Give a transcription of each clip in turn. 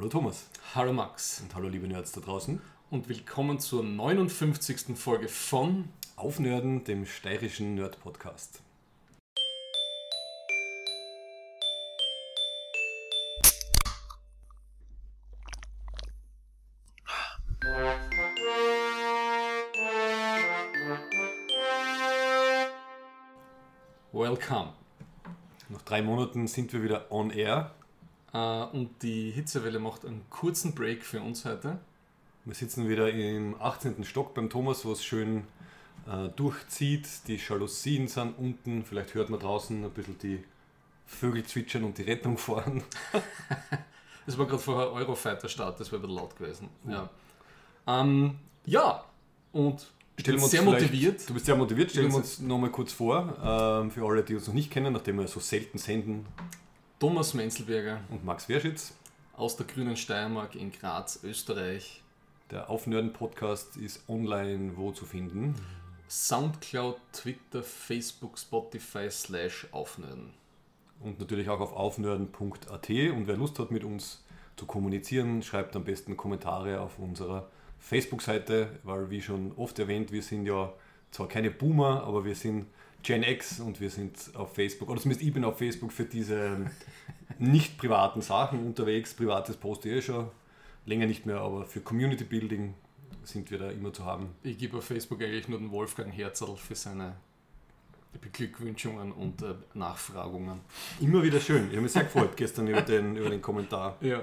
Hallo Thomas. Hallo Max. Und hallo liebe Nerds da draußen. Und willkommen zur 59. Folge von Aufnörden, dem steirischen Nerd-Podcast. Welcome. Nach drei Monaten sind wir wieder on air. Äh, und die Hitzewelle macht einen kurzen Break für uns heute. Wir sitzen wieder im 18. Stock beim Thomas, wo es schön äh, durchzieht. Die Jalousien sind unten. Vielleicht hört man draußen ein bisschen die Vögel zwitschern und die Rettung fahren. Das war gerade vorher Eurofighter-Start, das wäre ein bisschen laut gewesen. Ja, ähm, ja. und ich bin sehr motiviert. Du bist sehr motiviert. Stellen wir uns nochmal kurz vor, ähm, für alle, die uns noch nicht kennen, nachdem wir so selten senden. Thomas Menzelberger und Max Werschitz aus der Grünen Steiermark in Graz, Österreich. Der Aufnörden-Podcast ist online wo zu finden? Soundcloud, Twitter, Facebook, Spotify slash Aufnörden. Und natürlich auch auf aufnörden.at. Und wer Lust hat, mit uns zu kommunizieren, schreibt am besten Kommentare auf unserer Facebook-Seite, weil wie schon oft erwähnt, wir sind ja zwar keine Boomer, aber wir sind Gen X und wir sind auf Facebook, oder zumindest ich bin auf Facebook für diese nicht privaten Sachen unterwegs. Privates poste ich eh schon länger nicht mehr, aber für Community Building sind wir da immer zu haben. Ich gebe auf Facebook eigentlich nur den Wolfgang Herzl für seine Beglückwünschungen und äh, Nachfragungen. Immer wieder schön. Ich habe mich sehr gefreut gestern über den, über den Kommentar. Ja.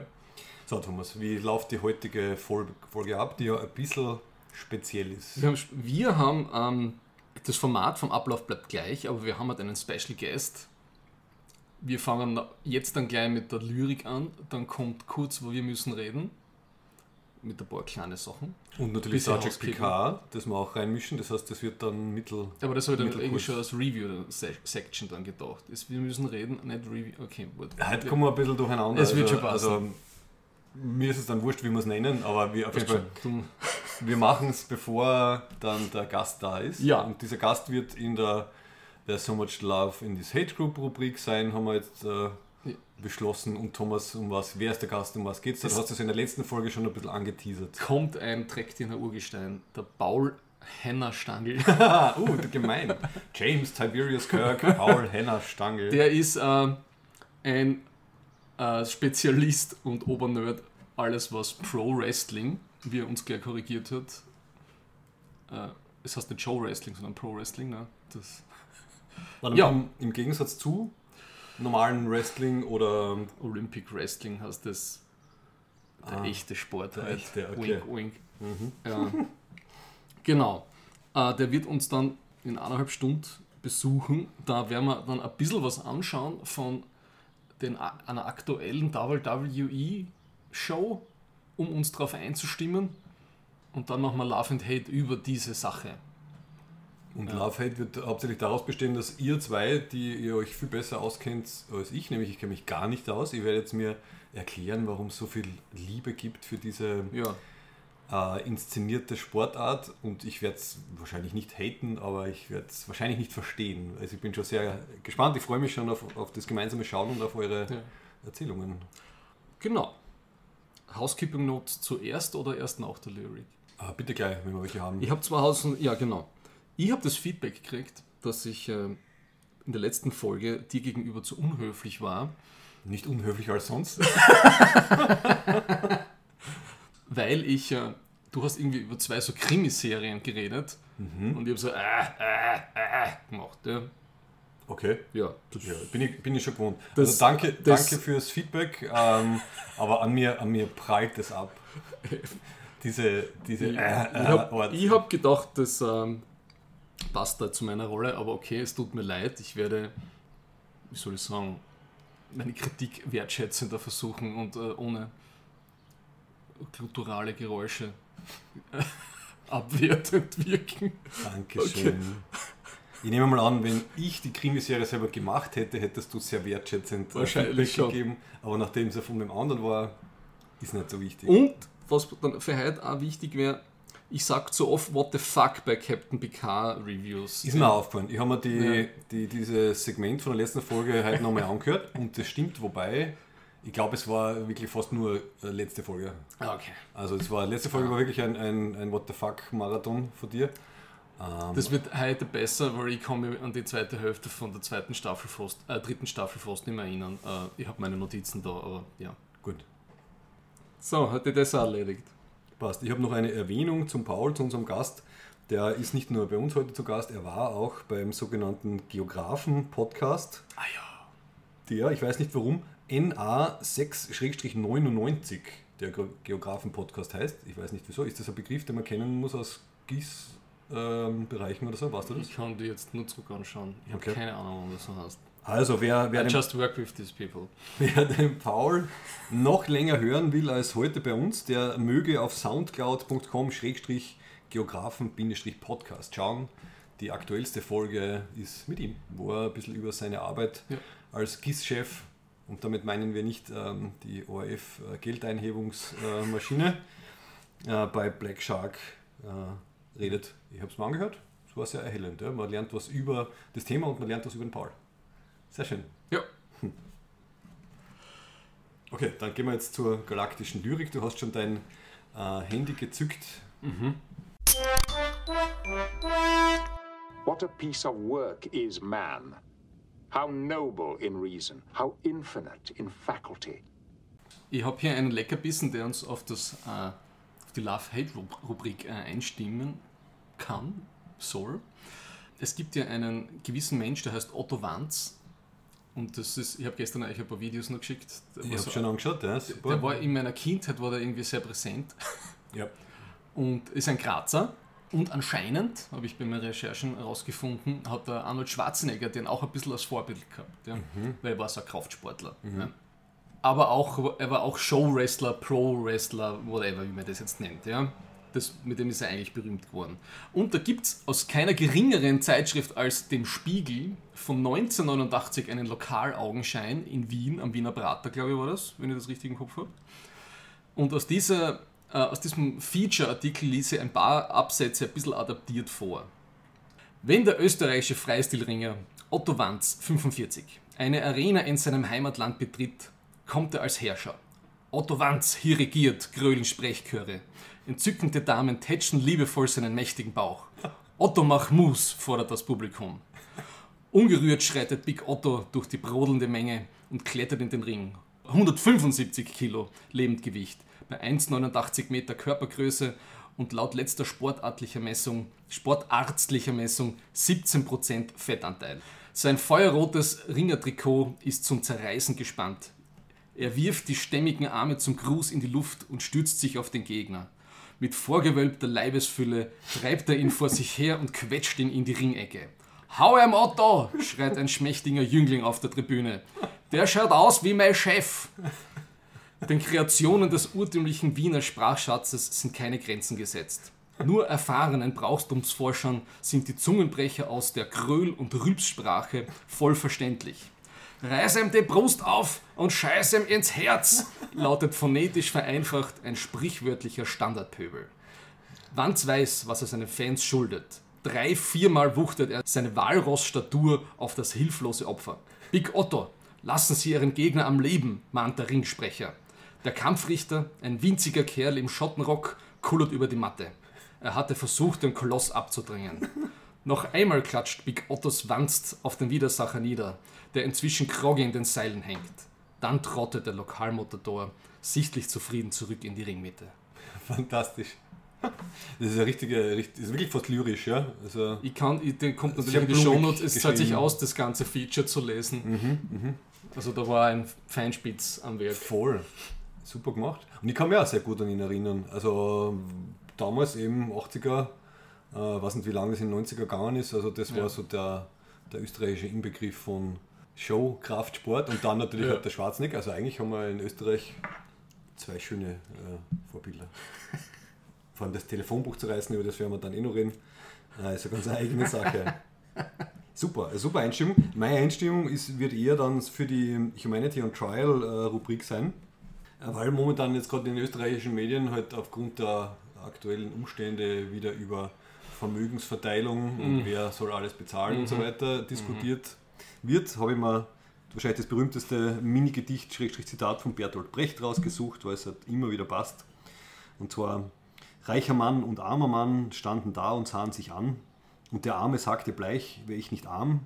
So, Thomas, wie läuft die heutige Folge ab, die ja ein bisschen speziell ist? Wir haben, wir haben ähm, das Format vom Ablauf bleibt gleich, aber wir haben halt einen Special Guest. Wir fangen jetzt dann gleich mit der Lyrik an, dann kommt kurz, wo wir müssen reden mit ein paar kleine Sachen. Und natürlich Trek PK, das wir auch reinmischen, das heißt, das wird dann mittel. Aber das habe ich dann eigentlich schon als Review-Section dann gedacht. Wir müssen reden, nicht Review. Okay, gut. Heute kommen wir ein bisschen durcheinander. Es wird also, schon passen. Also, mir ist es dann wurscht, wie wir es nennen, aber wir, auf jeden Fall, wir machen es, bevor dann der Gast da ist. Ja. Und dieser Gast wird in der There's So Much Love in this Hate Group Rubrik sein, haben wir jetzt äh, beschlossen. Und Thomas, um was, wer ist der Gast, um was geht es? Du hast das in der letzten Folge schon ein bisschen angeteasert. Kommt ein Trägtiner Urgestein, der Paul Henner Stangl. uh, gemein. James Tiberius Kirk, Paul Henner Stangl. Der ist äh, ein äh, Spezialist und Obernerd, alles was Pro Wrestling, wie er uns gleich korrigiert hat. Äh, es heißt nicht Show Wrestling, sondern Pro Wrestling. Ne? Das ja. im, im Gegensatz zu normalen Wrestling oder Olympic Wrestling heißt das der ah, echte Sport. Der halt. echte, okay. Wink, wink. Mhm. Ja. genau. Äh, der wird uns dann in eineinhalb Stunden besuchen. Da werden wir dann ein bisschen was anschauen von den, einer aktuellen WWE-Show, um uns darauf einzustimmen. Und dann machen wir Love and Hate über diese Sache. Und ja. Love Hate wird hauptsächlich daraus bestehen, dass ihr zwei, die ihr euch viel besser auskennt als ich, nämlich ich kenne mich gar nicht aus, ihr werdet mir erklären, warum es so viel Liebe gibt für diese ja. äh, inszenierte Sportart und ich werde es wahrscheinlich nicht haten, aber ich werde es wahrscheinlich nicht verstehen. Also ich bin schon sehr gespannt, ich freue mich schon auf, auf das gemeinsame Schauen und auf eure ja. Erzählungen. Genau. Housekeeping Notes zuerst oder erst nach der Lyric? Ah, bitte gleich, wenn wir welche haben. Ich habe zwei Haus, ja genau. Ich habe das Feedback gekriegt, dass ich äh, in der letzten Folge dir gegenüber zu unhöflich war. Nicht unhöflicher als sonst. Weil ich, äh, du hast irgendwie über zwei so Krimiserien geredet mhm. und ich habe so äh, äh, äh, gemacht. Ja. Okay. Ja. ja bin, ich, bin ich schon gewohnt. Das, also danke, das, danke fürs Feedback, ähm, aber an mir, an mir prallt es ab. diese, diese ich, äh, äh, ich habe hab gedacht, dass ähm, passt da zu meiner Rolle, aber okay, es tut mir leid. Ich werde, wie soll ich sagen, meine Kritik wertschätzender versuchen und äh, ohne gluturale Geräusche abwertend wirken. Dankeschön. Okay. Ich nehme mal an, wenn ich die Krimiserie selber gemacht hätte, hättest du sehr wertschätzend äh, Wahrscheinlich gegeben. Aber nachdem es ja von dem anderen war, ist nicht so wichtig. Und was dann für heute auch wichtig wäre, ich sag zu oft What the fuck bei Captain Picard Reviews. Ist mir aufgefallen. Ich habe mir die, ja. die, dieses Segment von der letzten Folge heute nochmal angehört und das stimmt, wobei Ich glaube, es war wirklich fast nur äh, letzte Folge. Ah, okay. Also es war letzte Folge war wirklich ein, ein, ein What the fuck Marathon von dir. Ähm, das wird heute besser, weil ich komme an die zweite Hälfte von der zweiten Staffel fast, äh, dritten Staffel fast nicht mehr erinnern. Äh, ich habe meine Notizen da, aber ja. Gut. So, hat dir das erledigt? Passt. Ich habe noch eine Erwähnung zum Paul, zu unserem Gast. Der ist nicht nur bei uns heute zu Gast, er war auch beim sogenannten Geografen-Podcast. Ah ja. Der, ich weiß nicht warum, NA6-99, der Geografen-Podcast heißt. Ich weiß nicht wieso. Ist das ein Begriff, den man kennen muss aus GIS-Bereichen ähm, oder so? Weißt du das? Ich kann die jetzt nur zurück anschauen. Ich habe okay. keine Ahnung, das so heißt. Also, wer, wer, den, just work with these people. wer den Paul noch länger hören will als heute bei uns, der möge auf soundcloud.com-geografen-podcast schauen. Die aktuellste Folge ist mit ihm, wo er ein bisschen über seine Arbeit ja. als GIS-Chef, und damit meinen wir nicht ähm, die ORF-Geldeinhebungsmaschine, äh, äh, bei Black Shark äh, redet. Ich habe es mal angehört, es war sehr erhellend. Ja? Man lernt was über das Thema und man lernt was über den Paul. Sehr schön. Ja. Hm. Okay, dann gehen wir jetzt zur galaktischen Lyrik. Du hast schon dein äh, Handy gezückt. Mhm. What a piece of work is man. How noble in reason, how infinite in faculty. Ich habe hier einen Leckerbissen, der uns auf, das, äh, auf die Love-Hate-Rubrik äh, einstimmen kann, soll. Es gibt ja einen gewissen Mensch, der heißt Otto Wanz, und das ist, ich habe gestern euch ein paar Videos noch geschickt. Ich habe so, schon angeschaut, ja, super. Der war in meiner Kindheit war der irgendwie sehr präsent. Ja. Und ist ein Grazer. Und anscheinend, habe ich bei meinen Recherchen herausgefunden, hat der Arnold Schwarzenegger den auch ein bisschen als Vorbild gehabt. Ja? Mhm. Weil er war so ein Kraftsportler. Mhm. Ja? Aber auch, er war auch Show-Wrestler, Pro-Wrestler, whatever, wie man das jetzt nennt. Ja? Das, mit dem ist er eigentlich berühmt geworden. Und da gibt es aus keiner geringeren Zeitschrift als dem Spiegel von 1989 einen Lokalaugenschein in Wien, am Wiener Prater, glaube ich, war das, wenn ich das richtig im Kopf habe. Und aus, dieser, äh, aus diesem Feature-Artikel ließ er ein paar Absätze ein bisschen adaptiert vor. Wenn der österreichische Freistilringer Otto Wanz, 45, eine Arena in seinem Heimatland betritt, kommt er als Herrscher. Otto Wanz hier regiert, grölen Sprechchöre. Entzückende Damen tätschen liebevoll seinen mächtigen Bauch. Otto mach Mus, fordert das Publikum. Ungerührt schreitet Big Otto durch die brodelnde Menge und klettert in den Ring. 175 Kilo Lebendgewicht bei 1,89 Meter Körpergröße und laut letzter sportartlicher Messung, sportarztlicher Messung 17% Fettanteil. Sein feuerrotes Ringertrikot ist zum Zerreißen gespannt. Er wirft die stämmigen Arme zum Gruß in die Luft und stürzt sich auf den Gegner. Mit vorgewölbter Leibesfülle treibt er ihn vor sich her und quetscht ihn in die Ringecke. Hau ihm Otto! schreit ein schmächtiger Jüngling auf der Tribüne. Der schaut aus wie mein Chef. Den Kreationen des urtümlichen Wiener Sprachschatzes sind keine Grenzen gesetzt. Nur erfahrenen Brauchtumsforschern sind die Zungenbrecher aus der Kröl- und Rülpssprache voll verständlich. Reiß ihm die Brust auf und scheiß ihm ins Herz, lautet phonetisch vereinfacht ein sprichwörtlicher Standardpöbel. Wanz weiß, was er seinen Fans schuldet. Drei, viermal wuchtet er seine Walrossstatur auf das hilflose Opfer. Big Otto, lassen Sie Ihren Gegner am Leben, mahnt der Ringsprecher. Der Kampfrichter, ein winziger Kerl im Schottenrock, kullert über die Matte. Er hatte versucht, den Koloss abzudrängen. Noch einmal klatscht Big Ottos Wanst auf den Widersacher nieder der inzwischen groggy in den Seilen hängt. Dann trottet der Lokalmotador sichtlich zufrieden zurück in die Ringmitte. Fantastisch. Das ist ja richtige, das ist wirklich fast lyrisch, ja. Also ich kann, ich, den kommt natürlich in die Shownotes, es zahlt sich aus, das ganze Feature zu lesen. Mhm, mh. Also da war ein Feinspitz am Werk. Voll. Super gemacht. Und ich kann mich auch sehr gut an ihn erinnern. Also damals eben 80er, äh, weiß nicht wie lange es in den 90er gegangen ist, also das ja. war so der, der österreichische Inbegriff von Show, Kraft, Sport und dann natürlich ja. halt der Schwarzenegger. Also eigentlich haben wir in Österreich zwei schöne äh, Vorbilder. Vor allem das Telefonbuch zu reißen, über das werden wir dann eh noch reden, äh, ist eine ganz eigene Sache. Super, super Einstimmung. Meine Einstimmung ist, wird eher dann für die Humanity on Trial äh, Rubrik sein, äh, weil momentan jetzt gerade in den österreichischen Medien halt aufgrund der aktuellen Umstände wieder über Vermögensverteilung mhm. und wer soll alles bezahlen mhm. und so weiter diskutiert. Mhm wird, habe ich mir, wahrscheinlich das berühmteste Mini-Gedicht, Zitat von Bertolt Brecht rausgesucht, weil es halt immer wieder passt. Und zwar, reicher Mann und armer Mann standen da und sahen sich an. Und der Arme sagte bleich, wäre ich nicht arm,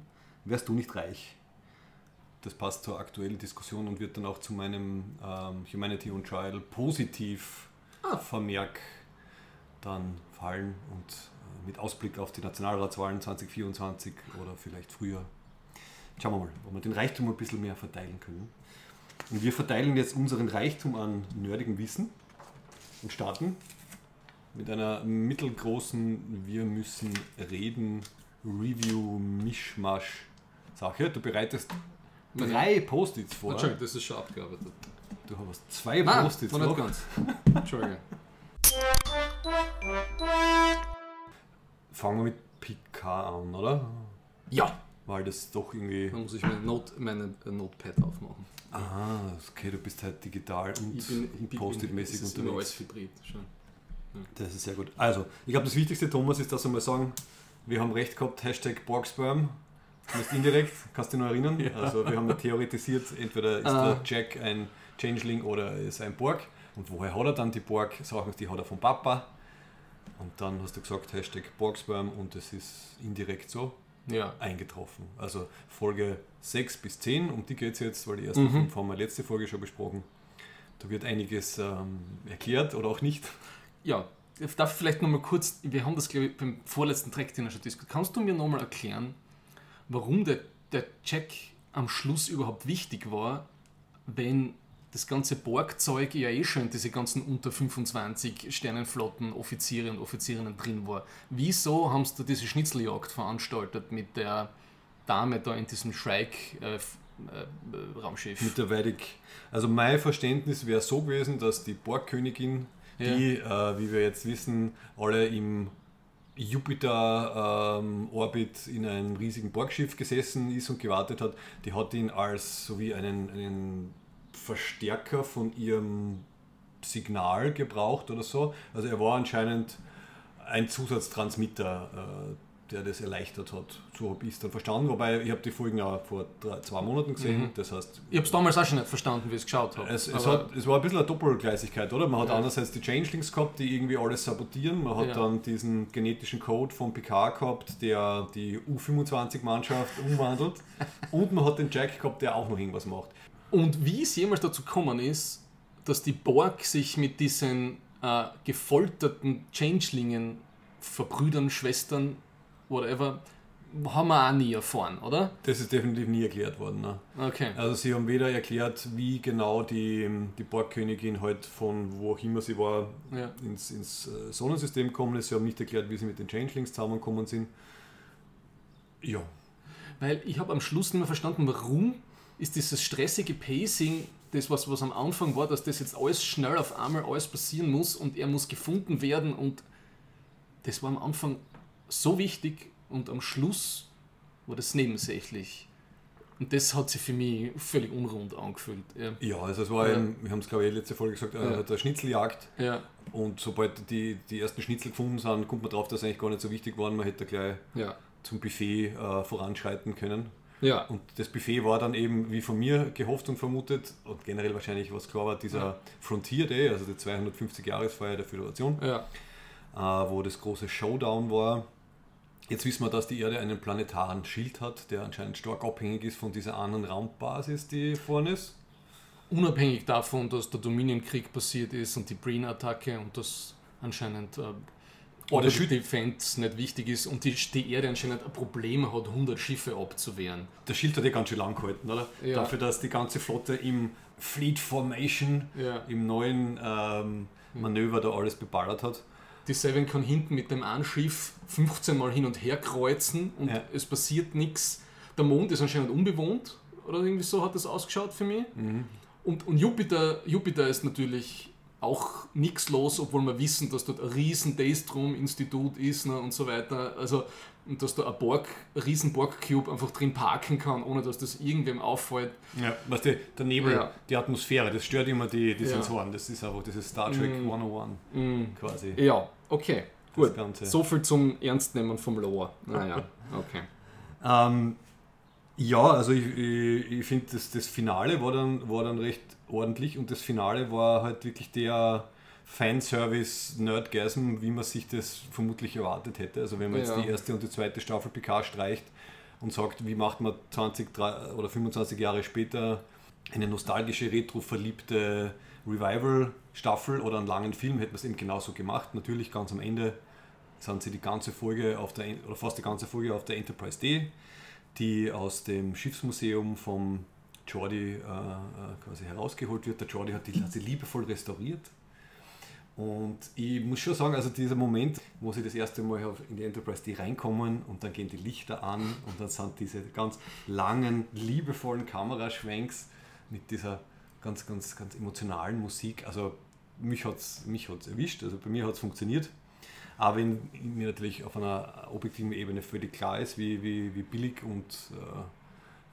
wärst du nicht reich. Das passt zur aktuellen Diskussion und wird dann auch zu meinem ähm, Humanity on Trial positiv ah. Vermerk dann fallen und mit Ausblick auf die Nationalratswahlen 2024 oder vielleicht früher. Schauen wir mal, ob wir den Reichtum ein bisschen mehr verteilen können. Und wir verteilen jetzt unseren Reichtum an nerdigem Wissen und starten mit einer mittelgroßen Wir müssen reden Review Mischmasch Sache. Du bereitest drei Post-its vor. Entschuldigung, das ist schon abgearbeitet. Du hast zwei Post-its ganz. Entschuldigung. Fangen wir mit PK an, oder? Ja. Weil das doch irgendwie. Dann muss ich meine, Not, meine äh, Notepad aufmachen. Ah, okay, du bist halt digital und Post-it-mäßig unterwegs. Immer alles hybrid, schon. Ja. Das ist sehr gut. Also, ich glaube, das Wichtigste, Thomas, ist, dass wir mal sagen, wir haben recht gehabt, Hashtag Borgsperm. Zumindest indirekt, kannst du dich noch erinnern? Ja. Also, wir haben ja theoretisiert, entweder ist ah. der Jack ein Changeling oder ist ein Borg. Und woher hat er dann die Borg-Sachen? Die hat er vom Papa. Und dann hast du gesagt, Hashtag Borgsperm und es ist indirekt so ja. eingetroffen. Also Folge 6 bis 10, um die geht es jetzt, weil die ersten mhm. fünf haben wir letzte Folge schon besprochen. Da wird einiges ähm, erklärt oder auch nicht. Ja, darf ich vielleicht nochmal kurz, wir haben das glaube ich beim vorletzten Track schon diskutiert. Kannst du mir nochmal erklären, warum der, der Check am Schluss überhaupt wichtig war, wenn das ganze Borgzeug ja eh schon diese ganzen unter 25 Sternenflotten Offiziere und Offizierinnen drin war. Wieso haben sie da diese Schnitzeljagd veranstaltet mit der Dame da in diesem Shrike-Raumschiff? Äh, äh, mit der Vedic. Also mein Verständnis wäre so gewesen, dass die Borgkönigin, ja. die, äh, wie wir jetzt wissen, alle im Jupiter-Orbit ähm, in einem riesigen Borgschiff gesessen ist und gewartet hat, die hat ihn als so wie einen, einen Verstärker von ihrem Signal gebraucht oder so. Also er war anscheinend ein Zusatztransmitter, äh, der das erleichtert hat. So habe ich es dann verstanden. Wobei ich habe die Folgen ja vor drei, zwei Monaten gesehen. Mhm. Das heißt, ich habe es damals auch schon nicht verstanden, wie ich es geschaut habe. Es, es, hat, es war ein bisschen eine Doppelgleisigkeit, oder? Man hat ja. einerseits die Changelings gehabt, die irgendwie alles sabotieren. Man hat ja. dann diesen genetischen Code von Picard gehabt, der die U25-Mannschaft umwandelt. Und man hat den Jack gehabt, der auch noch irgendwas macht. Und wie es jemals dazu gekommen ist, dass die Borg sich mit diesen äh, gefolterten Changelingen, Verbrüdern, Schwestern, whatever, haben wir auch nie erfahren, oder? Das ist definitiv nie erklärt worden. Ne? Okay. Also sie haben weder erklärt, wie genau die, die Borgkönigin halt von wo auch immer sie war ja. ins, ins äh, Sonnensystem gekommen ist. Sie haben nicht erklärt, wie sie mit den Changelings zusammengekommen sind. Ja. Weil ich habe am Schluss nicht mehr verstanden, warum ist dieses stressige Pacing, das was, was am Anfang war, dass das jetzt alles schnell auf einmal alles passieren muss und er muss gefunden werden und das war am Anfang so wichtig und am Schluss war das nebensächlich. Und das hat sich für mich völlig unrund angefühlt. Ja, ja also es war ja. ein, wir haben es glaube ich letzte Folge gesagt, ja. der Schnitzeljagd. Ja. Und sobald die, die ersten Schnitzel gefunden sind, kommt man drauf, dass es eigentlich gar nicht so wichtig war. Man hätte gleich ja. zum Buffet äh, voranschreiten können. Ja. Und das Buffet war dann eben, wie von mir gehofft und vermutet, und generell wahrscheinlich, was klar war, dieser ja. Frontier Day, also die 250-Jahresfeier der Föderation, ja. äh, wo das große Showdown war. Jetzt wissen wir, dass die Erde einen planetaren Schild hat, der anscheinend stark abhängig ist von dieser anderen Raumbasis, die vorne ist. Unabhängig davon, dass der Dominienkrieg passiert ist und die Breen-Attacke und das anscheinend äh, oder die Defense nicht wichtig ist und die, die Erde anscheinend ein Problem hat, 100 Schiffe abzuwehren. Der Schild hat ja ganz schön lang gehalten, oder? Ja. Dafür, dass die ganze Flotte im Fleet Formation, ja. im neuen ähm, Manöver da alles beballert hat. Die Seven kann hinten mit dem einen Schiff 15 Mal hin und her kreuzen und ja. es passiert nichts. Der Mond ist anscheinend unbewohnt, oder irgendwie so hat das ausgeschaut für mich. Mhm. Und, und Jupiter, Jupiter ist natürlich auch nichts los, obwohl wir wissen, dass dort ein riesen Daystrom-Institut ist ne, und so weiter. Also, und dass da ein Borg, ein riesen Borg-Cube einfach drin parken kann, ohne dass das irgendwem auffällt. Ja, weißt du, der Nebel, ja. die Atmosphäre, das stört immer die, die ja. Sensoren. Das ist einfach dieses Star Trek mm. 101 mm. quasi. Ja, okay. Gut. So viel zum Ernstnehmen vom Lore. Naja, okay. ähm, Ja, also ich, ich, ich finde, das, das Finale war dann, war dann recht ordentlich und das Finale war halt wirklich der Fanservice Nerdgasm, wie man sich das vermutlich erwartet hätte. Also wenn man jetzt Ja. die erste und die zweite Staffel PK streicht und sagt, wie macht man 20 drei- oder 25 Jahre später eine nostalgische, retro-verliebte Revival-Staffel oder einen langen Film, hätte man es eben genauso gemacht. Natürlich ganz am Ende sind sie die ganze Folge auf der, oder fast die ganze Folge auf der Enterprise D, die aus dem Schiffsmuseum vom Jordi äh, äh, quasi herausgeholt wird. Der Jordi hat, die, sie liebevoll restauriert. Und ich muss schon sagen, also dieser Moment, wo sie das erste Mal in die Enterprise D reinkommen und dann gehen die Lichter an und dann sind diese ganz langen, liebevollen Kameraschwenks mit dieser ganz, ganz, ganz emotionalen Musik. Also mich hat es mich hat's erwischt, also bei mir hat es funktioniert. Aber wenn mir natürlich auf einer objektiven Ebene völlig klar ist, wie, wie, wie billig und äh,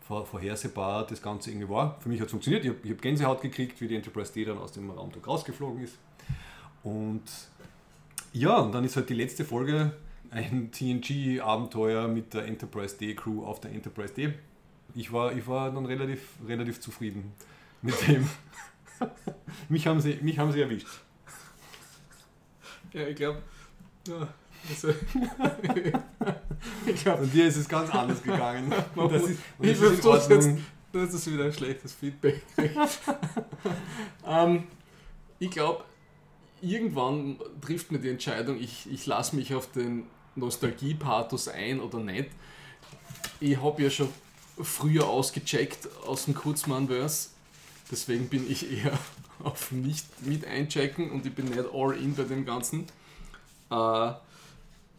vor, vorhersehbar das Ganze irgendwie war. Für mich hat es funktioniert. Ich habe hab Gänsehaut gekriegt, wie die Enterprise D dann aus dem Raumtag rausgeflogen ist. Und ja, und dann ist halt die letzte Folge ein TNG-Abenteuer mit der Enterprise D-Crew auf der Enterprise D. Ich war, ich war dann relativ, relativ zufrieden mit dem. mich, haben sie, mich haben sie erwischt. Ja, ich glaube. Ja, also, Und dir ist es ganz anders gegangen. Und das ist, und Ich versuch's jetzt. Dass es wieder ein schlechtes Feedback kriegt. ähm, ich glaube, irgendwann trifft mir die Entscheidung, ich, ich lasse mich auf den Nostalgie-Pathos ein oder nicht. Ich habe ja schon früher ausgecheckt aus dem Kurzmann-Verse, deswegen bin ich eher auf nicht mit einchecken und ich bin nicht all in bei dem Ganzen. Äh,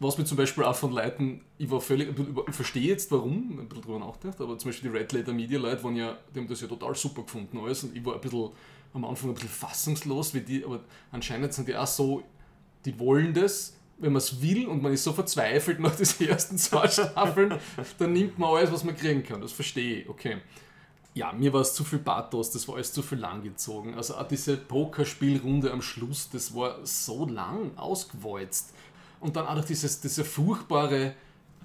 was mir zum Beispiel auch von Leuten, ich war völlig, ich verstehe jetzt warum, ein bisschen drüber nachgedacht, aber zum Beispiel die Red Letter Media Leute waren ja, die haben das ja total super gefunden alles und ich war ein bisschen am Anfang ein bisschen fassungslos, wie die, aber anscheinend sind die auch so, die wollen das, wenn man es will und man ist so verzweifelt nach diesen ersten zwei Staffeln, dann nimmt man alles, was man kriegen kann. Das verstehe ich, okay. Ja, mir war es zu viel Pathos, das war alles zu viel langgezogen. Also auch diese Pokerspielrunde am Schluss, das war so lang ausgewalzt. Und dann auch noch dieses, dieser furchtbare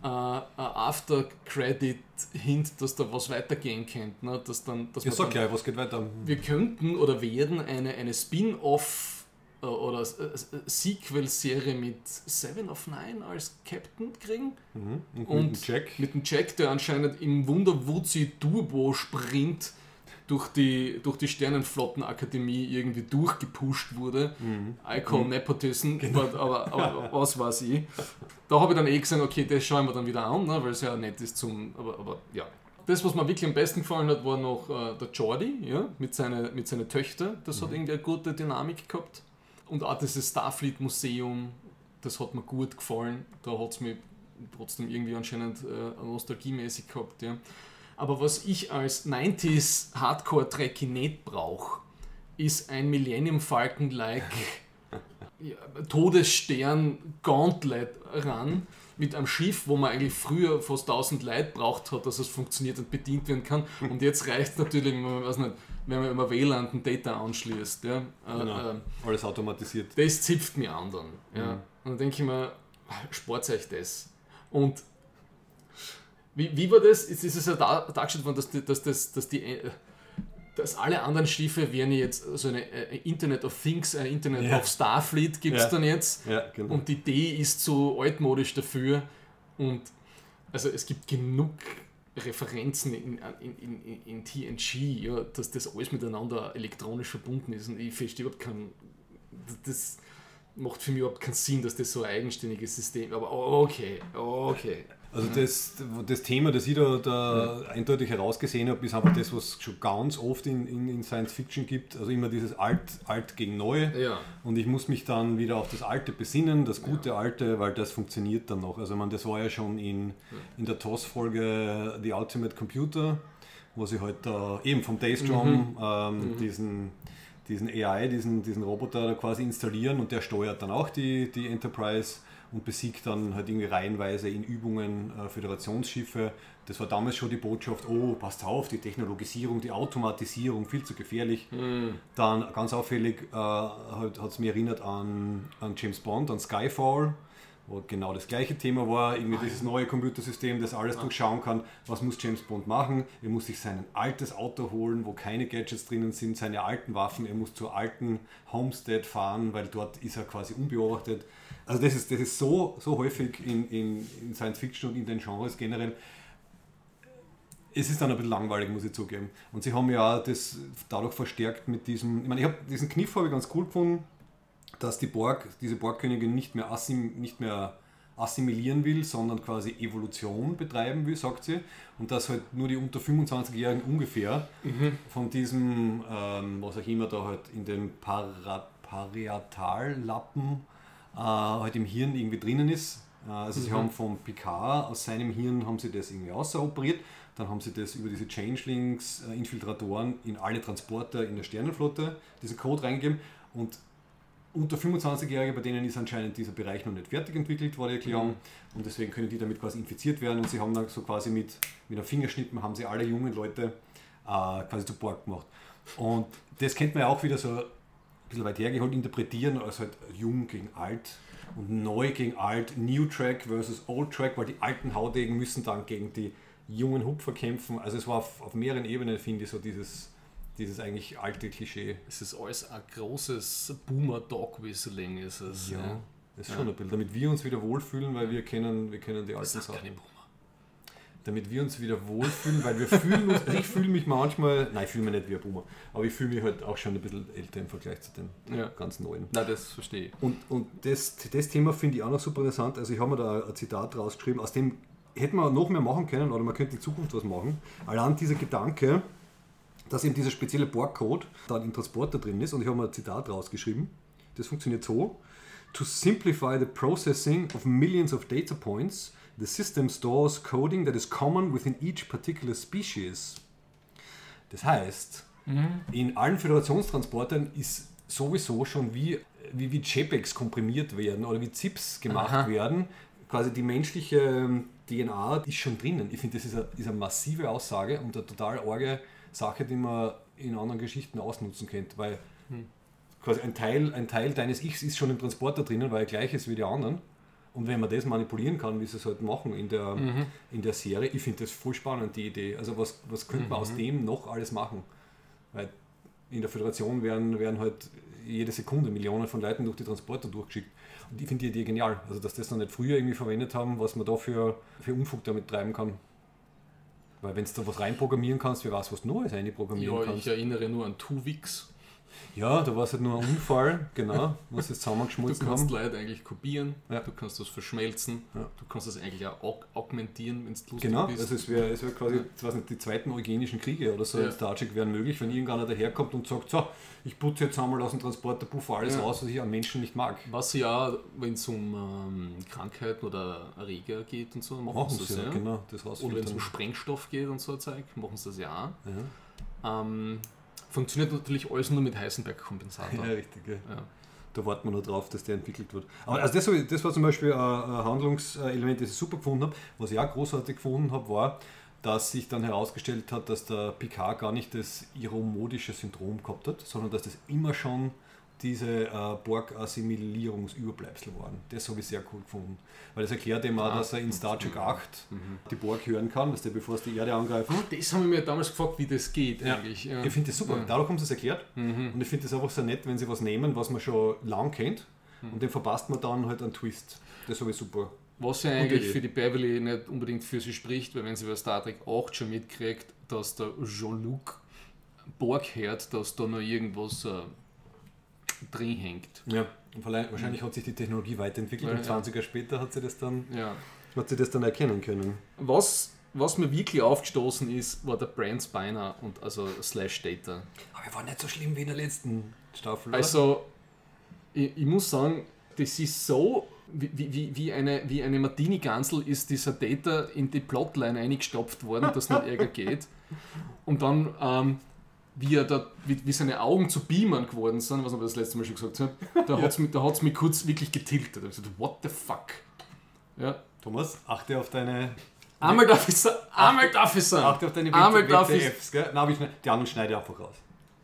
äh, After-Credit-Hint, dass da was weitergehen könnte. Ne? Dass dann, dass Ja, man sag gleich, was geht weiter? wir könnten oder werden eine, eine Spin-off äh, oder äh, äh, Sequel-Serie mit Seven of Nine als Captain kriegen. Mhm. Und, Und mit dem Jack. Mit dem Jack, der anscheinend im Wunderwuzi Turbo-Sprint durch die, durch die Sternenflottenakademie irgendwie durchgepusht wurde. I call Nepotism, but, aber, aber was weiß ich. Da habe ich dann eh gesagt, okay, das schauen wir dann wieder an, ne, weil es ja nett ist zum. Aber, aber ja. Das, was mir wirklich am besten gefallen hat, war noch äh, der Jordi, ja, mit seinen mit seine Töchtern. Das hat irgendwie eine gute Dynamik gehabt. Und auch dieses Starfleet-Museum, das hat mir gut gefallen. Da hat es mich trotzdem irgendwie anscheinend äh, nostalgiemäßig gehabt. Ja. Aber was ich als 90s Hardcore-Trekkie nicht brauche, ist ein Millennium Falcon-like ja, Todesstern Gauntlet ran mit einem Schiff, wo man eigentlich früher fast 1000 Leute braucht hat, dass es funktioniert und bedient werden kann. Und jetzt reicht es natürlich, wenn man, weiß nicht, wenn man immer WLAN und Data anschließt. Ja. Äh, Genau. äh, Alles automatisiert. das zipft mir an dann. Ja. Und dann denke ich mir, spart euch das. Und wie, wie war das? Jetzt ist es ja da, dargestellt worden, dass, die, dass, das, dass, die, äh, dass alle anderen Schiffe wären jetzt so eine äh, Internet of Things, ein Internet Ja. of Starfleet gibt es Ja. dann jetzt. Ja, genau. Und die Idee ist so altmodisch dafür. Und also es gibt genug Referenzen in, in, in, in, TNG, ja, dass das alles miteinander elektronisch verbunden ist. Und ich verstehe überhaupt keinen. Das macht für mich überhaupt keinen Sinn, dass das so ein eigenständiges System Aber okay, okay. Also das, das Thema, das ich da, da eindeutig herausgesehen habe, ist einfach das, was es schon ganz oft in, in, in Science Fiction gibt. Also immer dieses Alt, Alt gegen Neu. Ja. Und ich muss mich dann wieder auf das Alte besinnen, das gute Alte, weil das funktioniert dann noch. Also man, das war ja schon in, in der TOS-Folge The Ultimate Computer, wo sie halt da eben vom Daystrom ähm, diesen, diesen AI, diesen, diesen Roboter da quasi installieren und der steuert dann auch die, die Enterprise und besiegt dann halt irgendwie reihenweise in Übungen äh, Föderationsschiffe. Das war damals schon die Botschaft, oh, passt auf, die Technologisierung, die Automatisierung, viel zu gefährlich. Dann ganz auffällig äh, hat es mich erinnert an, an James Bond, an Skyfall, wo genau das gleiche Thema war, irgendwie dieses neue Computersystem, das alles durchschauen kann, was muss James Bond machen, er muss sich sein altes Auto holen, wo keine Gadgets drinnen sind, seine alten Waffen, er muss zur alten Homestead fahren, weil dort ist er quasi unbeobachtet. Also das ist, das ist so, so häufig in, in, in Science Fiction und in den Genres generell. Es ist dann ein bisschen langweilig, muss ich zugeben. Und sie haben ja das dadurch verstärkt mit diesem, ich meine, ich habe diesen Kniff habe ich ganz cool gefunden, dass die Borg, diese Borgkönigin nicht mehr, assim, nicht mehr assimilieren will, sondern quasi Evolution betreiben will, sagt sie. Und dass halt nur die unter 25-Jährigen ungefähr Mhm. von diesem, ähm, was auch immer da halt in den Para Parietallappen äh, halt im Hirn irgendwie drinnen ist. Äh, also sie Mhm. haben vom Picard aus seinem Hirn haben sie das irgendwie außeroperiert, dann haben sie das über diese Changelings, äh, Infiltratoren in alle Transporter in der Sternenflotte, diesen Code reingegeben und unter 25-Jährige, bei denen ist anscheinend dieser Bereich noch nicht fertig entwickelt, war die Erklärung. Mhm. Und deswegen können die damit quasi infiziert werden. Und sie haben dann so quasi mit, mit einem Fingerschnippen haben sie alle jungen Leute äh, quasi zu Borg gemacht. Und das kennt man ja auch wieder so bisschen weit hergeholt interpretieren, als halt jung gegen alt und neu gegen alt, New Track versus Old Track, weil die alten Haudegen müssen dann gegen die jungen Hupfer kämpfen. Also es war auf, auf mehreren Ebenen, finde ich, so dieses, dieses eigentlich alte Klischee. Es ist alles ein großes Boomer-Dog-Whistling, ist es. Ja, das ist Ja. schon ein bisschen. Damit wir uns wieder wohlfühlen, weil wir kennen, wir kennen die alten Sachen. Damit wir uns wieder wohlfühlen, weil wir fühlen uns, also ich fühle mich manchmal, nein, ich fühle mich nicht wie ein Boomer, aber ich fühle mich halt auch schon ein bisschen älter im Vergleich zu den Ja. ganz neuen. Nein, das verstehe ich. Und, und das, das Thema finde ich auch noch super interessant. Also ich habe mir da ein Zitat rausgeschrieben, aus dem hätten wir noch mehr machen können oder man könnte in Zukunft was machen. Allein dieser Gedanke, dass eben dieser spezielle Borg-Code dann im Transporter drin ist und ich habe mir ein Zitat rausgeschrieben. Das funktioniert so. To simplify the processing of millions of data points, the system stores coding that is common within each particular species. Das heißt, in allen Föderationstransportern ist sowieso schon wie, wie, wie JPEGs komprimiert werden oder wie ZIPs gemacht Aha. werden. Quasi die menschliche ähm, DNA ist schon drinnen. Ich finde, das ist eine, ist eine massive Aussage und eine total arge Sache, die man in anderen Geschichten ausnutzen könnte, weil quasi ein Teil, ein Teil deines Ichs ist schon im Transporter drinnen, weil er gleich ist wie die anderen. Und wenn man das manipulieren kann, wie sie es halt machen in der, in der Serie, ich finde das voll spannend, die Idee. Also was, was könnte man aus dem noch alles machen? Weil in der Föderation werden, werden halt jede Sekunde Millionen von Leuten durch die Transporter durchgeschickt. Und ich finde die Idee genial. Also dass das noch nicht früher irgendwie verwendet haben, was man da für, für Unfug damit treiben kann. Weil wenn du da was reinprogrammieren kannst, wer weiß, was du Neues einprogrammieren Ja, kannst. ich erinnere nur an Tuvix. Ja, da war es halt nur ein Unfall, genau, was sie Du zusammengeschmolzen kannst haben. Leute eigentlich kopieren, Ja. du kannst das verschmelzen, Ja. du kannst das eigentlich auch aug augmentieren, wenn du lustig Genau, bist. also es wäre es wär quasi, ich weiß nicht, die zweiten eugenischen Kriege oder so Ja. in Star Trek wären möglich, wenn irgendeiner daherkommt und sagt, so, ich putze jetzt einmal aus dem Transporter, puffe alles raus, was ich an Menschen nicht mag. Was ja, wenn es um ähm, Krankheiten oder Erreger geht und so, machen, Machen sie das ja, genau, das Oder wenn es um Sprengstoff geht und so ein Zeug, machen sie das ja Ja. auch. Ähm, funktioniert natürlich alles nur mit Heisenberg-Kompensator. Ja, richtig, ja. Ja. Da warten wir nur drauf, dass der entwickelt wird. Aber also das, das war zum Beispiel ein, ein Handlungselement, das ich super gefunden habe. Was ich auch großartig gefunden habe, war, dass sich dann herausgestellt hat, dass der Picard gar nicht das iromodische Syndrom gehabt hat, sondern dass das immer schon diese äh, Borg-Assimilierungsüberbleibsel waren. Das habe ich sehr cool gefunden. Weil das erklärt ihm auch, Ah, dass er in Star Trek 8 die Borg hören kann, dass der, bevor es die Erde angreifen. Das haben wir mir damals gefragt, wie das geht Ja. eigentlich. Ja. Ich finde das super. Ja. Dadurch haben sie es erklärt. Mhm. Und ich finde es einfach so nett, wenn sie was nehmen, was man schon lang kennt. Mhm. Und den verpasst man dann halt einen Twist. Das habe ich super. Was ja eigentlich für die Beverly nicht unbedingt für sie spricht, weil wenn sie bei Star Trek 8 schon mitkriegt, dass der Jean-Luc Borg hört, dass da noch irgendwas äh, drin hängt. Ja. Und wahrscheinlich hat sich die Technologie weiterentwickelt Ja, und ja. 20 Jahre später hat sie das dann, Ja. hat sie das dann erkennen können. Was, was mir wirklich aufgestoßen ist, war der Brand Spiner und also Slash Data. Aber er war nicht so schlimm wie in der letzten Staffel. oder? Also, ich, ich muss sagen, das ist so, wie, wie- wie, wie eine, wie eine Martini-Gansel ist dieser Data in die Plotline eingestopft worden, dass nicht Ärger geht. Und dann, ähm, wie, er da, wie, wie seine Augen zu Beamern geworden sind, was ich das letzte Mal schon gesagt habe, da hat es mich, mich kurz wirklich getiltet. Da hab ich gesagt, what the fuck? Ja. Thomas, achte auf deine, Einmal darf ich sagen, einmal darf ich sagen. achte auf deine Einmal darf ich, WTFs, gell? Nein, ich, die anderen schneide ich einfach raus.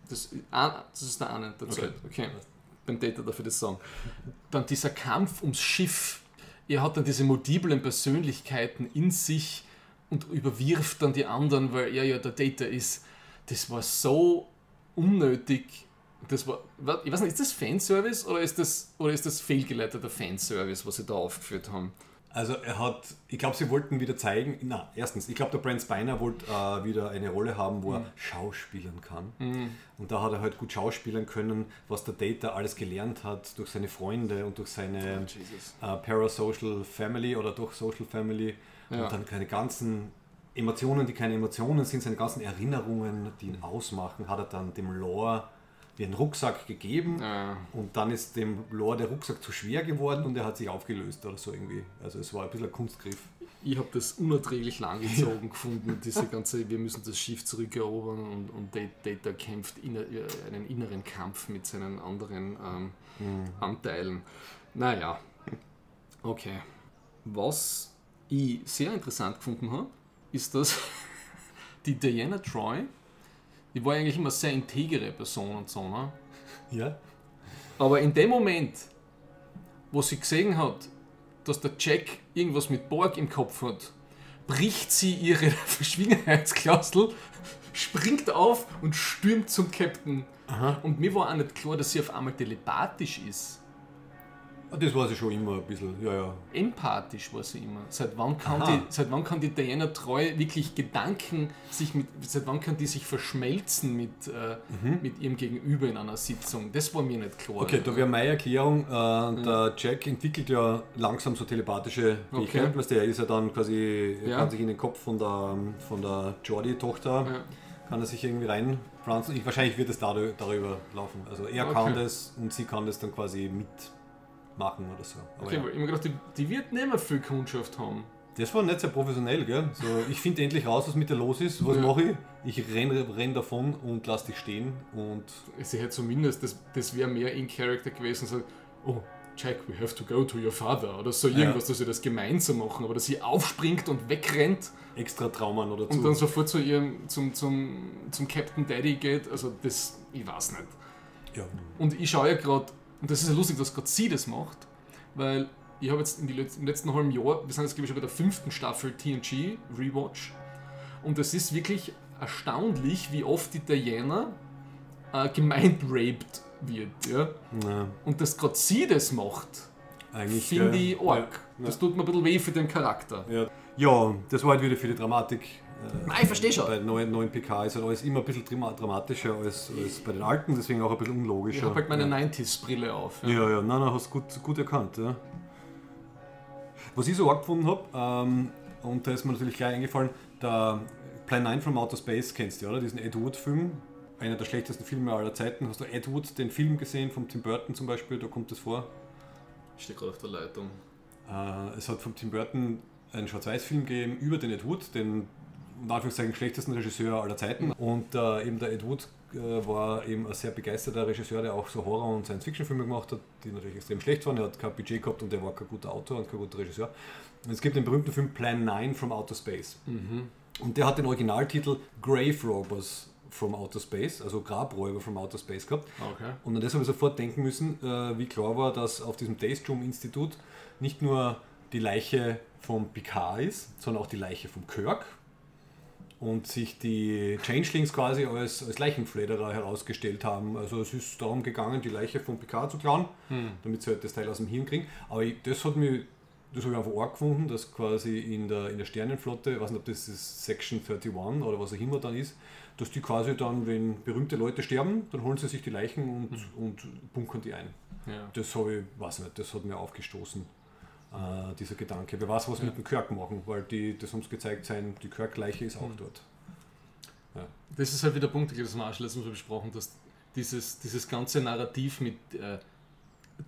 Das, ah, das ist der eine der Zeit. Okay. Beim Data darf ich das sagen. Dann dieser Kampf ums Schiff er hat dann diese multiplen Persönlichkeiten in sich und überwirft dann die anderen, weil er ja der Data ist. Das war so unnötig. Das war, ich weiß nicht, ist das Fanservice oder ist das, oder ist das fehlgeleiteter Fanservice, was sie da aufgeführt haben? Also er hat, ich glaube, sie wollten wieder zeigen, na, erstens, ich glaube, der Brent Spiner wollte äh, wieder eine Rolle haben, wo er mhm. schauspielen kann. Mhm. Und da hat er halt gut schauspielen können, was der Data alles gelernt hat durch seine Freunde und durch seine oh, äh, Parasocial Family oder durch Social Family. Ja. Und dann keine ganzen Emotionen, die keine Emotionen sind, seine ganzen Erinnerungen, die ihn ausmachen, hat er dann dem Lore wie einen Rucksack gegeben ja. und dann ist dem Lore der Rucksack zu schwer geworden und er hat sich aufgelöst oder so irgendwie. Also es war ein bisschen ein Kunstgriff. Ich habe das unerträglich langgezogen gefunden, diese ganze, wir müssen das Schiff zurückerobern und, und Data kämpft inner, einen inneren Kampf mit seinen anderen ähm, mhm. Anteilen. Naja, okay. Was ich sehr interessant gefunden habe, ist, dass die Diana Troy die war eigentlich immer sehr integere Person und so, ne? Ja. Aber in dem Moment, wo sie gesehen hat, dass der Jack irgendwas mit Borg im Kopf hat, bricht sie ihre Verschwiegenheitsklausel, springt auf und stürmt zum Captain. Aha. Und mir war auch nicht klar, dass sie auf einmal telepathisch ist. Ah, das war sie schon immer ein bisschen, ja, ja. Empathisch war sie immer. Seit wann kann, die, seit wann kann die Diana Treu wirklich Gedanken sich mit, seit wann kann die sich verschmelzen mit, äh, mhm. mit ihrem Gegenüber in einer Sitzung? Das war mir nicht klar. Okay, da wäre meine Erklärung, äh, ja. der Jack entwickelt ja langsam so telepathische Fähigkeiten, okay. der ist ja dann quasi, ja. kann sich in den Kopf von der, von der Jordi-Tochter, ja. kann er sich irgendwie reinpflanzen. Ich, wahrscheinlich wird es darüber, darüber laufen. Also er okay. kann das und sie kann das dann quasi mit machen oder so. Aber okay, ja. ich mir gedacht, die, die wird nicht mehr viel Kundschaft haben. Das war nicht sehr professionell, gell? So, ich finde endlich raus, was mit dir los ist. Was ja. mache ich? Ich renne renn davon und lass dich stehen. Und sie hätte zumindest, das, das wäre mehr in Character gewesen, so, oh, Jack, we have to go to your father. Oder so irgendwas, ja. dass sie das gemeinsam machen. Aber dass sie aufspringt und wegrennt. Extra Traumen oder so. Und dann sofort zu ihrem, zum, zum, zum Captain Daddy geht. Also das, ich weiß nicht. Ja. Und ich schaue ja gerade und das ist ja lustig, dass gerade sie das macht, weil ich habe jetzt in die letzten, im letzten halben Jahr, wir sind jetzt glaube ich schon bei der fünften Staffel TNG Rewatch und es ist wirklich erstaunlich, wie oft die Diana äh, gemeint raped wird. Ja? ja. Und dass gerade sie das macht, finde ich arg. Ja. Das tut mir ein bisschen weh für den Charakter. Ja, ja das war halt wieder für die Dramatik Nein, ich verstehe schon. Bei neuen, neuen PK ist halt alles immer ein bisschen dramatischer als, als bei den alten, deswegen auch ein bisschen unlogischer. Ich habe halt meine ja. 90s-Brille auf. Ja, ja, ja nein, nein, hast du gut, gut erkannt. Ja. Was ich so arg gefunden habe, ähm, und da ist mir natürlich gleich eingefallen, der Plan 9 from Outer Space kennst du, oder? Diesen Ed Wood-Film. Einer der schlechtesten Filme aller Zeiten. Hast du Ed Wood, den Film gesehen, von Tim Burton zum Beispiel? Da kommt das vor. Ich stehe gerade auf der Leitung. Äh, es hat von Tim Burton einen Schwarz-Weiß-Film gegeben über den Ed Wood, den in Anführungszeichen schlechtesten Regisseur aller Zeiten. Und äh, eben der Ed Wood äh, war eben ein sehr begeisterter Regisseur, der auch so Horror- und Science-Fiction-Filme gemacht hat, die natürlich extrem schlecht waren. Er hat kein Budget gehabt und er war kein guter Autor und kein guter Regisseur. Und es gibt den berühmten Film Plan 9 from Outer Space. Mhm. Und der hat den Originaltitel Grave Robbers from Outer Space, also Grabräuber from Outer Space gehabt. Okay. Und an das habe ich sofort denken müssen, äh, wie klar war, dass auf diesem Daystrom-Institut nicht nur die Leiche vom Picard ist, sondern auch die Leiche vom Kirk, und sich die Changelings quasi als, als Leichenflederer herausgestellt haben. Also es ist darum gegangen, die Leiche von Picard zu klauen, hm. damit sie halt das Teil aus dem Hirn kriegen. Aber ich, das hat mich, das habe ich einfach arg gefunden, dass quasi in der, in der Sternenflotte, ich weiß nicht, ob das ist Section 31 oder was auch immer dann ist, dass die quasi dann, wenn berühmte Leute sterben, dann holen sie sich die Leichen und, hm. und bunkern die ein. Ja. Das habe ich, weiß nicht, das hat mir aufgestoßen äh, dieser Gedanke. Wer weiß, was ja. mit dem Kirk machen, weil die, das uns gezeigt sein, die Kirk-Leiche ist auch mhm. dort. Ja. Das ist halt wieder der Punkt, das haben wir letztens Mal besprochen, dass dieses, dieses ganze Narrativ mit äh,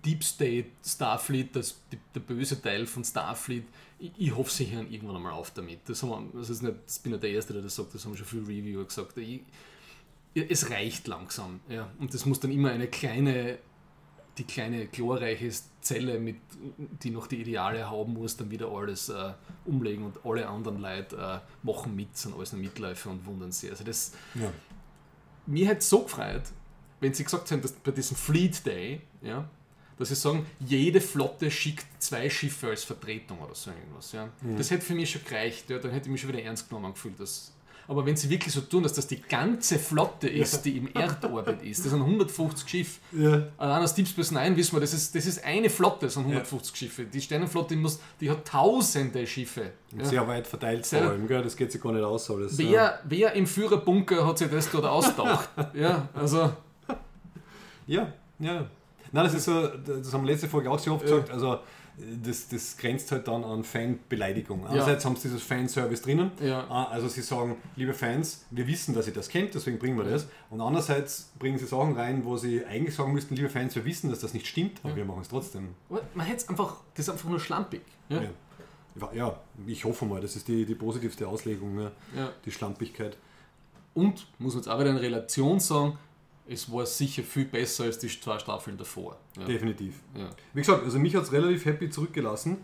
Deep State, Starfleet, das, die, der böse Teil von Starfleet, ich, ich hoffe, sie hören irgendwann einmal auf damit. Das, haben wir, das, ist nicht, das bin nicht der Erste, der das sagt, das haben schon viele Reviewer gesagt. Ich, es reicht langsam. Ja. Und das muss dann immer eine kleine die kleine glorreiche Zelle, mit, die noch die Ideale haben muss, dann wieder alles äh, umlegen und alle anderen Leute äh, machen mit, sind alles nur Mitläufer und wundern sich. Also das, ja. Mir hätte es so gefreut, wenn sie gesagt hätten, dass bei diesem Fleet Day, ja, dass sie sagen, jede Flotte schickt zwei Schiffe als Vertretung oder so irgendwas. Ja. Das hätte für mich schon gereicht, ja, dann hätte ich mich schon wieder ernst genommen gefühlt. Dass, aber wenn sie wirklich so tun, dass das die ganze Flotte ist, die im Erdorbit ist, das sind 150 Schiffe. Ja. Allein aus Deep Space Nine wissen wir, das ist, das ist eine Flotte, das sind 150 Schiffe. Die Sternenflotte muss, die hat tausende Schiffe. Ja. Sehr weit verteilt vor allem, gell? das geht sich gar nicht aus alles. ja. Wer, wer im Führerbunker hat sich das dort ausgedacht? ja, also, Ja, ja. Nein, das ist so, das haben wir letzte Folge auch sehr oft gesagt, also das, das grenzt halt dann an Fanbeleidigung. Einerseits haben sie dieses Fanservice drinnen, Ja. Ah, also sie sagen, liebe Fans, wir wissen, dass ihr das kennt, deswegen bringen wir das. Und andererseits bringen sie Sachen rein, wo sie eigentlich sagen müssten, liebe Fans, wir wissen, dass das nicht stimmt, aber wir machen es trotzdem. man hätte es einfach, das ist einfach nur schlampig. Ja? Ja. Ja, ja, ich hoffe mal, das ist die, die positivste Auslegung, ne? Ja. die Schlampigkeit. Und, muss man jetzt auch wieder in Relation sagen, es war sicher viel besser als die zwei Staffeln davor. Ja. Definitiv. Ja. Wie gesagt, also mich hat es relativ happy zurückgelassen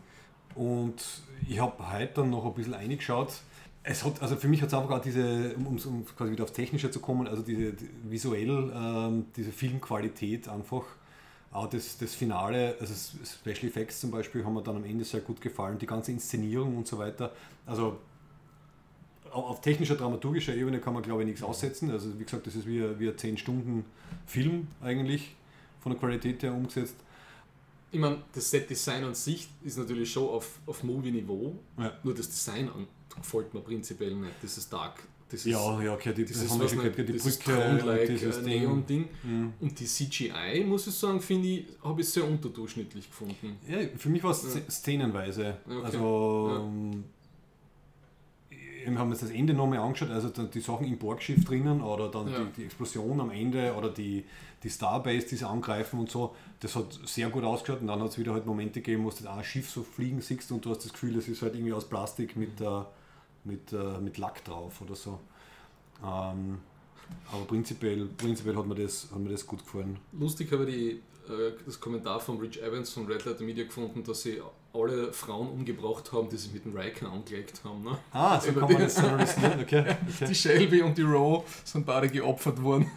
und ich habe heute dann noch ein bisschen eingeschaut. Es hat, also für mich hat es einfach auch diese, um, um quasi wieder aufs Technische zu kommen, also diese die, visuell, ähm, diese Filmqualität einfach, auch das, das Finale, also Special Effects zum Beispiel haben mir dann am Ende sehr gut gefallen, die ganze Inszenierung und so weiter. Also auf technischer, dramaturgischer Ebene kann man glaube ich nichts aussetzen. Also wie gesagt, das ist wie, ein- wie ein 10 Stunden Film eigentlich von der Qualität her umgesetzt. Ich meine, das Set-Design an sich ist natürlich schon auf, auf Movie-Niveau, Ja. nur das Design an, gefällt mir prinzipiell nicht. Das ist dark. Das ist, Ja, ja, okay, die, das ist was nicht, die dieses Brücke, und dieses äh, Ding. Neon-Ding. Mhm. Und die CGI, muss ich sagen, finde ich, habe ich sehr unterdurchschnittlich gefunden. Ja, für mich war es Ja. szenenweise. Okay. Also, Ja. Wir haben uns das Ende nochmal angeschaut, also die Sachen im Borgschiff drinnen oder dann Ja. die, die Explosion am Ende oder die, die Starbase, die sie angreifen und so, das hat sehr gut ausgeschaut und dann hat es wieder halt Momente gegeben, wo du ein Schiff so fliegen siehst und du hast das Gefühl, es ist halt irgendwie aus Plastik mit, äh, mit, äh, mit Lack drauf oder so. Ähm, aber prinzipiell, prinzipiell hat, mir das, hat mir das gut gefallen. Lustig habe ich die, äh, das Kommentar von Rich Evans von Red Letter Media gefunden, dass sie alle Frauen umgebracht haben, die sich mit dem Riker angelegt haben. Ne? Ah, so Über kann man das analysieren, okay. okay. Die Shelby und die Roe sind beide geopfert worden.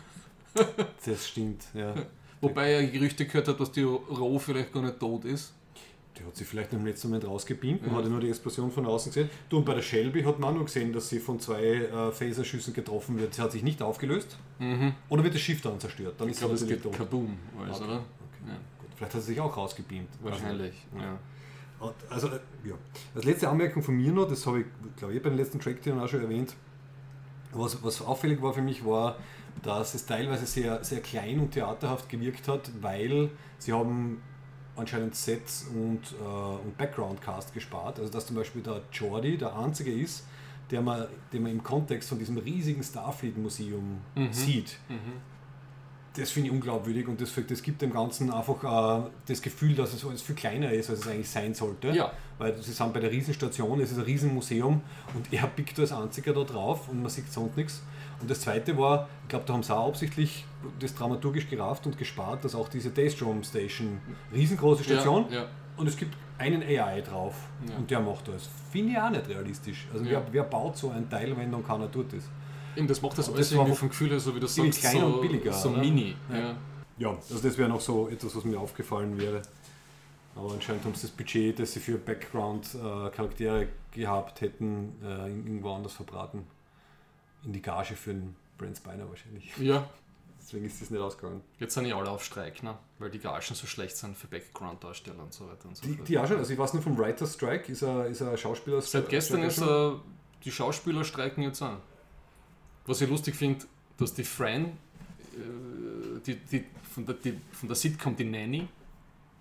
Das stimmt, ja. Wobei er Gerüchte gehört hat, dass die Roe vielleicht gar nicht tot ist. Die hat sich vielleicht im letzten Moment rausgebeamt und Ja. hat ja nur die Explosion von außen gesehen. Du, und bei der Shelby hat man auch nur gesehen, dass sie von zwei äh, Phaserschüssen getroffen wird. Sie hat sich nicht aufgelöst. Oder wird das Schiff dann zerstört? Dann Ich ist glaube, sie es geht tot. kaboom, alles, Okay. oder? Okay. Ja. Gut. Vielleicht hat sie sich auch rausgebeamt. Wahrscheinlich, ja. Also, also, äh, ja. Als letzte Anmerkung von mir noch, das habe ich, glaube ich, bei den letzten Track auch schon erwähnt. Was, was auffällig war für mich, war, dass es teilweise sehr, sehr klein und theaterhaft gewirkt hat, weil sie haben anscheinend Sets und, äh, und Background-Cast gespart. Also dass zum Beispiel der Jordi der einzige ist, der man, den man im Kontext von diesem riesigen Starfleet-Museum sieht. Das finde ich unglaubwürdig und das, das gibt dem Ganzen einfach äh, das Gefühl, dass es alles viel kleiner ist, als es eigentlich sein sollte. Ja. Weil sie sind bei der Riesenstation, es ist ein Riesenmuseum und er pickt als einziger da drauf und man sieht sonst nichts. Und das zweite war, ich glaube, da haben sie auch absichtlich das dramaturgisch gerafft und gespart, dass auch diese Daystrom Station, riesengroße Station, Ja, ja. und es gibt einen AI drauf und der macht das. Finde ich auch nicht realistisch. Also wer, wer baut so ein Teil, wenn dann keiner tut das? Eben, das macht das Und alles das irgendwie auch vom Gefühl her, so wie du ziemlich sagst, kleiner so, und billiger, so oder? mini. Ja. Ja. Ja, also das wäre noch so etwas, was mir aufgefallen wäre. Aber anscheinend haben sie das Budget, das sie für Background-Charaktere gehabt hätten, äh, irgendwo anders verbraten. In die Gage für den Brent Spiner wahrscheinlich. ja, Deswegen ist das nicht ausgegangen. jetzt sind ja alle auf Streik, ne? weil die Gagen so schlecht sind für Background-Darsteller und so weiter und so Die, fort. die auch schon, also ich weiß nur vom Writer's Strike, ist er, ist er Schauspieler. Seit gestern ist er. die Schauspieler streiken jetzt an. Was ich lustig finde, dass die Fran, äh, die, die, von, der, die, von der Sitcom Die Nanny,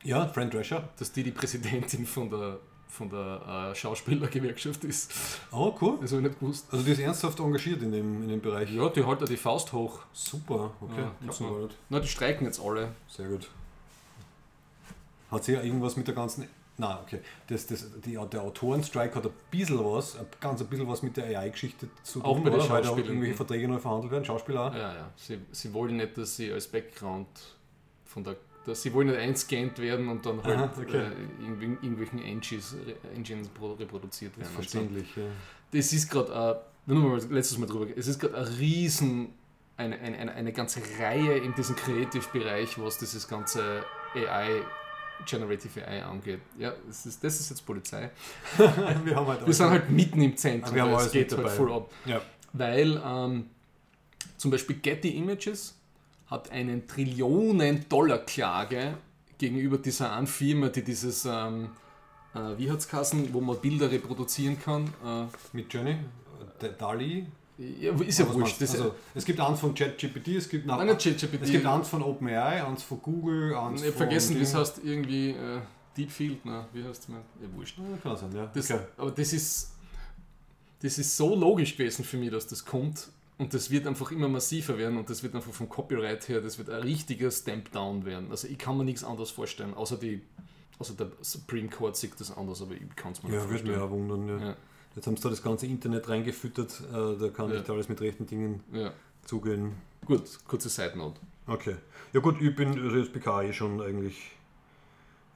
Ja, Fran Drescher. dass die die Präsidentin von der, von der äh, Schauspielergewerkschaft ist. Oh, cool. Das habe ich nicht gewusst. Also die ist ernsthaft engagiert in dem, in dem Bereich. Ja, die hält ja die Faust hoch. Super, okay. Ja, Gibt's so. Na, die streiken jetzt alle. Sehr gut. Hat sie ja irgendwas mit der ganzen. Nein, okay. Das, das, die, der Autorenstrike hat ein bisschen was, ganz ein bisschen was mit der AI-Geschichte zu tun, Auch bei oder? Weil da irgendwelche Verträge neu verhandelt werden, Schauspieler auch. Ja, ja. Sie, sie wollen nicht, dass sie als Background von der. Dass sie wollen nicht einscannt werden und dann halt Aha, okay. äh, in, in irgendwelchen Engines, Engines pro- reproduziert werden. ist und so. verständlich. Ja. Das ist gerade, äh, nur mal letztes Mal drüber, es ist gerade ein riesen, eine, eine, eine, eine ganze Reihe in diesem Creative-Bereich, was dieses ganze AI Generative AI angeht. Ja, das ist, das ist jetzt Polizei. wir haben halt Wir sind halt mitten im Zentrum, Wir haben es geht halt dabei. voll ab. Ja. Weil ähm, zum Beispiel Getty Images hat einen Trillionen-Dollar-Klage gegenüber dieser einen Firma, die dieses, ähm, äh, wie hat es wo man Bilder reproduzieren kann. Äh, Mit Journey, äh, Dali. Ja, ist ja Was wurscht. Das also, es gibt eins von ChatGPT, es gibt nach, Nein, ChatGPT. es gibt eins von OpenAI, eins von Google, eins ich von vergessen, wie es Ding. heißt, irgendwie äh, Deepfield, ne? wie heißt es mal? Ja, wurscht. Ja, Kann sein, ja. Das, okay. Aber das ist, das ist so logisch gewesen für mich, dass das kommt. Und das wird einfach immer massiver werden und das wird einfach vom Copyright her, das wird ein richtiger Stamp-Down werden. Also ich kann mir nichts anderes vorstellen, außer, die, außer der Supreme Court sieht das anders, aber ich kann es mir Ja, nicht würde mich vorstellen. auch wundern. Ja. Ja. Jetzt haben sie da das ganze Internet reingefüttert, äh, da kann Ja. nicht alles mit rechten Dingen Ja. zugehen. Gut, kurze Side Note. Okay. Ja gut, ich bin also das PK eh schon eigentlich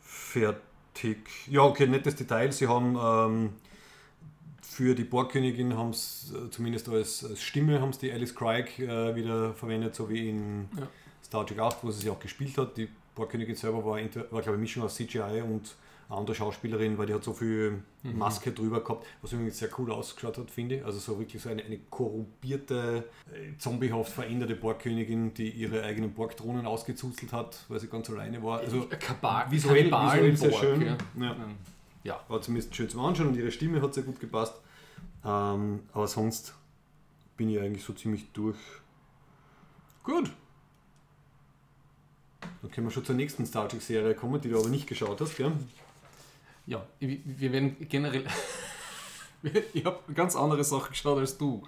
fertig. Ja, okay, nettes Detail. Sie haben ähm, für die Borgkönigin haben es äh, zumindest als, als Stimme haben sie die Alice Craig äh, wieder verwendet, so wie in Ja. Star Trek 8, wo sie sie auch gespielt hat. Die Borgkönigin selber war, war glaube ich, Mischung aus CGI und andere Schauspielerin, weil die hat so viel Mhm. Maske drüber gehabt, was übrigens sehr cool ausgeschaut hat, finde ich. Also so wirklich so eine, eine korrumpierte, äh, zombiehaft veränderte Borgkönigin, die ihre eigenen Borgdrohnen ausgezuzelt hat, weil sie ganz alleine war. Also Kabal, visuell, visuell sehr Kannibalenborg, schön. Ja. Ja. Ja. War zumindest schön zum Anschauen und ihre Stimme hat sehr gut gepasst. Ähm, aber sonst bin ich eigentlich so ziemlich durch. Gut. Dann können wir schon zur nächsten Star Trek-Serie kommen, die du aber nicht geschaut hast, gell? Ja, wir werden generell. ich habe ganz andere Sachen geschaut als du.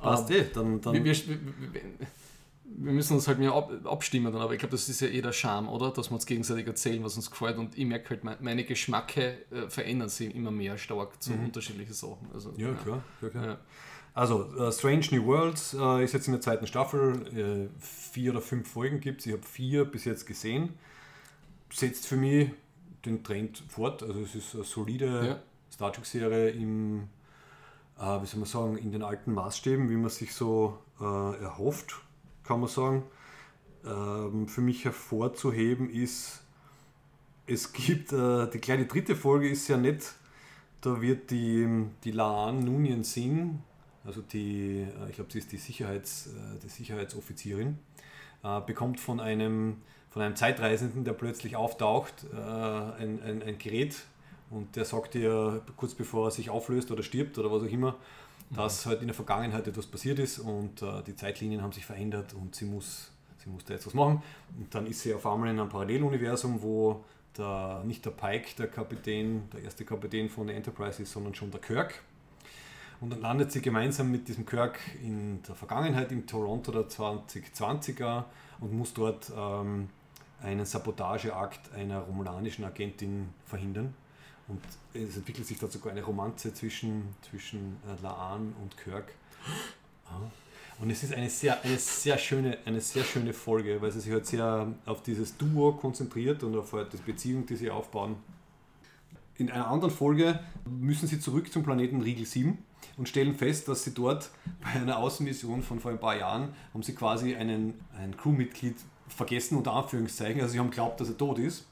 Passt Ähm, eh, dann, dann wir, wir, wir, müssen uns halt mehr ab, abstimmen, dann, aber ich glaube, das ist ja eh der Charme, oder? Dass wir uns gegenseitig erzählen, was uns gefällt. Und ich merke halt, mein- meine Geschmacke äh, verändern sich immer mehr stark zu unterschiedlichen Sachen. Also, Ja, klar. klar, klar. Ja. Also, äh, Strange New Worlds äh, ist jetzt in der zweiten Staffel. Äh, vier oder fünf Folgen gibt es. Ich habe vier bis jetzt gesehen. Setzt für mich den Trend fort. Also, es ist eine solide Ja. Star Trek-Serie im, äh, wie soll man sagen, in den alten Maßstäben, wie man sich so äh, erhofft, kann man sagen. Ähm, für mich hervorzuheben ist, es gibt, äh, die kleine dritte Folge ist ja nett. Da wird die, die Laan Nunien Singh, also die, äh, ich glaube, sie ist die, Sicherheits, äh, die Sicherheitsoffizierin, äh, bekommt von einem, von einem Zeitreisenden, der plötzlich auftaucht, äh, ein, ein, ein Gerät und der sagt ihr kurz bevor er sich auflöst oder stirbt oder was auch immer, dass halt in der Vergangenheit etwas passiert ist und äh, die Zeitlinien haben sich verändert und sie muss, sie muss da jetzt was machen. Und dann ist sie auf einmal in einem Paralleluniversum, wo der, nicht der Pike, der Kapitän, der erste Kapitän von der Enterprise ist, sondern schon der Kirk. Und dann landet sie gemeinsam mit diesem Kirk in der Vergangenheit, in Toronto der 2020er und muss dort ähm, einen Sabotageakt einer romulanischen Agentin verhindern. Und es entwickelt sich da sogar eine Romanze zwischen, zwischen äh, Laan und Kirk. Ah. Und es ist eine sehr, eine, sehr schöne, eine sehr schöne Folge, weil sie sich halt sehr auf dieses Duo konzentriert und auf halt die Beziehung, die sie aufbauen. In einer anderen Folge müssen sie zurück zum Planeten Riegel 7 und stellen fest, dass sie dort bei einer Außenmission von vor ein paar Jahren haben sie quasi einen, ein Crewmitglied vergessen, unter Anführungszeichen. Also sie haben geglaubt, dass er tot ist.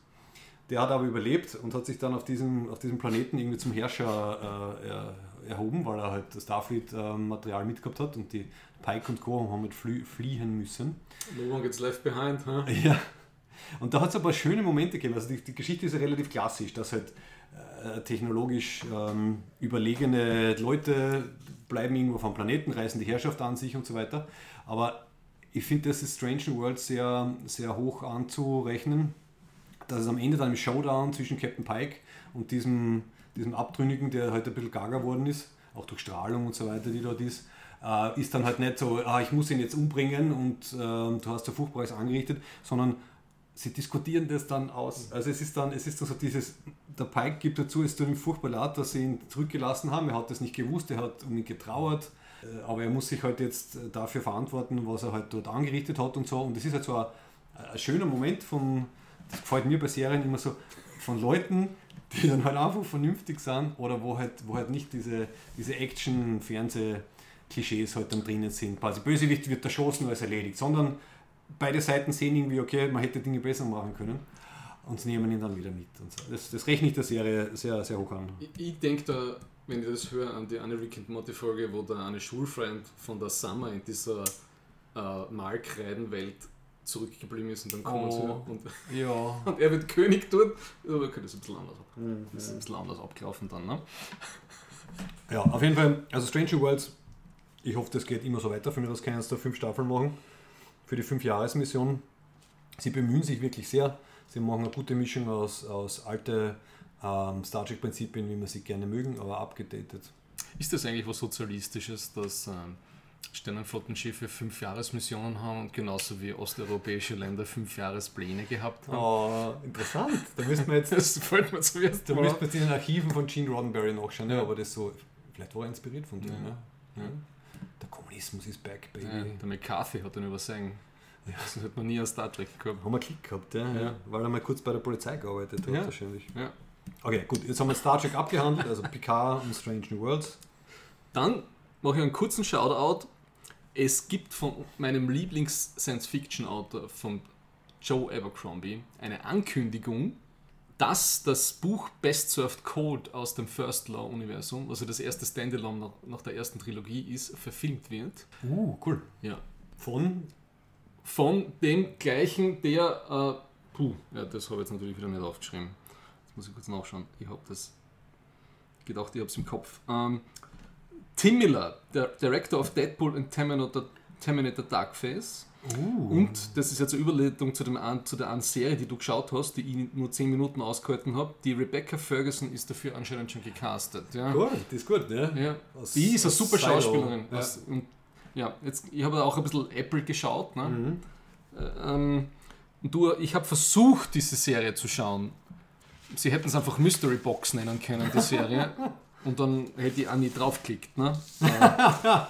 Der hat aber überlebt und hat sich dann auf diesem, auf diesem Planeten irgendwie zum Herrscher äh, er, erhoben, weil er halt das Starfleet-Material mitgehabt hat und die Pike und Co. haben halt flü fliehen müssen. No one gets left behind, huh? Ja. Und da hat es ein paar schöne Momente gegeben. Also die, die Geschichte ist ja relativ klassisch, dass halt äh, technologisch ähm, überlegene Leute bleiben irgendwo vom Planeten, reißen die Herrschaft an sich und so weiter. Aber ich finde, das ist Strange World sehr, sehr hoch anzurechnen, dass es am Ende dann im Showdown zwischen Captain Pike und diesem, diesem Abtrünnigen, der halt ein bisschen gaga worden ist, auch durch Strahlung und so weiter, die dort ist, äh, ist dann halt nicht so, ah, ich muss ihn jetzt umbringen und äh, du hast so Furchtbares angerichtet, sondern sie diskutieren das dann aus. Also es ist dann, es ist dann so dieses, der Pike gibt dazu, es tut ihm furchtbar leid, dass sie ihn zurückgelassen haben, er hat das nicht gewusst, er hat um ihn getrauert, aber er muss sich halt jetzt äh, dafür verantworten, was er halt dort angerichtet hat und so. Und das ist halt so ein, ein schöner Moment von, das gefällt mir bei Serien immer so, von Leuten, die dann halt einfach vernünftig sind oder wo halt, wo halt nicht diese, diese Action-Fernseh-Klischees halt dann drinnen sind. Quasi Bösewicht wird erschossen, als erledigt, sondern beide Seiten sehen irgendwie, okay, man hätte Dinge besser machen können. und nehmen ihn dann wieder mit. Und so. das, das rechne ich der Serie sehr, sehr hoch an. Ich, ich denke da, wenn ich das höre, an die eine Rick and Morty Folge, wo da eine Schulfreund von der Summer in dieser äh, Malkreidenwelt zurückgeblieben ist und dann kommen Oh. sie und, Ja. und er wird König dort. Aber okay, das ist ein bisschen anders. Mhm. Das ist ein bisschen anders abgelaufen dann, ne? Ja, auf jeden Fall, also Stranger Worlds, ich hoffe, das geht immer so weiter. Für mich, das können jetzt da fünf Staffeln machen. Für die fünf Jahresmission. Sie bemühen sich wirklich sehr. Sie machen eine gute Mischung aus, aus alte ähm, Star Trek-Prinzipien, wie wir sie gerne mögen, aber abgedatet. Ist das eigentlich was Sozialistisches, dass ähm, Sternenflottenschiffe fünf Jahresmissionen haben und genauso wie osteuropäische Länder fünf Jahrespläne gehabt haben? Oh, interessant. Da müssten wir jetzt, Das fällt mir zuerst da müssten wir jetzt in den Archiven von Gene Roddenberry nachschauen, ja. Ja. aber das so, vielleicht war er inspiriert von dem. Ja. Ne? Ja. Der Kommunismus ist back, baby. Ja, der McCarthy hat den übersehen. Das hat man nie an Star Trek gehabt. Haben wir Klick gehabt, ja, ja. Ja. weil er mal kurz bei der Polizei gearbeitet hat, Ja. wahrscheinlich. Ja. Okay, gut, jetzt haben wir Star Trek abgehandelt, also Picard und Strange New Worlds. Dann mache ich einen kurzen Shoutout. Es gibt von meinem Lieblings-Science-Fiction-Autor, von Joe Abercrombie, eine Ankündigung, dass das Buch Best Served Cold aus dem First Law-Universum, also das erste Standalone nach, nach der ersten Trilogie ist, verfilmt wird. Uh, cool. Ja. Von Von dem gleichen, der. Äh, puh, ja, das habe ich jetzt natürlich wieder nicht aufgeschrieben. Muss ich kurz nachschauen. Ich habe das gedacht, ich habe es im Kopf. Ähm, Tim Miller, der Director of Deadpool und Terminator, Terminator Darkface. uh, Und das ist jetzt eine Überleitung zu, dem, zu der einen Serie, die du geschaut hast, die ich nur 10 Minuten ausgehalten habe. Die Rebecca Ferguson ist dafür anscheinend schon gecastet. Ja. Gut, das ist gut, ne? Ja. Aus- Die ist eine super Silo. Schauspielerin. Ja. Aus- und, ja, jetzt, ich habe auch ein bisschen Apple geschaut. Ne? Mhm. Ähm, und du, ich habe versucht, diese Serie zu schauen. Sie hätten es einfach Mystery Box nennen können, die Serie. Und dann hätte ich auch nie draufgeklickt. Ne?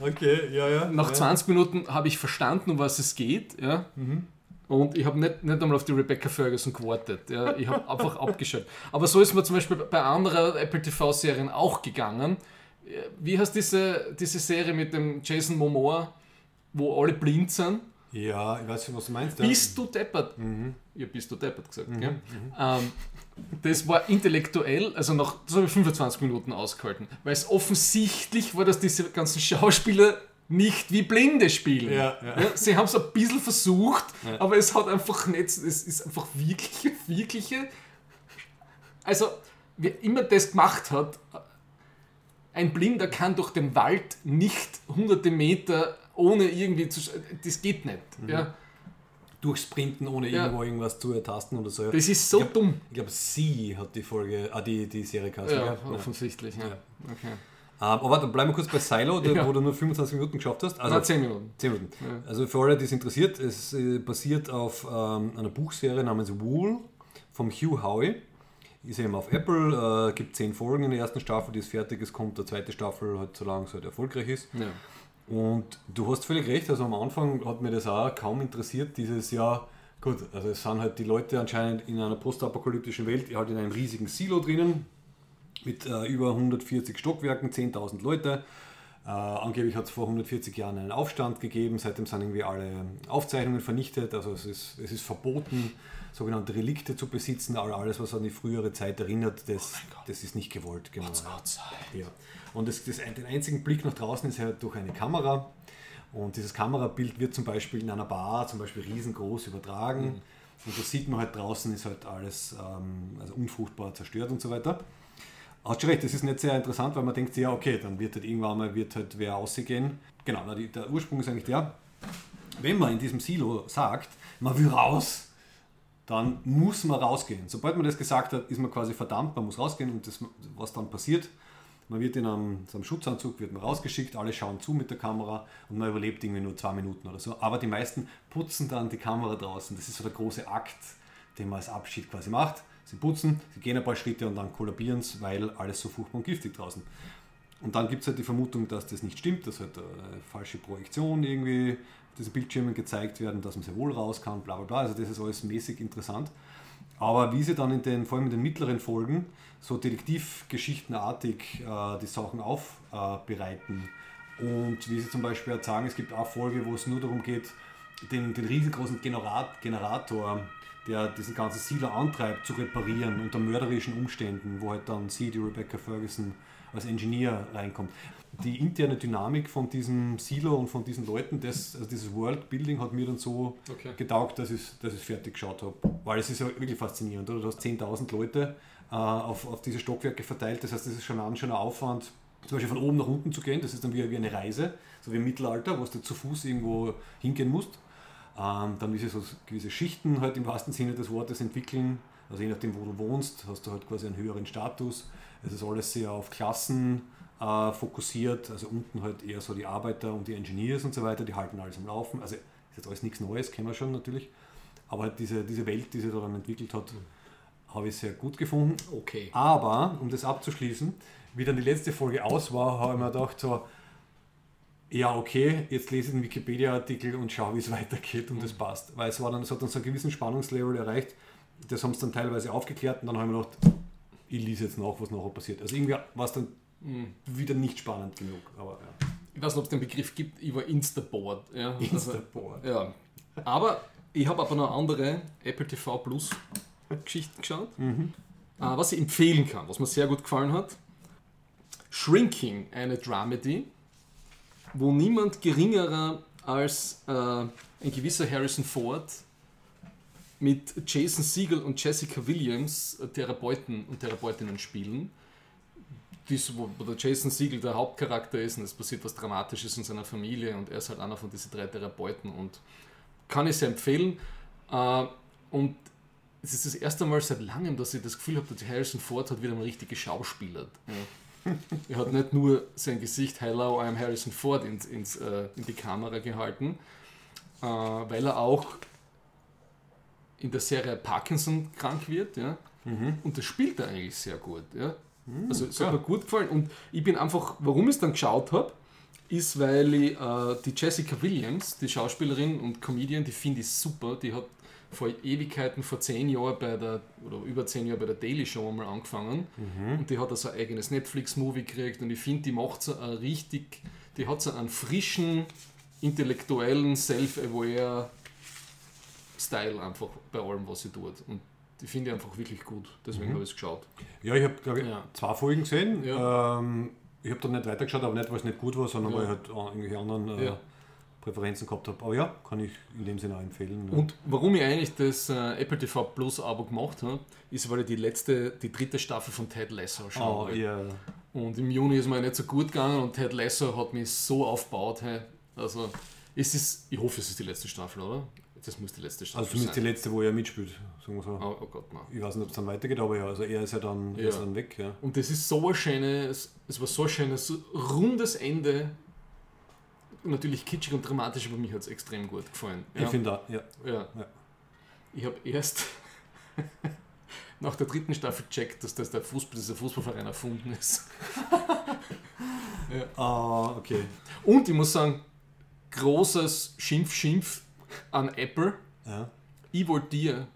Okay, ja, ja. Nach ja. 20 Minuten habe ich verstanden, um was es geht. Ja? Mhm. Und ich habe nicht, nicht einmal auf die Rebecca Ferguson gewartet. Ja? Ich habe einfach abgeschaltet. Aber so ist mir zum Beispiel bei anderen Apple TV-Serien auch gegangen. Wie heißt diese, diese Serie mit dem Jason Momoa, wo alle blind sind? Ja, ich weiß schon, was du meinst. Ja. Bist du deppert? Mhm. Ja, bist du deppert gesagt. gell? Ähm, das war intellektuell, also nach das habe ich 25 Minuten ausgehalten, weil es offensichtlich war, dass diese ganzen Schauspieler nicht wie Blinde spielen. Ja, ja. sie haben es ein bisschen versucht, Ja. aber es hat einfach nicht, es ist einfach wirkliche, wirkliche. Also, wer immer das gemacht hat, ein Blinder kann durch den Wald nicht hunderte Meter ohne irgendwie zu. Das geht nicht. Ja. Durchsprinten, ohne Ja. irgendwo irgendwas zu ertasten oder so. Das ist so Ich glaub- dumm. Ich glaube, sie hat die Folge, ah, die, die Serie geheißen. Ja? Ja. offensichtlich. Ja. Okay. Ähm, aber warte, bleiben wir kurz bei Silo, Ja. wo du nur 25 Minuten geschafft hast. Also Na, 10 Minuten. 10 Minuten. Ja. Also für alle, die es interessiert, es äh, basiert auf ähm, einer Buchserie namens Wool vom Hugh Howey. Ist eben auf Apple, äh, gibt 10 Folgen in der ersten Staffel, die ist fertig, es kommt der zweite Staffel, halt, solange es halt erfolgreich ist. Ja. Und du hast völlig recht, also am Anfang hat mir das auch kaum interessiert, dieses Jahr, gut, also es sind halt die Leute anscheinend in einer postapokalyptischen Welt halt in einem riesigen Silo drinnen, mit äh, über 140 Stockwerken, 10.000 Leute. Äh, angeblich hat es vor 140 Jahren einen Aufstand gegeben, seitdem sind irgendwie alle Aufzeichnungen vernichtet, also es ist, es ist verboten, sogenannte Relikte zu besitzen, all- alles, was an die frühere Zeit erinnert, das, das ist nicht gewollt. Genau. Ja. Und das, das, den einzigen Blick nach draußen ist halt durch eine Kamera. Und dieses Kamerabild wird zum Beispiel in einer Bar zum Beispiel riesengroß übertragen. Und da sieht man halt draußen ist halt alles ähm, also unfruchtbar zerstört und so weiter. Hast schon recht, das ist nicht sehr interessant, weil man denkt, ja okay, dann wird halt irgendwann mal wird halt wer ausgehen. Genau, na, die, der Ursprung ist eigentlich der, wenn man in diesem Silo sagt, man will raus, dann muss man rausgehen. Sobald man das gesagt hat, ist man quasi verdammt, man muss rausgehen und das, was dann passiert, man wird in einem, so einem Schutzanzug wird man rausgeschickt, alle schauen zu mit der Kamera und man überlebt irgendwie nur zwei Minuten oder so. Aber die meisten putzen dann die Kamera draußen. Das ist so der große Akt, den man als Abschied quasi macht. Sie putzen, sie gehen ein paar Schritte und dann kollabieren es, weil alles so furchtbar und giftig draußen. Und dann gibt es halt die Vermutung, dass das nicht stimmt, dass halt eine falsche Projektion irgendwie auf diesen Bildschirmen gezeigt werden, dass man sehr wohl raus kann, bla bla bla. Also das ist alles mäßig interessant. Aber wie sie dann in den, vor allem in den mittleren Folgen, so detektivgeschichtenartig äh, die Sachen aufbereiten. und wie sie zum Beispiel halt sagen, es gibt auch Folge, wo es nur darum geht, den, den riesengroßen Generat, Generator der diesen ganzen Sealer antreibt, zu reparieren unter mörderischen Umständen, wo halt dann sie, die Rebecca Ferguson, als Engineer reinkommt. Die interne Dynamik von diesem Silo und von diesen Leuten, das, also dieses Worldbuilding hat mir dann so Okay. getaugt, dass ich dass ich fertig geschaut habe. Weil es ist ja wirklich faszinierend, oder? Du hast 10.000 Leute äh, auf, auf diese Stockwerke verteilt, das heißt, das ist schon ein schöner Aufwand, zum Beispiel von oben nach unten zu gehen, das ist dann wie, wie eine Reise, so wie im Mittelalter, wo du zu Fuß irgendwo hingehen musst. Ähm, dann sich so gewisse Schichten halt im wahrsten Sinne des Wortes entwickeln. Also je nachdem, wo du wohnst, hast du halt quasi einen höheren Status. Es ist alles sehr auf Klassen äh, fokussiert. Also unten halt eher so die Arbeiter und die Engineers und so weiter, die halten alles am Laufen. Also ist jetzt alles nichts Neues, kennen wir schon natürlich. Aber halt diese, diese Welt, die sich da dann entwickelt hat, habe ich sehr gut gefunden. Okay. Aber, um das abzuschließen, wie dann die letzte Folge aus war, habe ich mir gedacht, so, ja, okay, jetzt lese ich den Wikipedia-Artikel und schaue, wie es weitergeht und das passt. Weil es, war dann, es hat dann so einen gewissen Spannungslevel erreicht. Das haben sie dann teilweise aufgeklärt und dann habe ich mir gedacht, ich lese jetzt nach, was nachher passiert. Also irgendwie war es dann wieder nicht spannend genug. Aber ja. Ich weiß nicht, ob es den Begriff gibt, ich war Instaboard. Ja. Also, Instaboard. ja. Aber ich habe aber noch andere Apple TV Plus Geschichten geschaut. Äh, was ich empfehlen kann, was mir sehr gut gefallen hat. Shrinking, eine Dramedy, wo niemand geringerer als äh, ein gewisser Harrison Ford mit Jason Segel und Jessica Williams äh, Therapeuten und Therapeutinnen spielen. Dies, wo, wo der Jason Segel der Hauptcharakter ist und es passiert was Dramatisches in seiner Familie und er ist halt einer von diesen drei Therapeuten und kann ich sehr empfehlen. Äh, und es ist das erste Mal seit langem, dass ich das Gefühl habe, dass Harrison Ford hat wieder mal richtig geschauspielert. Ja. er hat nicht nur sein Gesicht Hello, I'm Harrison Ford ins, ins, äh, in die Kamera gehalten, äh, weil er auch in der Serie Parkinson krank wird. Ja. Und das spielt er eigentlich sehr gut. Ja. Also es hat mir gut gefallen. Und ich bin einfach, warum ich es dann geschaut habe, ist, weil ich äh, die Jessica Williams, die Schauspielerin und Comedian, die finde ich super. Die hat vor Ewigkeiten, vor zehn Jahren bei der, oder über zehn Jahren bei der Daily Show einmal angefangen. Und die hat also ein eigenes Netflix-Movie gekriegt und ich finde, die macht so ein richtig, die hat so einen frischen, intellektuellen, self-aware Style einfach bei allem, was sie tut. Und die finde ich einfach wirklich gut. Deswegen habe ich es geschaut. Ja, ich habe, glaube ich, Ja. zwei Folgen gesehen. Ja. Ähm, ich habe dann nicht weitergeschaut, aber nicht, weil es nicht gut war, sondern Ja. weil ich halt irgendwelche anderen äh. Präferenzen gehabt habe. Aber ja, kann ich in dem Sinne auch empfehlen. Und warum ich eigentlich das äh, Apple TV Plus Abo gemacht habe, ist, weil ich die letzte, die dritte Staffel von Ted Lasso Oh, schauen wollte. ja. Und im Juni ist mir nicht so gut gegangen und Ted Lasso hat mich so aufgebaut. Hey. Also, es ist, ich hoffe, es ist die letzte Staffel, oder? Das muss die letzte Staffel Also zumindest die sein. letzte, wo er mitspielt, sagen wir so. Oh, oh Gott, nein. Ich weiß nicht, ob es dann weitergeht, aber ja, also er ist ja dann, Ja. ist dann weg. Ja. Und das ist so ein schönes, es war so ein schönes, rundes Ende. Natürlich kitschig und dramatisch, aber mir hat es extrem gut gefallen. Ich finde auch, ja. Ja. Ja. Ich habe erst nach der dritten Staffel gecheckt, dass das der Fußball, dieser Fußballverein erfunden ist. Ah, okay. Und ich muss sagen, großes Schimpf-Schimpf an Apple. Ja. Ich wollte dir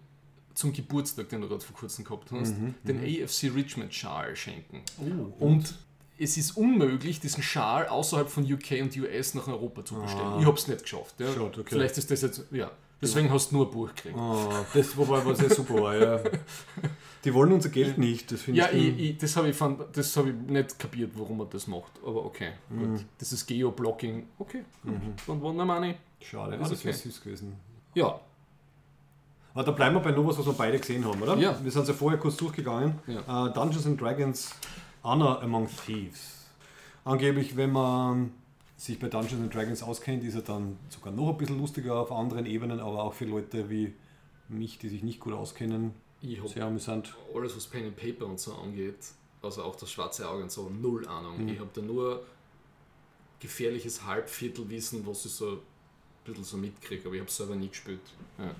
zum Geburtstag, den du gerade vor kurzem gehabt hast, Mhm, den AFC Richmond Schal schenken. Oh, Und es ist unmöglich, diesen Schal außerhalb von UK und US nach Europa zu bestellen. Ah. Ich habe es nicht geschafft. Ja. Schade, okay. Vielleicht ist das jetzt, ja. Deswegen hast du nur ein Buch gekriegt. Ah, das wobei was sehr super war, ja. Die wollen unser Geld nicht, das finde Ja, ich. ich, ich, das habe ich, fand- das hab ich nicht kapiert, warum man das macht. Aber okay, Mhm. gut. Das ist Geoblocking. Okay, gut. Dann wollen wir Money. Schade, Ist das okay. wäre süß gewesen. Ja, Aber da bleiben wir bei noch was, was wir beide gesehen haben, oder? Ja. Wir sind ja vorher kurz durchgegangen. Ja. Äh, Dungeons and Dragons Honor Among Thieves. Angeblich, wenn man sich bei Dungeons and Dragons auskennt, ist er dann sogar noch ein bisschen lustiger auf anderen Ebenen, aber auch für Leute wie mich, die sich nicht gut auskennen, ich sehr amüsant. alles, was Pen and Paper und so angeht, also auch das schwarze Auge und so, null Ahnung. Mhm. Ich habe da nur gefährliches Halbviertelwissen, was ich so bisschen so mitkriege, aber ich habe es selber nie gespielt. Ja. Aber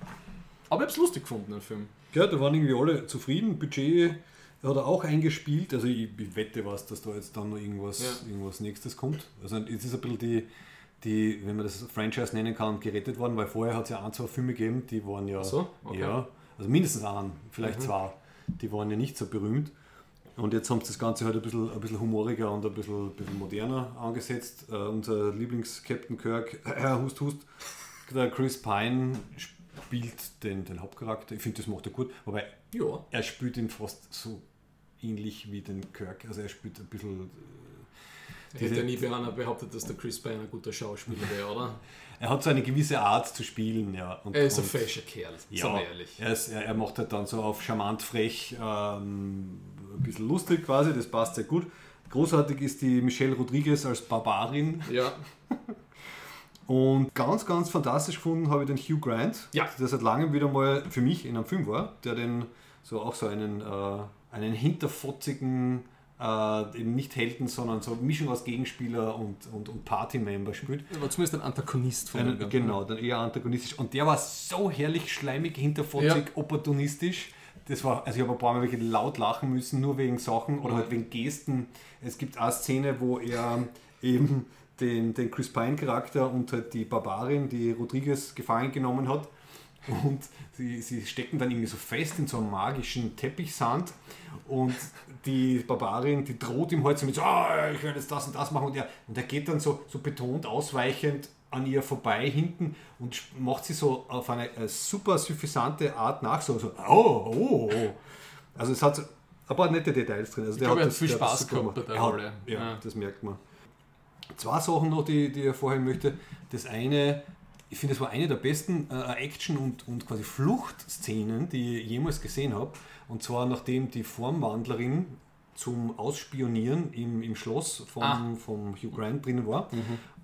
ich habe es lustig gefunden, den Film. Ja, da waren irgendwie alle zufrieden. Budget hat er auch eingespielt. Also ich, ich wette was, dass da jetzt dann noch irgendwas, Ja. irgendwas nächstes kommt. Also jetzt ist ein bisschen die, die, wenn man das Franchise nennen kann, gerettet worden, weil vorher hat es ja ein, zwei Filme gegeben, die waren ja, so? Okay. Mhm. ja, also mindestens einen, vielleicht zwei, die waren ja nicht so berühmt. Und jetzt haben sie das Ganze halt ein bisschen, ein bisschen humoriger und ein bisschen, ein bisschen moderner angesetzt. Äh, unser Lieblings-Captain Kirk, äh, Hust, Hust, der Chris Pine sp- spielt den, den Hauptcharakter. Ich finde, das macht er gut. Wobei Ja. er spielt ihn fast so ähnlich wie den Kirk. Also er spielt ein bisschen. äh, Hätte ja nie behauptet, dass der Chris Pine ein guter Schauspieler wäre, oder? Er hat so eine gewisse Art zu spielen, ja. Und, Er ist ein fescher Kerl, Ja, ehrlich. Er, ist, er, er macht halt dann so auf charmant frech ähm, ein bisschen lustig quasi, das passt sehr gut. Großartig ist die Michelle Rodriguez als Barbarin Ja, und ganz, ganz fantastisch gefunden habe ich den Hugh Grant, Ja. der seit langem wieder mal für mich in einem Film war, der den so auch so einen, äh, einen hinterfotzigen, äh, eben nicht Helden, sondern so eine Mischung aus Gegenspieler und, und, und Party-Member spielt. er war zumindest ein Antagonist von Ein, dem Ganzen. genau, dann eher antagonistisch. Und der war so herrlich schleimig, hinterfotzig, Ja. opportunistisch. Das war, also ich habe ein paar Mal wirklich laut lachen müssen, nur wegen Sachen oder Mhm. halt wegen Gesten. Es gibt eine Szene, wo er eben den, den Chris Pine-Charakter und halt die Barbarin, die Rodriguez gefangen genommen hat. Und sie, sie stecken dann irgendwie so fest in so einem magischen Teppichsand. Und die Barbarin, die droht ihm halt so mit so, ah, ich werde jetzt das und das machen. Und er, und er geht dann so, so betont ausweichend an ihr vorbei hinten und macht sie so auf eine äh, super suffisante Art nach. So, so oh, oh, oh. Also es hat ein paar nette Details drin. Also der glaube, er hat das- viel der Spaß gehabt bei der Er hat- Rolle. Ja, Ja. das merkt man. Zwei Sachen noch, die, die ich vorher möchte. Das eine, ich finde, es war eine der besten äh, Action- und, und quasi Fluchtszenen, die ich jemals gesehen habe. Und zwar nachdem die Formwandlerin zum Ausspionieren im, im Schloss vom, Ah. vom Hugh Grant drinnen war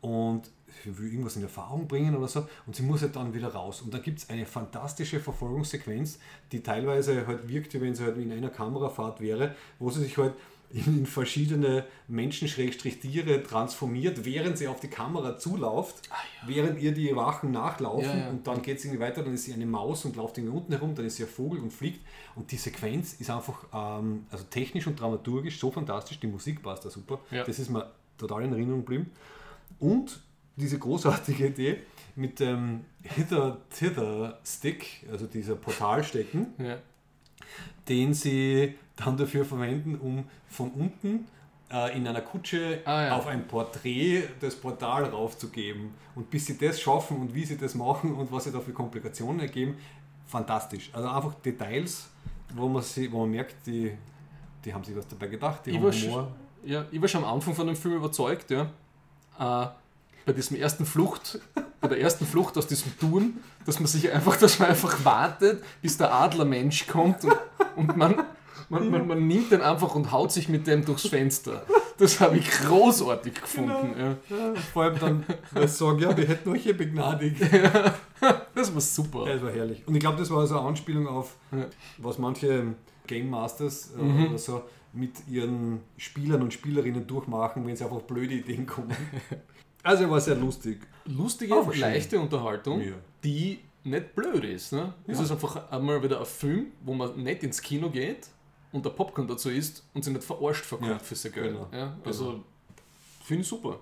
und sie will irgendwas in Erfahrung bringen oder so und sie muss halt dann wieder raus. Und da gibt es eine fantastische Verfolgungssequenz, die teilweise halt wirkt, wie wenn sie halt in einer Kamerafahrt wäre, wo sie sich halt in, verschiedene Menschen-Tiere transformiert, während sie auf die Kamera zulauft, während ihr die Wachen nachlaufen Ja, ja. und dann geht es irgendwie weiter, dann ist sie eine Maus und läuft irgendwie unten herum, dann ist sie ein Vogel und fliegt und die Sequenz ist einfach ähm, also technisch und dramaturgisch so fantastisch, die Musik passt da super, Ja. das ist mir total in Erinnerung geblieben und diese großartige Idee mit dem Hither, Hither Stick, also dieser Portalstecken, Ja. den sie dann dafür verwenden, um von unten äh, in einer Kutsche Ah, ja. auf ein Porträt das Portal raufzugeben. Und bis sie das schaffen und wie sie das machen und was sie da für Komplikationen ergeben, fantastisch. Also einfach Details, wo man, sie, wo man merkt, die, die haben sich was dabei gedacht, die Ich haben war, Humor. ja, ich war schon am Anfang von dem Film überzeugt, ja. Äh, bei diesem ersten Flucht, bei der ersten Flucht aus diesem Turm, dass man sich einfach, dass man einfach wartet, bis der Adlermensch kommt und, und man, man, man, man nimmt den einfach und haut sich mit dem durchs Fenster. Das habe ich großartig gefunden. Ja. Ja, vor allem dann, weil sie sagen, ja, wir hätten euch hier begnadigt. Das war super. Das war herrlich. Und ich glaube, das war so eine Anspielung auf, was manche Game Masters äh, Mhm. oder so mit ihren Spielern und Spielerinnen durchmachen, wenn sie einfach blöde Ideen kommen. Also war sehr lustig. Lustige, schön. leichte Unterhaltung, Ja. die nicht blöd ist. Ne? Es Ja. ist einfach einmal wieder ein Film, wo man nicht ins Kino geht und der Popcorn dazu isst und sich nicht verarscht verkommt Ja, für sein Geld. genau. Ja? Also finde ich super.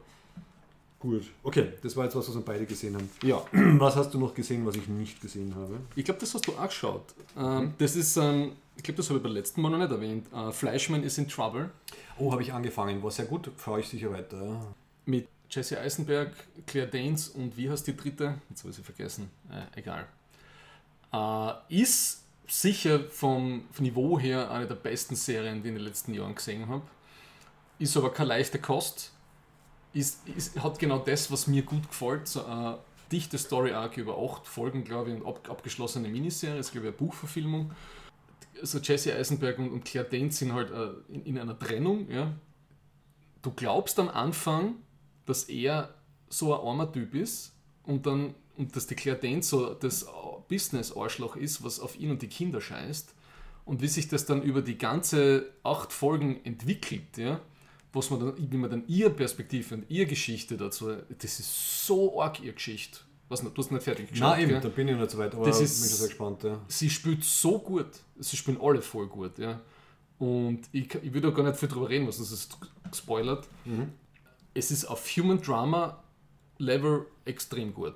Gut. Okay, das war jetzt was, was wir beide gesehen haben. Ja, Was hast du noch gesehen, was ich nicht gesehen habe? ich glaube, das hast du auch geschaut. Ähm, Das ist, ähm, ich glaube, das habe ich beim letzten Mal noch nicht erwähnt. Äh, Fleischmann is in Trouble Oh, habe ich angefangen. War sehr gut. Schaue ich sicher weiter. Mit Jesse Eisenberg, Claire Danes und wie heißt die dritte? Jetzt habe ich sie vergessen. Äh, egal. Äh, ist sicher vom Niveau her eine der besten Serien, die ich in den letzten Jahren gesehen habe. Ist aber keine leichte Kost. Ist, ist, hat genau das, was mir gut gefällt. So eine dichte Story Arc über acht Folgen, glaube ich, und ab, abgeschlossene Miniserie. ist, glaube ich, eine Buchverfilmung. Also Jesse Eisenberg und, und Claire Danes sind halt äh, in, in einer Trennung. Ja. Du glaubst am Anfang, dass er so ein armer Typ ist und dann und dass die Claire so das Business-Arschloch ist, was auf ihn und die Kinder scheißt und wie sich das dann über die ganze acht Folgen entwickelt, ja, was man dann, wie man dann ihre Perspektive und ihre Geschichte dazu, das ist so arg ihre Geschichte. Was, du hast nicht fertig geschaut, Nein, eben, gell? da bin ich noch nicht so weit, aber Das ist- bin schon sehr gespannt. Ja. sie spielt so gut. Sie spielen alle voll gut, ja. Und ich, ich will da gar nicht viel drüber reden, was das ist gespoilert. Es ist auf Human Drama Level extrem gut.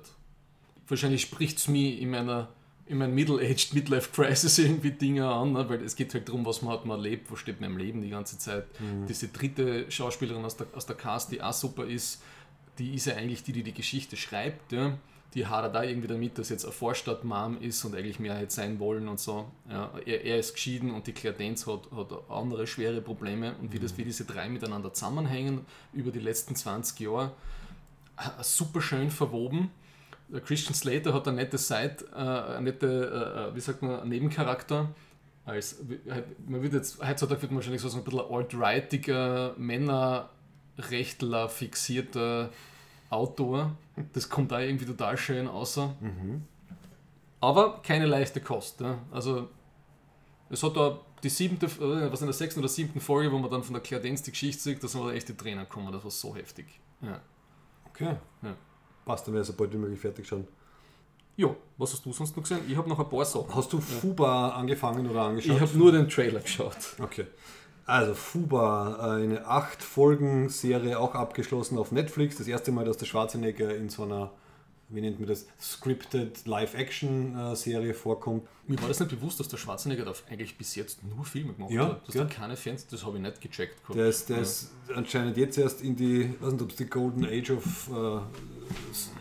Wahrscheinlich spricht es mich in meiner in meinem Middle-Aged Midlife Crisis irgendwie Dinge an, ne? weil es geht halt darum, was man hat mal erlebt, was steht mir im Leben die ganze Zeit. Diese dritte Schauspielerin aus der, aus der Cast, die auch super ist, die ist ja eigentlich die, die die Geschichte schreibt. Ja? Die hadert da irgendwie damit, dass jetzt eine Vorstadt-Mom ist und eigentlich mehr hätte sein wollen und so. Ja, er, er ist geschieden und die Claire Danes hat, hat andere schwere Probleme und wie, das, wie diese drei miteinander zusammenhängen über die letzten 20 Jahre, äh, super schön verwoben. Christian Slater hat eine nette Seite, äh, eine nette, äh, wie sagt man, Nebencharakter. Als, man wird jetzt, heutzutage wird man wahrscheinlich so ein bisschen alt-rightiger, Männerrechtler fixierter Autor. Das kommt da irgendwie total schön außer. Mhm. Aber keine leichte Kost. Ja. Also es hat da die siebte, äh, was in der sechsten oder siebten Folge, wo man dann von der Claire die Geschichte sieht, da sind da echt die Trainer gekommen. Das war so heftig. Ja. Okay. Ja. Passt, dann wäre so bald wie möglich fertig schon. Ja, was hast du sonst noch gesehen? Ich habe noch ein paar Sachen. Hast du Fuba ja. angefangen oder angeschaut? Ich habe nur den Trailer geschaut. Okay. Also Fuba, eine acht Folgen Serie auch abgeschlossen auf Netflix. Das erste Mal, dass der Schwarzenegger in so einer wie nennt man das, scripted Live-Action-Serie vorkommt. Mir war das nicht bewusst, dass der Schwarzenegger da eigentlich bis jetzt nur Filme gemacht ja, hat. Das ja. keine Fans, das habe ich nicht gecheckt. Der ist, der ja. ist anscheinend jetzt erst in die, ich weiß nicht, ob es die Golden Age of uh,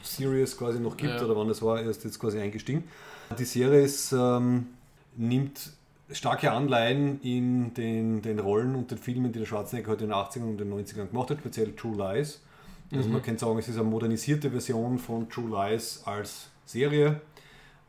Series quasi noch gibt ja. oder wann das war, erst jetzt quasi eingestiegen. Die Serie ist, ähm, nimmt starke Anleihen in den, den Rollen und den Filmen, die der Schwarzenegger heute in den 80ern und den 90ern gemacht hat, speziell True Lies. Also mhm. man kann sagen, es ist eine modernisierte Version von True Lies als Serie.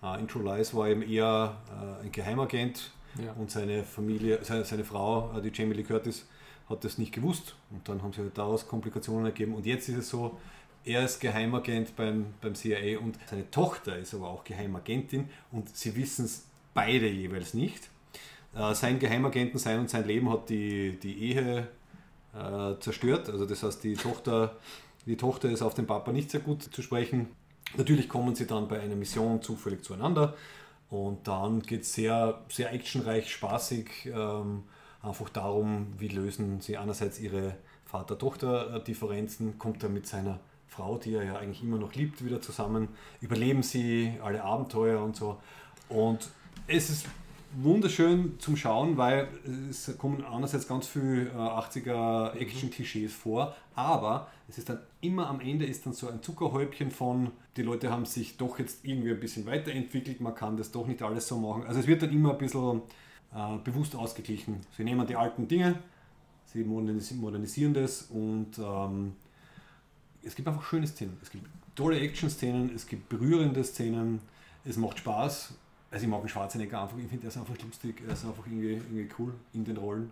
Uh, in True Lies war eben eher uh, ein Geheimagent ja. und seine Familie, seine, seine Frau, uh, die Jamie Lee Curtis, hat das nicht gewusst und dann haben sich halt daraus Komplikationen ergeben. Und jetzt ist es so, er ist Geheimagent beim, beim CIA und seine Tochter ist aber auch Geheimagentin und sie wissen es beide jeweils nicht. Sein Geheimagenten sein und sein Leben hat die, die Ehe zerstört. Also das heißt, die Tochter die Tochter ist auf den Papa nicht sehr gut zu sprechen. Natürlich kommen sie dann bei einer Mission zufällig zueinander und dann geht es sehr, sehr actionreich, spaßig, ähm, einfach darum, wie lösen sie einerseits ihre Vater-Tochter-Differenzen, kommt er mit seiner Frau, die er ja eigentlich immer noch liebt, wieder zusammen, überleben sie alle Abenteuer und so. Und es ist wunderschön zum Schauen, weil es kommen einerseits ganz viele 80er Action-Klischees vor, aber es ist dann immer am Ende ist dann so ein Zuckerhäubchen von, die Leute haben sich doch jetzt irgendwie ein bisschen weiterentwickelt, man kann das doch nicht alles so machen. Also es wird dann immer ein bisschen äh, bewusst ausgeglichen. Sie nehmen die alten Dinge, sie modernisieren das und ähm, es gibt einfach schöne Szenen. Es gibt tolle Action-Szenen, es gibt berührende Szenen, es macht Spaß also ich mag den Schwarzenegger einfach, ich finde er ist einfach lustig, er ist einfach irgendwie, irgendwie cool in den Rollen.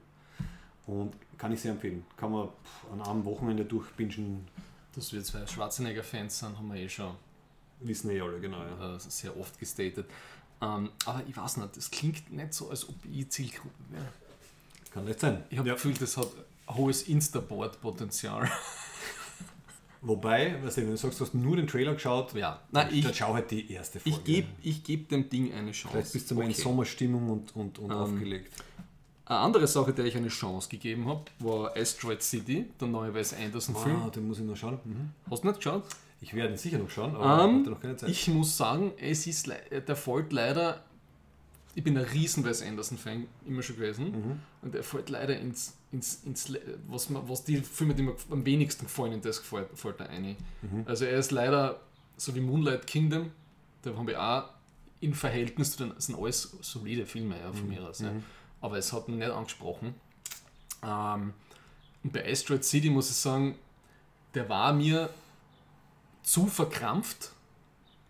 Und kann ich sehr empfehlen. Kann man an einem Wochenende durchbingen. Dass wir zwei Schwarzenegger-Fans sind, haben wir eh schon. Wissen eh alle, genau. Ja. Äh, sehr oft gestatet. Ähm, aber ich weiß nicht, es klingt nicht so, als ob ich Zielgruppe wäre. Kann nicht sein. Ich habe ja. das Gefühl, das hat hohes Instaboard-Potenzial. Wobei, was wenn du sagst, du hast nur den Trailer geschaut, ja. Nein, dann, ich, dann schau halt die erste Folge. Ich gebe ich geb dem Ding eine Chance. Vielleicht bist du mal okay. in Sommerstimmung und, und, und ähm, aufgelegt. Eine andere Sache, der ich eine Chance gegeben habe, war Asteroid City, der neue Wes Anderson-Film. Ah, den muss ich noch schauen. Mhm. Hast du nicht geschaut? Ich werde ihn sicher noch schauen, aber um, ähm, noch keine Zeit. Ich muss sagen, es ist, der folgt leider ich bin ein riesen Wes Anderson-Fan immer schon gewesen mhm. und er fällt leider ins, ins, ins was, man, was die Filme, die mir am wenigsten gefallen, in das gefällt, fällt da eine. Mhm. Also er ist leider so wie Moonlight Kingdom, da haben wir auch in Verhältnis zu den, das sind alles solide Filme ja, von mhm. mir aus, ja. Mhm. aber es hat mich nicht angesprochen. Ähm, und bei Asteroid City muss ich sagen, der war mir zu verkrampft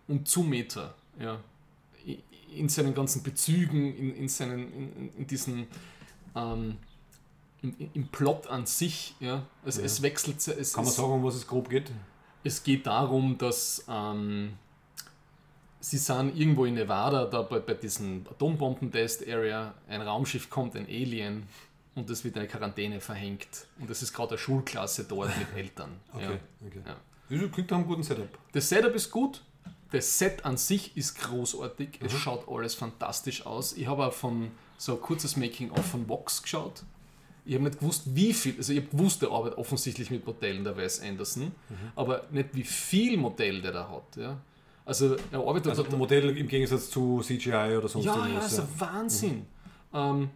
und zu meta. Ja in seinen ganzen Bezügen, in, in, seinen, in, in diesen ähm, im, im Plot an sich. Ja. Also ja. es wechselt. Es, Kann man sagen, um was es grob geht? Es geht darum, dass ähm, sie sind irgendwo in Nevada, da bei, bei diesem Atombomben-Test-Area, ein Raumschiff kommt, ein Alien, und es wird eine Quarantäne verhängt. Und es ist gerade eine Schulklasse dort mit Eltern. okay, ja. okay. Ja. Das klingt nach einem guten Setup. Das Setup ist gut, das Set an sich ist großartig. Mhm. Es schaut alles fantastisch aus. Ich habe auch von so ein kurzes Making-of von Vox geschaut. Ich habe nicht gewusst, wie viel, also ich habe gewusst, der arbeitet offensichtlich mit Modellen, der Wes Anderson, mhm. aber nicht wie viel Modell der da hat. Ja. Also er arbeitet also Modell im Gegensatz zu CGI oder sonst ja, irgendwas. Ja, ist ein Wahnsinn. Mhm. Ähm,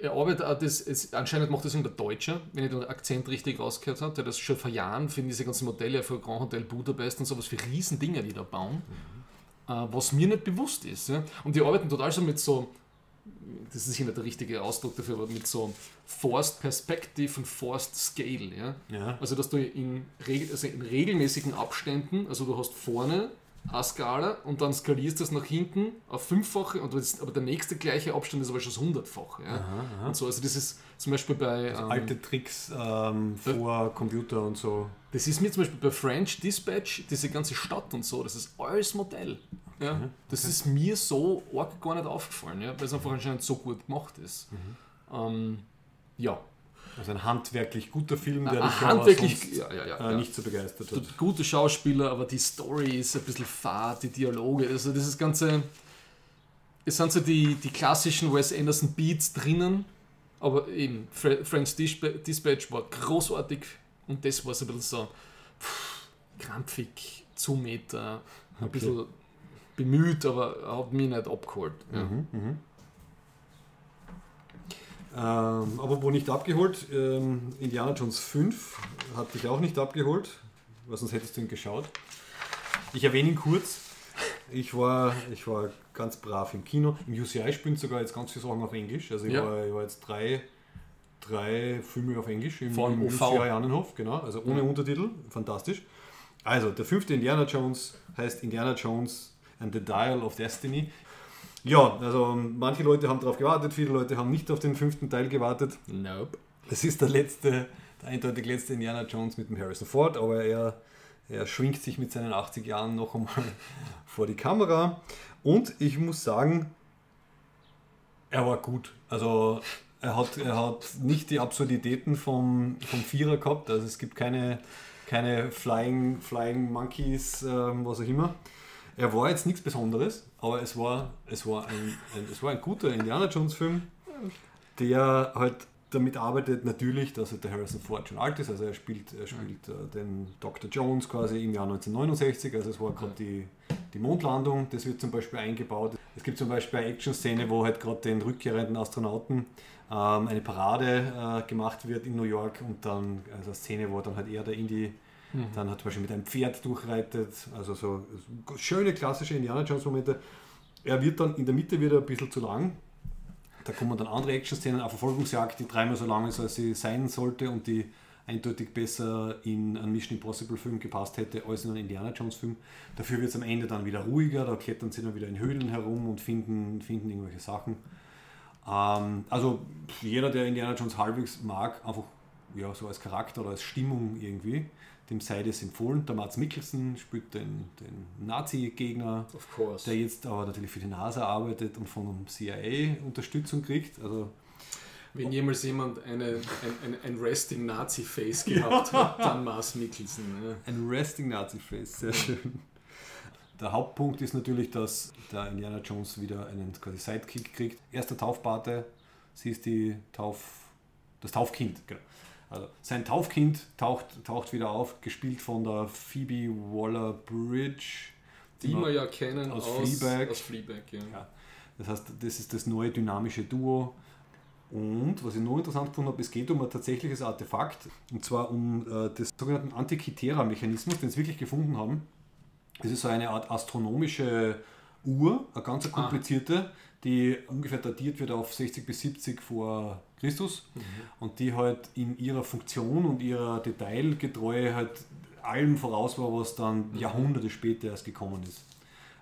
er arbeitet auch das, es, anscheinend macht das der Deutsche, wenn ich den Akzent richtig rausgehört habe, der das schon vor Jahren für diese ganzen Modelle für Grand Hotel Budapest und sowas für Riesendinger, die da bauen, mhm. äh, was mir nicht bewusst ist. Ja? Und die arbeiten total so mit so, das ist sicher nicht der richtige Ausdruck dafür, aber mit so Forced Perspective und Forced Scale. Ja? Ja. Also, dass du in, also in regelmäßigen Abständen, also du hast vorne eine Skala und dann skalierst du das nach hinten auf fünffache und das, aber der nächste gleiche Abstand ist aber schon das hundertfache. Ja? Aha, aha. Und so, also das ist zum Beispiel bei Also ähm, alte Tricks ähm, vor Computer und so. das ist mir zum Beispiel bei French Dispatch, diese ganze Stadt und so, das ist alles Modell. Ja? Das ist mir so arg gar nicht aufgefallen, ja? weil es einfach anscheinend so gut gemacht ist. Ähm, ja, Also ein handwerklich guter Film, der dich handwerklich- ja, ja, ja, äh, nicht so begeistert hat. gute Schauspieler, aber die Story ist ein bisschen fad, die Dialoge, also dieses ganze, es sind so die, die klassischen Wes Anderson Beats drinnen, aber eben French Dispa- Dispatch war großartig und das war so ein bisschen so pff, krampfig, Zumeter, ein Okay. bisschen bemüht, aber hat mich nicht abgeholt. Ja. Mhm, mhm. Ähm, aber wo nicht abgeholt, ähm, Indiana Jones 5 hat dich auch nicht abgeholt, weil sonst hättest du ihn geschaut. Ich erwähne ihn kurz. Ich war, ich war ganz brav im Kino. Im UCI spielen sogar jetzt ganz viele Sachen auf Englisch. Also ich, Ja. war, ich war jetzt drei, drei Filme auf Englisch im, im. UCI Annenhof, genau. Also ohne Untertitel. Fantastisch. Also, der fünfte Indiana Jones heißt Indiana Jones and the Dial of Destiny. Ja, also ähm, manche Leute haben darauf gewartet, viele Leute haben nicht auf den fünften Teil gewartet. Nope. Es ist der letzte, der eindeutig letzte Indiana Jones mit dem Harrison Ford, aber er, er schwingt sich mit seinen 80 Jahren noch einmal vor die Kamera. Und ich muss sagen, er war gut. Also er hat, er hat nicht die Absurditäten vom, vom Vierer gehabt. Also es gibt keine, keine Flying, Flying Monkeys, ähm, was auch immer. Er war jetzt nichts Besonderes, aber es war, es war, ein, ein, es war ein guter Indiana Jones Film, der halt damit arbeitet natürlich, dass halt der Harrison Ford schon alt ist. Also er spielt, er spielt äh, den Dr. Jones quasi im Jahr 1969. Also es war gerade die, die Mondlandung. Das wird zum Beispiel eingebaut. Es gibt zum Beispiel eine Action-Szene, wo halt gerade den rückkehrenden Astronauten ähm, eine Parade äh, gemacht wird in New York und dann also eine Szene, wo dann halt er der Indy dann hat zum Beispiel mit einem Pferd durchreitet. Also so schöne klassische Indiana Jones Momente. Er wird dann in der Mitte wieder ein bisschen zu lang. Da kommen dann andere Action-Szenen, eine Verfolgungsjagd, die dreimal so lang ist, als sie sein sollte und die eindeutig besser in einen Mission Impossible Film gepasst hätte als in einen Indiana Jones Film. Dafür wird es am Ende dann wieder ruhiger, da klettern sie dann wieder in Höhlen herum und finden, finden irgendwelche Sachen. Ähm, also jeder, der Indiana Jones halbwegs mag, einfach ja, so als Charakter oder als Stimmung irgendwie, dem sei das empfohlen. Der Mats Mikkelsen spielt den, den Nazi-Gegner der jetzt aber natürlich für die NASA arbeitet und von CIA Unterstützung kriegt. Also Wenn jemals jemand eine, ein, ein, ein Resting Nazi-Face gehabt hat, dann Mars Mikkelsen. Ja. ein Resting Nazi-Face, sehr schön. Der Hauptpunkt ist natürlich, dass der Indiana Jones wieder einen quasi Sidekick kriegt. Erster Taufpate, sie ist die Tauf, das Taufkind. Genau. Also sein Taufkind taucht, taucht wieder auf, gespielt von der Phoebe Waller-Bridge. Die wir ja kennen Aus aus, Fleabag. Aus Fleabag ja. Ja. Das heißt, das ist das neue dynamische Duo. Und was ich noch interessant gefunden habe, es geht um ein tatsächliches Artefakt, und zwar um äh, den sogenannten Antikythera-Mechanismus, den sie wirklich gefunden haben. Es ist so eine Art astronomische Uhr, eine ganz komplizierte, die ungefähr datiert wird auf 60 bis 70 vor Christus und die halt in ihrer Funktion und ihrer Detailgetreue halt allem voraus war, was dann Jahrhunderte später erst gekommen ist.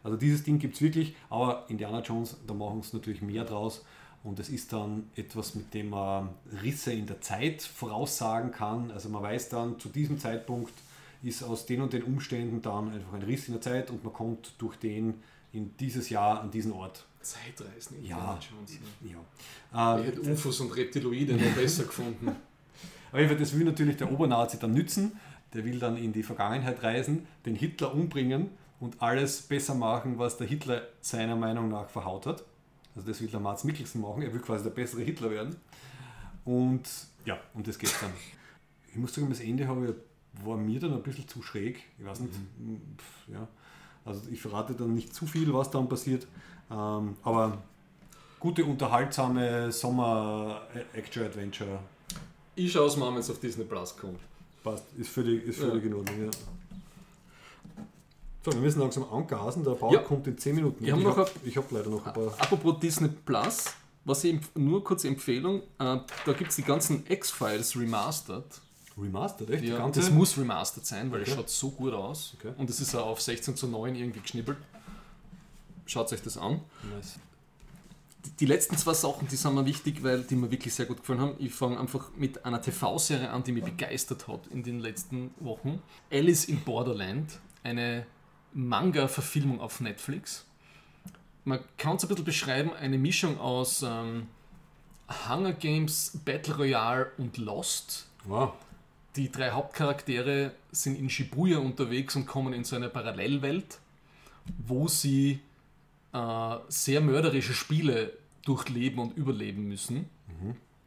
Also dieses Ding gibt es wirklich, aber Indiana Jones, da machen sie natürlich mehr draus. Und es ist dann etwas, mit dem man Risse in der Zeit voraussagen kann. Also man weiß dann, zu diesem Zeitpunkt ist aus den und den Umständen dann einfach ein Riss in der Zeit und man kommt durch den in dieses Jahr an diesen Ort. Zeitreisen. Ja. Indiana Jones, ja. Ja. Ich Äh, hätte UFOs und Reptiloide noch besser gefunden. Auf jeden Fall, das will natürlich der Obernazi dann nützen. Der will dann in die Vergangenheit reisen, den Hitler umbringen und alles besser machen, was der Hitler seiner Meinung nach verhaut hat. Also das will der Mats Mikkelsen machen. Er will quasi der bessere Hitler werden. Und ja, um das geht dann. Ich muss sagen, das Ende habe war mir dann ein bisschen zu schräg. Ich weiß nicht, pf, ja. Also ich verrate dann nicht zu viel, was dann passiert. Ähm, aber gute, unterhaltsame Sommer-Action-Adventure. Ich schaue es mal, wenn es auf Disney Plus kommt. Passt, ist völlig, ist völlig Ja. in Ordnung, ja. So, wir müssen langsam angasen, der Bauer Ja. kommt in 10 Minuten. Ich habe hab leider noch ein paar. Apropos Disney Plus, was ich nur kurze Empfehlung, äh, da gibt es die ganzen X-Files remastered. Remastered, echt? Ja, das muss remastered sein, weil es Okay. schaut so gut aus. Okay. Und es ist auch auf 16 zu 9 irgendwie geschnippelt. Schaut euch das an. Nice. Die- Die letzten zwei Sachen, die sind mir wichtig, weil die mir wirklich sehr gut gefallen haben. Ich fange einfach mit einer TV-Serie an, die mich begeistert hat in den letzten Wochen. Alice in Borderland, eine Manga-Verfilmung auf Netflix. Man kann es ein bisschen beschreiben, eine Mischung aus ähm, Hunger Games, Battle Royale und Lost. Wow. Die drei Hauptcharaktere sind in Shibuya unterwegs und kommen in so eine Parallelwelt, wo sie äh, sehr mörderische Spiele durchleben und überleben müssen.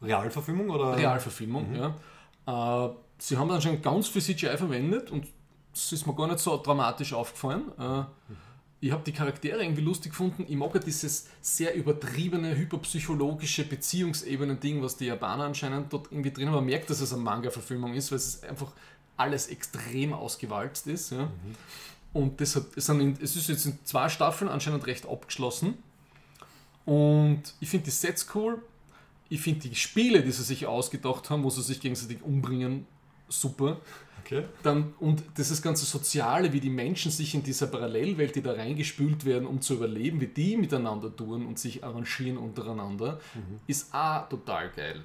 Realverfilmung oder? Realverfilmung, ja. Äh, sie haben anscheinend ganz viel CGI verwendet und es ist mir gar nicht so dramatisch aufgefallen. Äh, ich habe die Charaktere irgendwie lustig gefunden. Ich mag ja dieses sehr übertriebene, hyperpsychologische Beziehungsebenen-Ding, was die Japaner anscheinend dort irgendwie drin haben. Man merkt, dass es eine Manga-Verfilmung ist, weil es einfach alles extrem ausgewalzt ist. Ja. Und das hat, es, sind in, es ist jetzt in zwei Staffeln anscheinend recht abgeschlossen. Und ich finde die Sets cool. Ich finde die Spiele, die sie sich ausgedacht haben, wo sie sich gegenseitig umbringen, super. Okay. Dann, und dieses ganze Soziale, wie die Menschen sich in dieser Parallelwelt, die da reingespült werden, um zu überleben, wie die miteinander tun und sich arrangieren untereinander, ist auch total geil.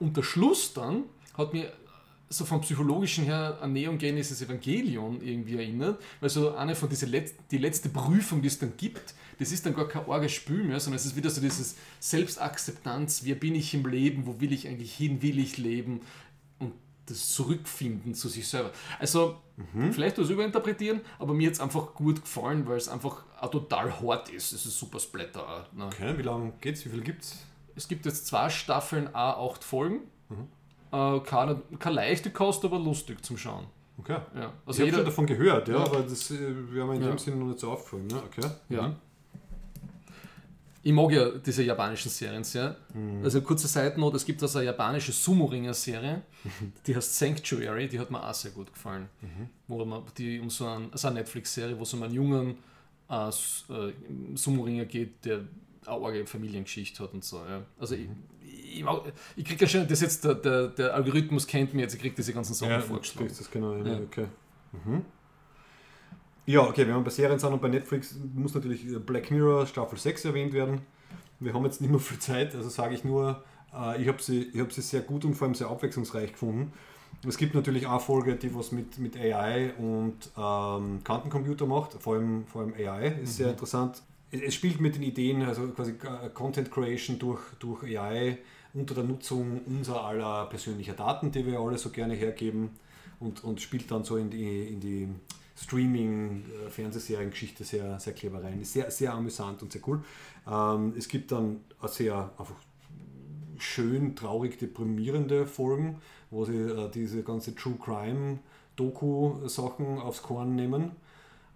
Und der Schluss dann hat mir so vom psychologischen her an Neon Genesis Evangelion irgendwie erinnert, weil so eine von diese Letz die letzte Prüfung, die es dann gibt, das ist dann gar kein arges Spiel mehr, sondern es ist wieder so dieses Selbstakzeptanz, wer bin ich im Leben, wo will ich eigentlich hin, will ich leben und das Zurückfinden zu sich selber. Also, vielleicht das überinterpretieren, aber mir es einfach gut gefallen, weil es einfach auch total hart ist. Es ist super Splatter. Ne? Okay, wie lange geht's? Wie viel gibt's? Es gibt jetzt zwei Staffeln, a acht Folgen. Äh, keine, keine leichte Kost, aber lustig zum Schauen. Okay. Ja. Also ich habe schon davon gehört, ja, Ja. aber das äh, wäre mir in Ja. dem Sinne noch nicht so aufgefallen. Ne? Okay. ja. Ich mag ja diese japanischen Serien sehr. Also kurze Seitennote, es gibt also eine japanische Sumo-Ringer-Serie, die heißt Sanctuary, die hat mir auch sehr gut gefallen. Wo man die um so einen, also eine Netflix-Serie, wo es um einen jungen äh, äh, Sumo-Ringer geht, der eine arge Familiengeschichte hat und so. Ja. Also ich, ich, ich kriege ja schon, das jetzt der, der, der Algorithmus kennt mich jetzt, ich kriege diese ganzen Sachen Ja, vorgeschlagen. das genau. Ja. Ja. Okay. Mhm. Ja, okay, wenn wir bei Serien sind und bei Netflix muss natürlich Black Mirror Staffel 6 erwähnt werden. Wir haben jetzt nicht mehr viel Zeit, also sage ich nur, äh, ich habe sie, ich hab sie sehr gut und vor allem sehr abwechslungsreich gefunden. Es gibt natürlich auch Folge, die was mit, mit AI und ähm, Quantencomputer macht, vor allem, vor allem AI ist sehr interessant. Es, es spielt mit den Ideen, also quasi äh, Content Creation durch, durch AI unter der Nutzung unserer aller persönlicher Daten, die wir alle so gerne hergeben und, und spielt dann so in die, in die Streaming-Fernsehserien-Geschichte sehr, sehr clever rein. Ist sehr, sehr amüsant und sehr cool. Ähm, es gibt dann sehr einfach schön, traurig, deprimierende Folgen, wo sie äh, diese ganze True Crime Doku-Sachen aufs Korn nehmen.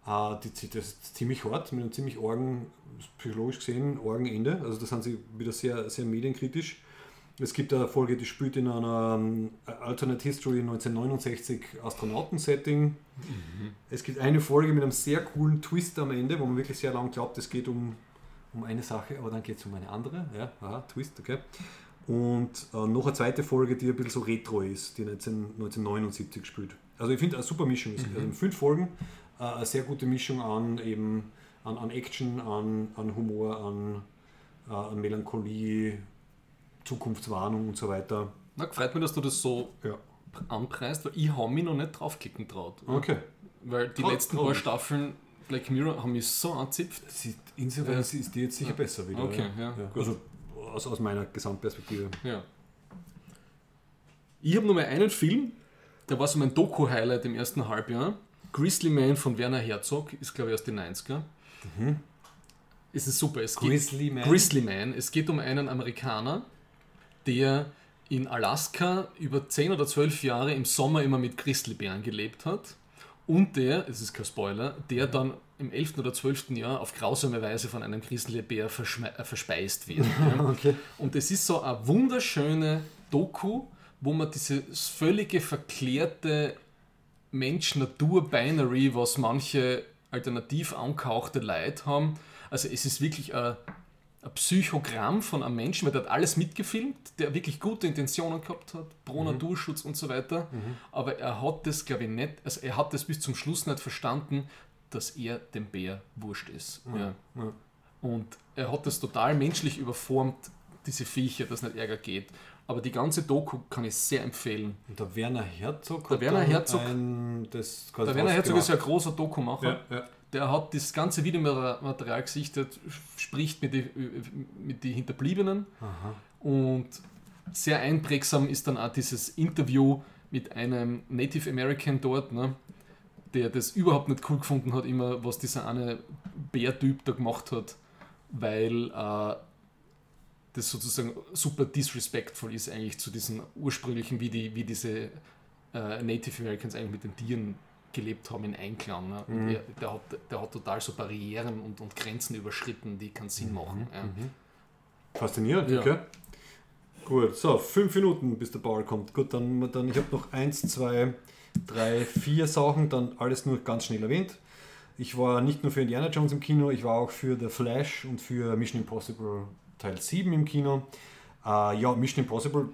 Äh, die, das ist ziemlich hart, mit einem ziemlich argen, psychologisch gesehen, argen Ende. Also da sind sie wieder sehr, sehr medienkritisch. Es gibt eine Folge, die spielt in einer ähm, Alternate History 1969 Astronauten-Setting. Es gibt eine Folge mit einem sehr coolen Twist am Ende, wo man wirklich sehr lang glaubt, es geht um, um eine Sache, aber dann geht es um eine andere. Ja, aha, Twist, okay. Und äh, noch eine zweite Folge, die ein bisschen so retro ist, die 19, 1979 spielt. Also ich finde eine super Mischung. Es- Also in fünf Folgen äh, eine sehr gute Mischung an eben an, an Action, an, an Humor, an, äh, an Melancholie, Zukunftswarnung und so weiter. Na, freut mich, dass du das so Ja. anpreist, weil ich habe mich noch nicht draufklicken traut. Okay. Weil die Trau- letzten paar. Staffeln Black Mirror haben mich so anzipft. Sie, insofern Ja. ist, die jetzt sicher Ja. besser wieder. Okay, ja, gut. Also aus, aus meiner Gesamtperspektive. Ja. Ich habe nur mal einen Film, der war so mein Doku-Highlight im ersten Halbjahr. Grizzly Man von Werner Herzog, ist glaube ich aus den 90er. Es ist super. Es geht, Grizzly Man? Grizzly Man. Es geht um einen Amerikaner, der in Alaska über 10 oder 12 Jahre im Sommer immer mit Grizzlybären gelebt hat Und der, es ist kein Spoiler, der dann im 11. oder 12. Jahr auf grausame Weise von einem Grizzlybär äh, verspeist wird. okay. Und es ist so eine wunderschöne Doku, wo man dieses völlige verklärte Mensch-Natur-Binary, was manche alternativ angehauchte Leute haben, also es ist wirklich ein, ein Psychogramm von einem Menschen, weil der hat alles mitgefilmt, der wirklich gute Intentionen gehabt hat, pro mhm. Naturschutz und so weiter, mhm. aber er hat das, glaube ich, nicht, also er hat das bis zum Schluss nicht verstanden, dass er dem Bär wurscht ist. Mhm. Ja. Und er hat das total menschlich überformt, diese Viecher, dass nicht Ärger geht. Aber die ganze Doku kann ich sehr empfehlen. Und der Werner Herzog der Werner Herzog, ein, das der Werner Herzog ist ja ein großer Dokumacher. Ja. Der hat das ganze Videomaterial gesichtet, spricht mit den mit die Hinterbliebenen. Aha. Und sehr einprägsam ist dann auch dieses Interview mit einem Native American dort, ne, der das überhaupt nicht cool gefunden hat, immer was dieser eine Bärtyp da gemacht hat, weil äh, das sozusagen super disrespectful ist eigentlich zu diesen ursprünglichen, wie, die, wie diese äh, Native Americans eigentlich mit den Tieren gelebt haben in Einklang. Ne? Und mhm. er, der, hat, der hat total so Barrieren und, und Grenzen überschritten, die keinen Sinn mhm. machen. Ja. Mhm. Faszinierend, ja. okay. Gut, so, fünf Minuten, bis der Bauer kommt. Gut, dann, dann ich habe noch eins, zwei, drei, vier Sachen, dann alles nur ganz schnell erwähnt. Ich war nicht nur für Indiana Jones im Kino, ich war auch für The Flash und für Mission Impossible Teil 7 im Kino. Äh, ja, Mission Impossible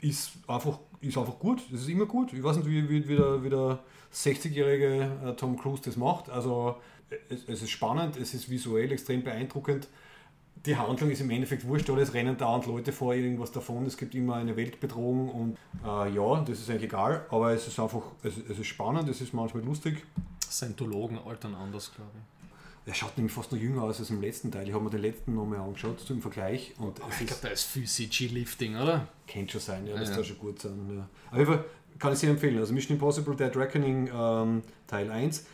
ist einfach, ist einfach gut. Es ist immer gut. Ich weiß nicht, wie, wie, wie der, wie der 60-jährige äh, Tom Cruise das macht. Also es, es, ist spannend, es ist visuell extrem beeindruckend. Die Handlung ist im Endeffekt wurscht, alles rennen dauernd Leute vor irgendwas davon. Es gibt immer eine Weltbedrohung und äh, ja, das ist eigentlich egal, aber es ist einfach, es, es ist spannend, es ist manchmal lustig. Scientologen altern anders, glaube ich. Er schaut nämlich fast noch jünger aus als im letzten Teil. Ich habe mir den letzten nochmal angeschaut, im Vergleich. Und ich glaube, da ist viel CG-Lifting, oder? Könnte schon sein, ja, das ja. schon gut sein. Ja. Auf jeden Fall kann ich sehr empfehlen. Also Mission Impossible Dead Reckoning ähm, Teil 1.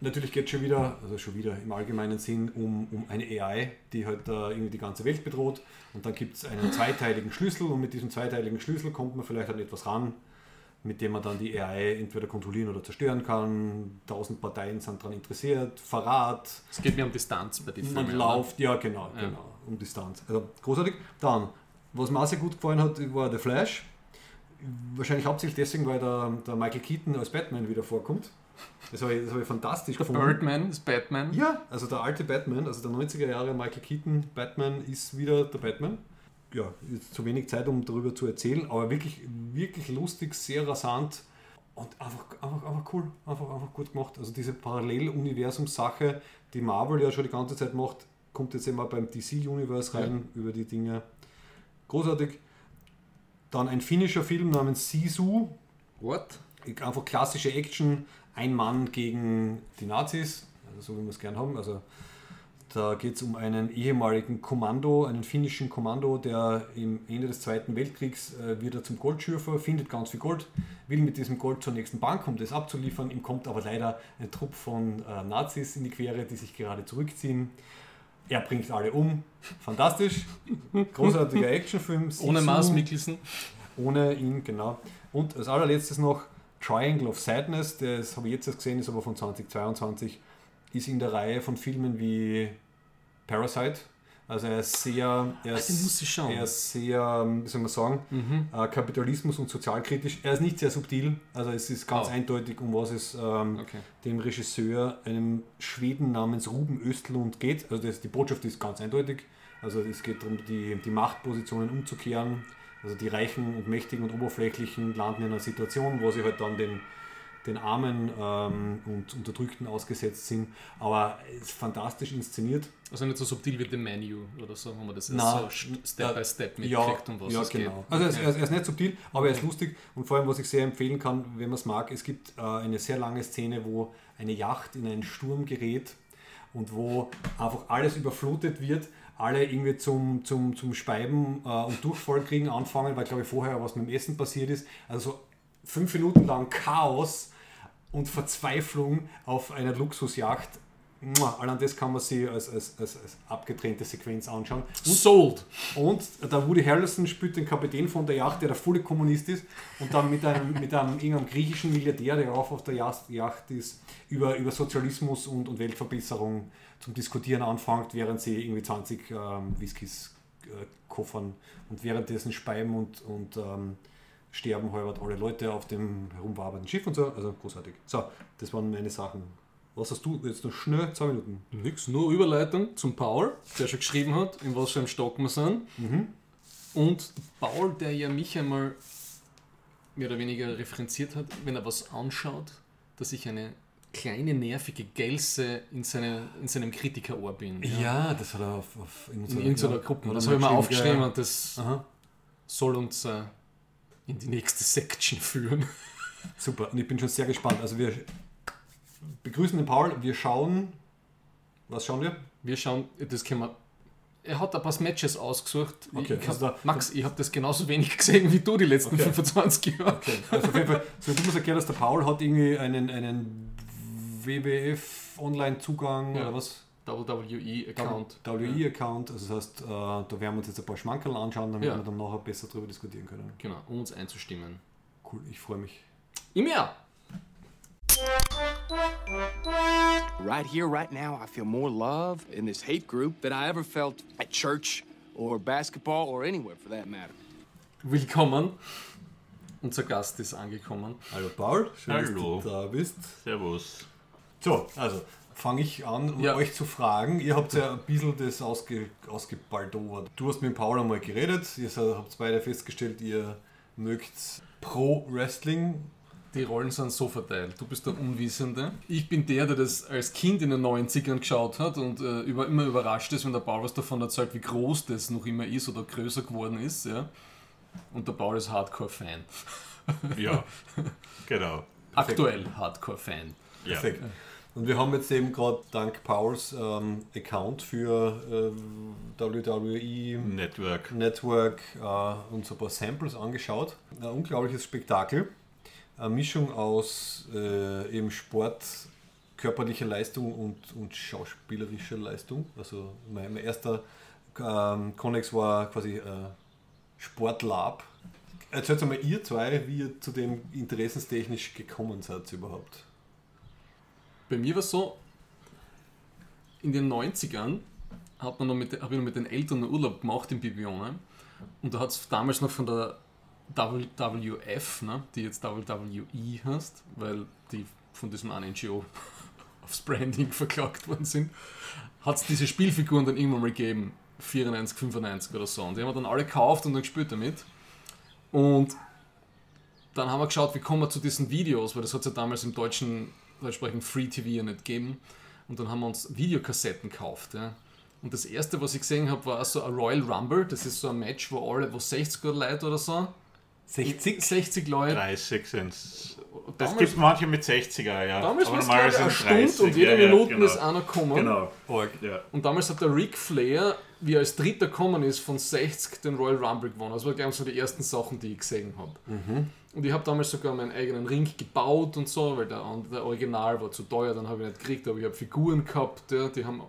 Natürlich geht es schon wieder, also schon wieder im allgemeinen Sinn, um, um eine AI, die halt äh, irgendwie die ganze Welt bedroht. Und dann gibt es einen zweiteiligen Schlüssel und mit diesem zweiteiligen Schlüssel kommt man vielleicht an etwas ran, mit dem man dann die AI entweder kontrollieren oder zerstören kann. Tausend Parteien sind daran interessiert, Verrat. Es geht mir um Distanz bei Filmen. Man läuft, ja genau, ja. genau, um Distanz. Also großartig. Dann, was mir auch sehr gut gefallen hat, war The Flash. Wahrscheinlich hauptsächlich deswegen, weil der, der Michael Keaton als Batman wieder vorkommt. Das habe ich, hab ich fantastisch der gefunden. Birdman ist Batman. Ja, also der alte Batman, also der 90er Jahre Michael Keaton Batman ist wieder der Batman ja, zu wenig Zeit, um darüber zu erzählen, aber wirklich, wirklich lustig, sehr rasant und einfach, einfach, einfach cool, einfach, einfach gut gemacht. Also diese Paralleluniversum-Sache, die Marvel ja schon die ganze Zeit macht, kommt jetzt immer beim DC-Universe rein ja. über die Dinge. Großartig. Dann ein finnischer Film namens Sisu. What? Einfach klassische Action, ein Mann gegen die Nazis, also so wie wir es gern haben. Also da geht es um einen ehemaligen Kommando, einen finnischen Kommando, der im Ende des Zweiten Weltkriegs äh, wieder zum Goldschürfer, findet ganz viel Gold, will mit diesem Gold zur nächsten Bank, um das abzuliefern. Ihm kommt aber leider ein Trupp von äh, Nazis in die Quere, die sich gerade zurückziehen. Er bringt alle um. Fantastisch. Großartiger Actionfilm. Ohne Mars Mikkelsen. Ohne ihn, genau. Und als allerletztes noch Triangle of Sadness, das habe ich jetzt erst gesehen, ist aber von 2022, ist in der Reihe von Filmen wie Parasite. Also er ist sehr, er ist, Ach, er ist sehr, wie soll man sagen, mhm. äh, Kapitalismus und sozialkritisch. Er ist nicht sehr subtil, also es ist ganz oh. eindeutig, um was es ähm, okay. dem Regisseur, einem Schweden namens Ruben Östlund geht. Also das, die Botschaft ist ganz eindeutig. Also es geht darum, die, die Machtpositionen umzukehren. Also die Reichen und Mächtigen und Oberflächlichen landen in einer Situation, wo sie halt dann den den Armen ähm, und Unterdrückten ausgesetzt sind. Aber es ist fantastisch inszeniert. Also nicht so subtil wie The Menu oder so, wo man das Na, so Step by Step mitkriegt, ja, um was ja, es genau. geht. Also er ist, er ist, nicht subtil, aber er ist lustig und vor allem, was ich sehr empfehlen kann, wenn man es mag, es gibt äh, eine sehr lange Szene, wo eine Yacht in einen Sturm gerät und wo einfach alles überflutet wird alle irgendwie zum, zum, zum Speiben äh, und Durchfall kriegen anfangen, weil glaube ich vorher was mit dem Essen passiert ist. Also so fünf Minuten lang Chaos und Verzweiflung auf einer Luxusjacht allein das kann man sich als, als, als, als abgetrennte Sequenz anschauen. Und, Sold! und der Woody Harrelson spielt den Kapitän von der Yacht, der der volle Kommunist ist und dann mit einem, mit einem irgendeinem griechischen Milliardär, der auch auf der Yacht Yacht ist, über, über Sozialismus und, und Weltverbesserung zum Diskutieren anfängt, während sie irgendwie 20 ähm, Whiskys äh, koffern und währenddessen speiben und, und ähm, sterben halbert alle Leute auf dem herumwabernden Schiff und so. Also großartig. So, das waren meine Sachen. Was hast du jetzt noch schnell? Zwei Minuten. Nix, nur Überleitung zum Paul, der schon geschrieben hat, in was für einem Stock wir sind. Und Paul, der ja mich einmal mehr oder weniger referenziert hat, wenn er was anschaut, dass ich eine kleine nervige Gelse in, seine, in seinem Kritikerohr bin. Ja, das hat er auf, auf in, In unserer- irgendeiner ja, Gruppe. Das habe ich mal aufgeschrieben ja. und das Aha, soll uns äh, in die nächste Section führen. super. Und ich bin schon sehr gespannt. Also wir begrüßen den Paul. Wir schauen. Was schauen wir? Wir schauen, das können wir. Er hat ein paar Matches ausgesucht. Okay, ich also hab, da- Max, ich habe das genauso wenig gesehen wie du die letzten Okay. 25 Jahre. Okay. Also auf jeden Fall, so du musst erklären, dass der Paul hat irgendwie einen, einen WWF Online-Zugang Ja. oder was? WWE-Account. WI-Account. Also das heißt, äh, da werden wir uns jetzt ein paar Schmankerl anschauen, damit Ja. wir dann nachher besser darüber diskutieren können. Genau, um uns einzustimmen. Cool, ich freue mich. Im Jahr. Right here, right now, I feel more love in this hate group than I ever felt at church or basketball or anywhere for that matter. Willkommen. Unser Gast ist angekommen. Hallo Paul, schön, Hallo. dass du da bist. Servus. So, also fange ich an, um Ja. euch zu fragen. Ihr habt ja ein bisschen das ausge, ausgebaldowert. Du hast mit Paul einmal geredet, ihr seid- habt beide festgestellt, ihr mögt Pro-Wrestling. Die Rollen sind so verteilt. Du bist der Unwissende. Ich bin der, der das als Kind in den 90ern geschaut hat und äh, über, immer überrascht ist, wenn der Paul was davon erzählt, wie groß das noch immer ist oder größer geworden ist. Ja? Und der Paul ist Hardcore-Fan. Ja, genau. Aktuell Hardcore-Fan. Ja. Perfekt. Und wir haben jetzt eben gerade dank Pauls ähm, Account für ähm, WWE Network. Network äh, uns ein paar Samples angeschaut. Ein unglaubliches Spektakel. Eine Mischung aus äh, eben Sport, körperlicher Leistung und, und schauspielerischer Leistung. Also mein, mein erster ähm, Connex war quasi äh, Sportlab. Erzählt mal ihr zwei, wie ihr zu dem interessenstechnisch gekommen seid überhaupt. Bei mir war es so, in den 90ern hat man noch mit, habe ich noch mit den Eltern einen Urlaub gemacht in Bibione. Und da hat es damals noch von der WWF, ne, die jetzt WWE heißt, weil die von diesem einen NGO aufs Branding verklagt worden sind, hat es diese Spielfiguren dann irgendwann mal gegeben. 94, 95 oder so. Und die haben wir dann alle gekauft und dann gespielt damit. Und dann haben wir geschaut, wie kommen wir zu diesen Videos, weil das hat es ja damals im deutschen, entsprechend Free TV ja nicht gegeben. Und dann haben wir uns Videokassetten gekauft. Ja. Und das erste, was ich gesehen habe, war so ein Royal Rumble. Das ist so ein Match, wo alle, wo 60 Leute oder so, 60? 60 Leute. 30 sind Das Damals- gibt manche mit 60er, ja. Damals war es eine Stunde 30, und jede ja, ja, Minute genau. ist einer gekommen. Genau. Org. Ja. Und damals hat der Ric Flair, wie er als Dritter gekommen ist, von 60 den Royal Rumble gewonnen. Das war, glaube ich, so die ersten Sachen, die ich gesehen habe. Und ich habe damals sogar meinen eigenen Ring gebaut und so, weil der, der Original war zu teuer, dann habe ich nicht gekriegt, aber ich habe Figuren gehabt, ja, die haben...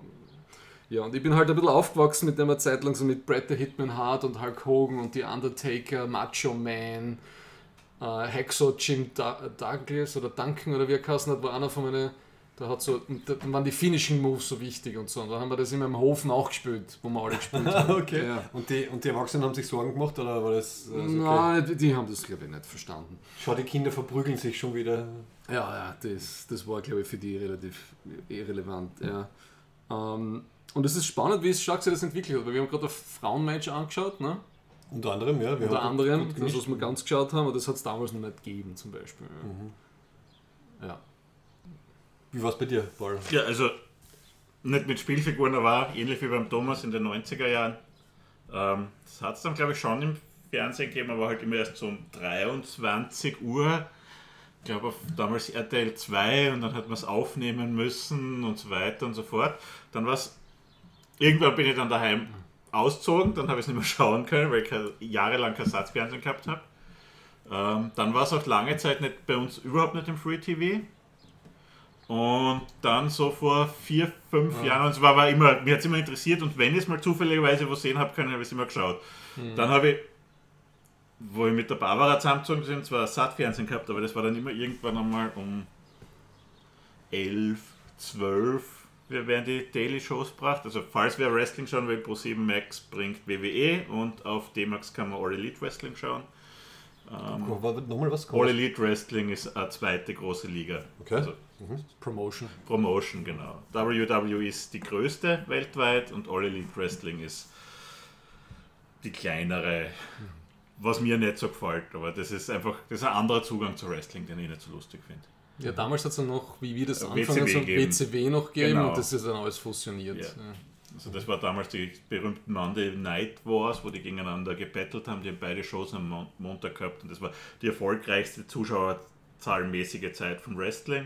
Ja, und ich bin halt ein bisschen aufgewachsen mit dem eine Zeit lang so mit Bret the Hitman Hart und Hulk Hogan und die Undertaker, Macho Man, äh, Hacksaw Jim Douglas oder Duncan oder wie er geheißen hat, war einer von meinen, da hat so, da waren die Finishing Moves so wichtig und so. Und dann haben wir das immer im Hof nachgespielt, wo wir alle gespielt haben. Okay. Ja. Und, die, und die Erwachsenen haben sich Sorgen gemacht oder war das. Also okay. Nein, die, die haben das glaube ich nicht verstanden. Schau, die Kinder verprügeln sich schon wieder. Ja, ja, das, das war glaube ich für die relativ irrelevant. Ja. Ähm, und es ist spannend, wie es stark sich das entwickelt hat, weil wir haben gerade ein Frauenmatch angeschaut, ne? Unter anderem, ja. Wir Unter haben anderem, gut das was wir ganz geschaut haben, aber das hat es damals noch nicht gegeben zum Beispiel. Ja. ja. Wie war es bei dir, Paul? Ja, also nicht mit Spielfiguren, aber ähnlich wie beim Thomas in den 90er Jahren. Ähm, das hat es dann, glaube ich, schon im Fernsehen gegeben, aber halt immer erst so um 23 Uhr. Ich glaube, auf damals RTL 2 und dann hat man es aufnehmen müssen und so weiter und so fort. Dann war es, irgendwann bin ich dann daheim ausgezogen, dann habe ich es nicht mehr schauen können, weil ich jahrelang kein Satzfernsehen gehabt habe. Ähm, dann war es auch lange Zeit nicht bei uns überhaupt nicht im Free TV. Und dann so vor vier, fünf Jahren, und es war, war immer, mir hat es immer interessiert und wenn ich es mal zufälligerweise was sehen habe können, habe ich es immer geschaut. Dann habe ich, wo ich mit der Barbara zusammengezogen sind, zwar Saatfernsehen gehabt, aber das war dann immer irgendwann einmal um 11, 12 wir werden die Daily Shows gebracht. Also falls wer Wrestling schauen will, Pro7 Max bringt WWE und auf D-Max kann man All Elite Wrestling schauen. War Nochmal was? All Elite Wrestling ist eine zweite große Liga. Okay. Also Promotion. Promotion, genau. WWE ist die größte weltweit und All Elite Wrestling ist die kleinere, was mir nicht so gefällt. Aber das ist einfach, das ist ein anderer Zugang zu Wrestling, den ich nicht so lustig finde. Ja, damals hat es dann noch, wie wir das Ja, anfangen, so gegeben. WCW noch gegeben Genau. und das ist dann alles fusioniert. Ja. Ja. Also das war damals die berühmten Monday Night Wars, wo die gegeneinander gebettelt haben. Die haben beide Shows am Mon Montag gehabt und das war die erfolgreichste zuschauerzahlenmäßige Zeit von Wrestling.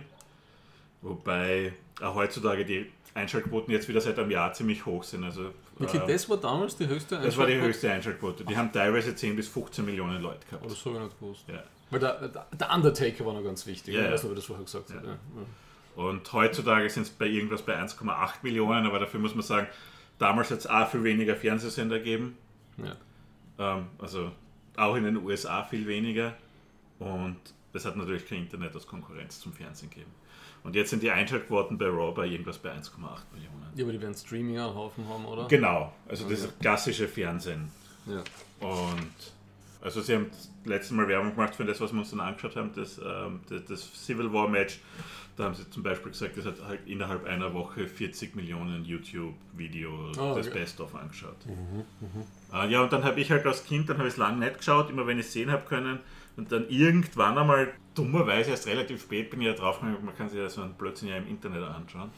Wobei auch heutzutage die Einschaltquoten jetzt wieder seit einem Jahr ziemlich hoch sind. Also, Wirklich, äh, das war damals die höchste das war die Einschaltquote? höchste Einschaltquote. Die haben teilweise 10 bis 15 Millionen Leute gehabt. Oh, das habe ich nicht gewusst. Ja. Weil der, der- der Undertaker war noch ganz wichtig. Ja, ich weiß nicht, ob ich das vorher gesagt habe. Ja. Ja. Und heutzutage sind es bei irgendwas bei 1,8 Millionen, aber dafür muss man sagen, damals hat es auch viel weniger Fernsehsender gegeben. Ja. Ähm, also auch in den USA viel weniger. Und es hat natürlich kein Internet als Konkurrenz zum Fernsehen gegeben. Und jetzt sind die Einschaltquoten bei Raw bei irgendwas bei 1,8 Millionen. ja, aber die werden Streaming einen Haufen haben, oder? Genau, also das ist klassische Fernsehen. Ja. Und also sie haben das letzte Mal Werbung gemacht für das, was wir uns dann angeschaut haben, das, ähm, das, das Civil War Match. Da haben sie zum Beispiel gesagt, das hat halt innerhalb einer Woche 40 Millionen YouTube-Videos, Oh, das okay. Best-of angeschaut. Äh, ja, und dann habe ich halt als Kind, dann habe ich es lange nicht geschaut, immer wenn ich es sehen habe können. Und dann irgendwann einmal, dummerweise erst relativ spät, bin ich ja draufgekommen, man kann sich ja so einen Blödsinn ja im Internet anschauen.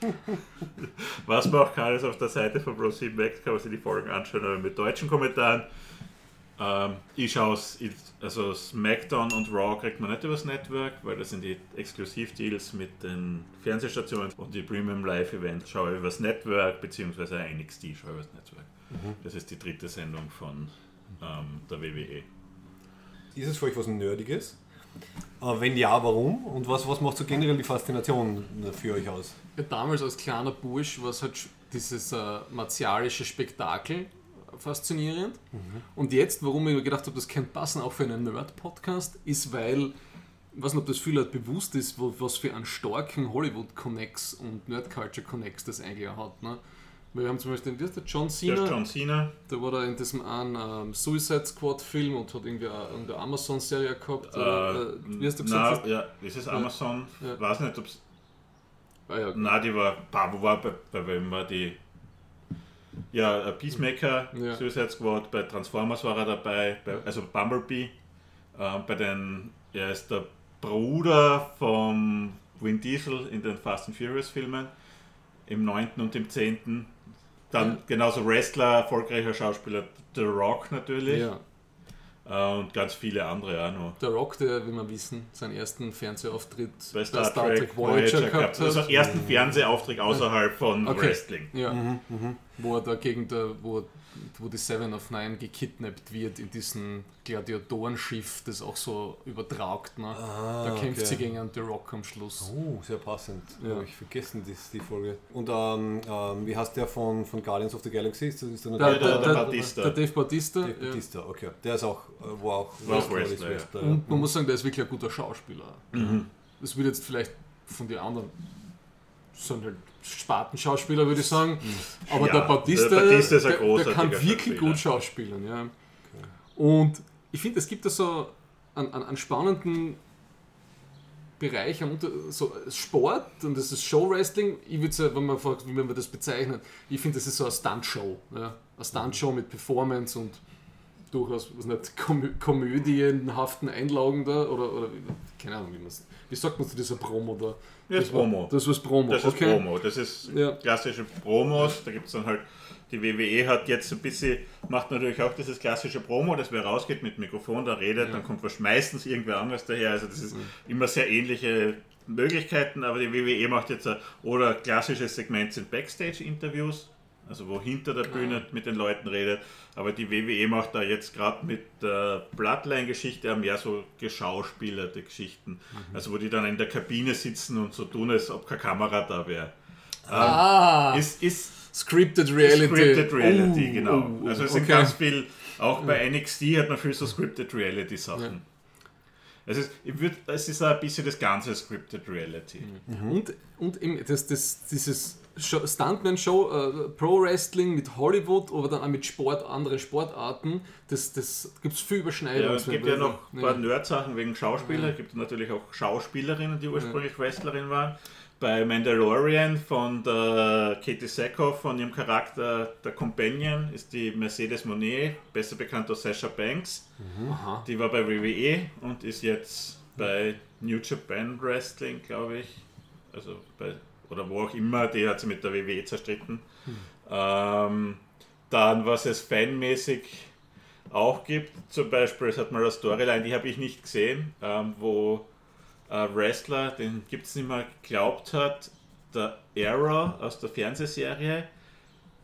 Was man auch kann, ist auf der Seite von Pro7 Max, kann man sich die Folgen anschauen, aber mit deutschen Kommentaren. Ähm, ich schaue es, also SmackDown und Raw kriegt man nicht übers Network, weil das sind die Exklusivdeals mit den Fernsehstationen und die Premium Live Events schaue ich übers Network, beziehungsweise NXT schaue ich übers Network. Das ist die dritte Sendung von ähm, der WWE. Ist es für euch was Nerdiges? Äh, wenn ja, warum? Und was, was macht so generell die Faszination für euch aus? Ja, damals als kleiner Bursch war es halt dieses äh, martialische Spektakel faszinierend. Und jetzt, warum ich mir gedacht habe, das könnte passen, auch für einen Nerd-Podcast, ist, weil, ich weiß nicht, ob das viel Leute bewusst ist, was für einen starken Hollywood-Connects und Nerd-Culture-Connects das eigentlich auch hat. Ne? Weil wir haben zum Beispiel, wie heißt der John Der Cena, ist John Cena, der war da in diesem einen ähm, Suicide Squad-Film und hat irgendwie eine, Amazon-Serie gehabt. Oder, äh, wie hast du gesagt? na, ja, ist es Amazon? Ja. Weiß nicht, ob es. ah, ja, Na, die war. Wo war bei, bei wem war die? Ja, Peacemaker, Ja. Suicide Squad, bei Transformers war er dabei, bei, also Bumblebee. Äh, bei den. Er ist der Bruder vom Vin Diesel in den Fast and Furious Filmen. Im 9. und im 10. Dann Ja. genauso Wrestler, erfolgreicher Schauspieler, The Rock natürlich. ja. Äh, und ganz viele andere auch noch. Der Rock, der, wie wir wissen, seinen ersten Fernsehauftritt bei Star, Trek, Voyager gehabt. Also ersten Fernsehauftritt außerhalb von Okay. Wrestling. Ja. Wo er da gegen der, wo, wo die Seven of Nine gekidnappt wird in diesem Gladiatorenschiff, das auch so übertragt. Ne? da kämpft okay. sie gegen einen The Rock am Schluss. Oh, sehr passend. Ja. Habe ich vergessen, das, die Folge. Und ähm, ähm, wie heißt der von, von Guardians of the Galaxy? Ist das, ist der, Der, der- der, Batista. der Dave Batista. Dave ja. Batista, okay. Der ist auch, äh, war auch War auch Wrestler, Wrestler, ja. Wrestler, Und man muss sagen, der ist wirklich ein guter Schauspieler. Mhm. Das wird jetzt vielleicht von den anderen sind halt Spatenschauspieler, würde ich sagen. Aber Ja, der Batista, der Batista ist ein der, der kann wirklich gut schauspielen. Ja. Und ich finde, es gibt da so einen, einen, einen spannenden Bereich, einen Unter- so Sport und das ist Show-Wrestling. Ich würde sagen, wenn man fragt, wie man das bezeichnet, ich finde, das ist so eine Stunt-Show. Ja. Eine Stunt-Show mit Performance und durchaus was nicht, komö komödienhaften Einlagen da oder, oder keine Ahnung, wie man Wie sagt man zu dieser Promo da? Das ist war- Promo. Das ist Promo, Das ist okay. Promo. Das ist Ja. klassische Promos. Da gibt es dann halt, die WWE hat jetzt ein bisschen, macht natürlich auch dieses klassische Promo, dass wer rausgeht mit Mikrofon, da redet, dann kommt was meistens irgendwer anderes daher. Also das ist immer sehr ähnliche Möglichkeiten, aber die WWE macht jetzt ein, oder klassisches Segment sind Backstage-Interviews. Also wo hinter der Bühne mit den Leuten redet. Aber die WWE macht da jetzt gerade mit der Bloodline-Geschichte auch mehr so geschauspielerte Geschichten. Also wo die dann in der Kabine sitzen und so tun, als ob keine Kamera da wäre. Ah, Ist, ist Scripted Reality. Scripted Reality, Oh, genau. oh, also es sind okay. ganz viel, auch bei NXT hat man viel so Scripted Reality Sachen. Es, ist, ich würd, es ist auch ein bisschen das ganze Scripted Reality. Und, und eben das, das, dieses Stuntman-Show, äh, Pro-Wrestling mit Hollywood, aber dann auch mit Sport, andere Sportarten, das, das gibt es viel Ja, Überschneidungen. es gibt ja noch ein paar Ja. Nerd-Sachen wegen Schauspieler. Es gibt natürlich auch Schauspielerinnen, die ursprünglich Wrestlerin waren. Bei Mandalorian von der Katie Sackhoff, von ihrem Charakter der Companion, ist die Mercedes Monet, besser bekannt als Sasha Banks. Aha. Die war bei WWE und ist jetzt bei New Japan Wrestling, glaube ich. Also bei, oder wo auch immer, die hat sie mit der WWE zerstritten. Ähm, dann, was es fanmäßig auch gibt, zum Beispiel, es hat mal eine Storyline, die habe ich nicht gesehen, ähm, wo ein Wrestler, den gibt es nicht mehr, geglaubt hat, der Arrow aus der Fernsehserie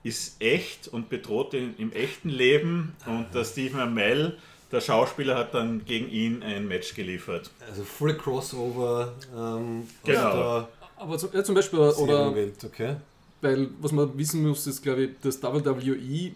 ist echt und bedroht ihn im echten Leben und der Stephen Amell, der Schauspieler, hat dann gegen ihn ein Match geliefert. Also voll Crossover ähm, Genau. Aber zum, ja, zum Beispiel, der oder, Serienwelt, okay. weil was man wissen muss, ist glaube ich, das WWE,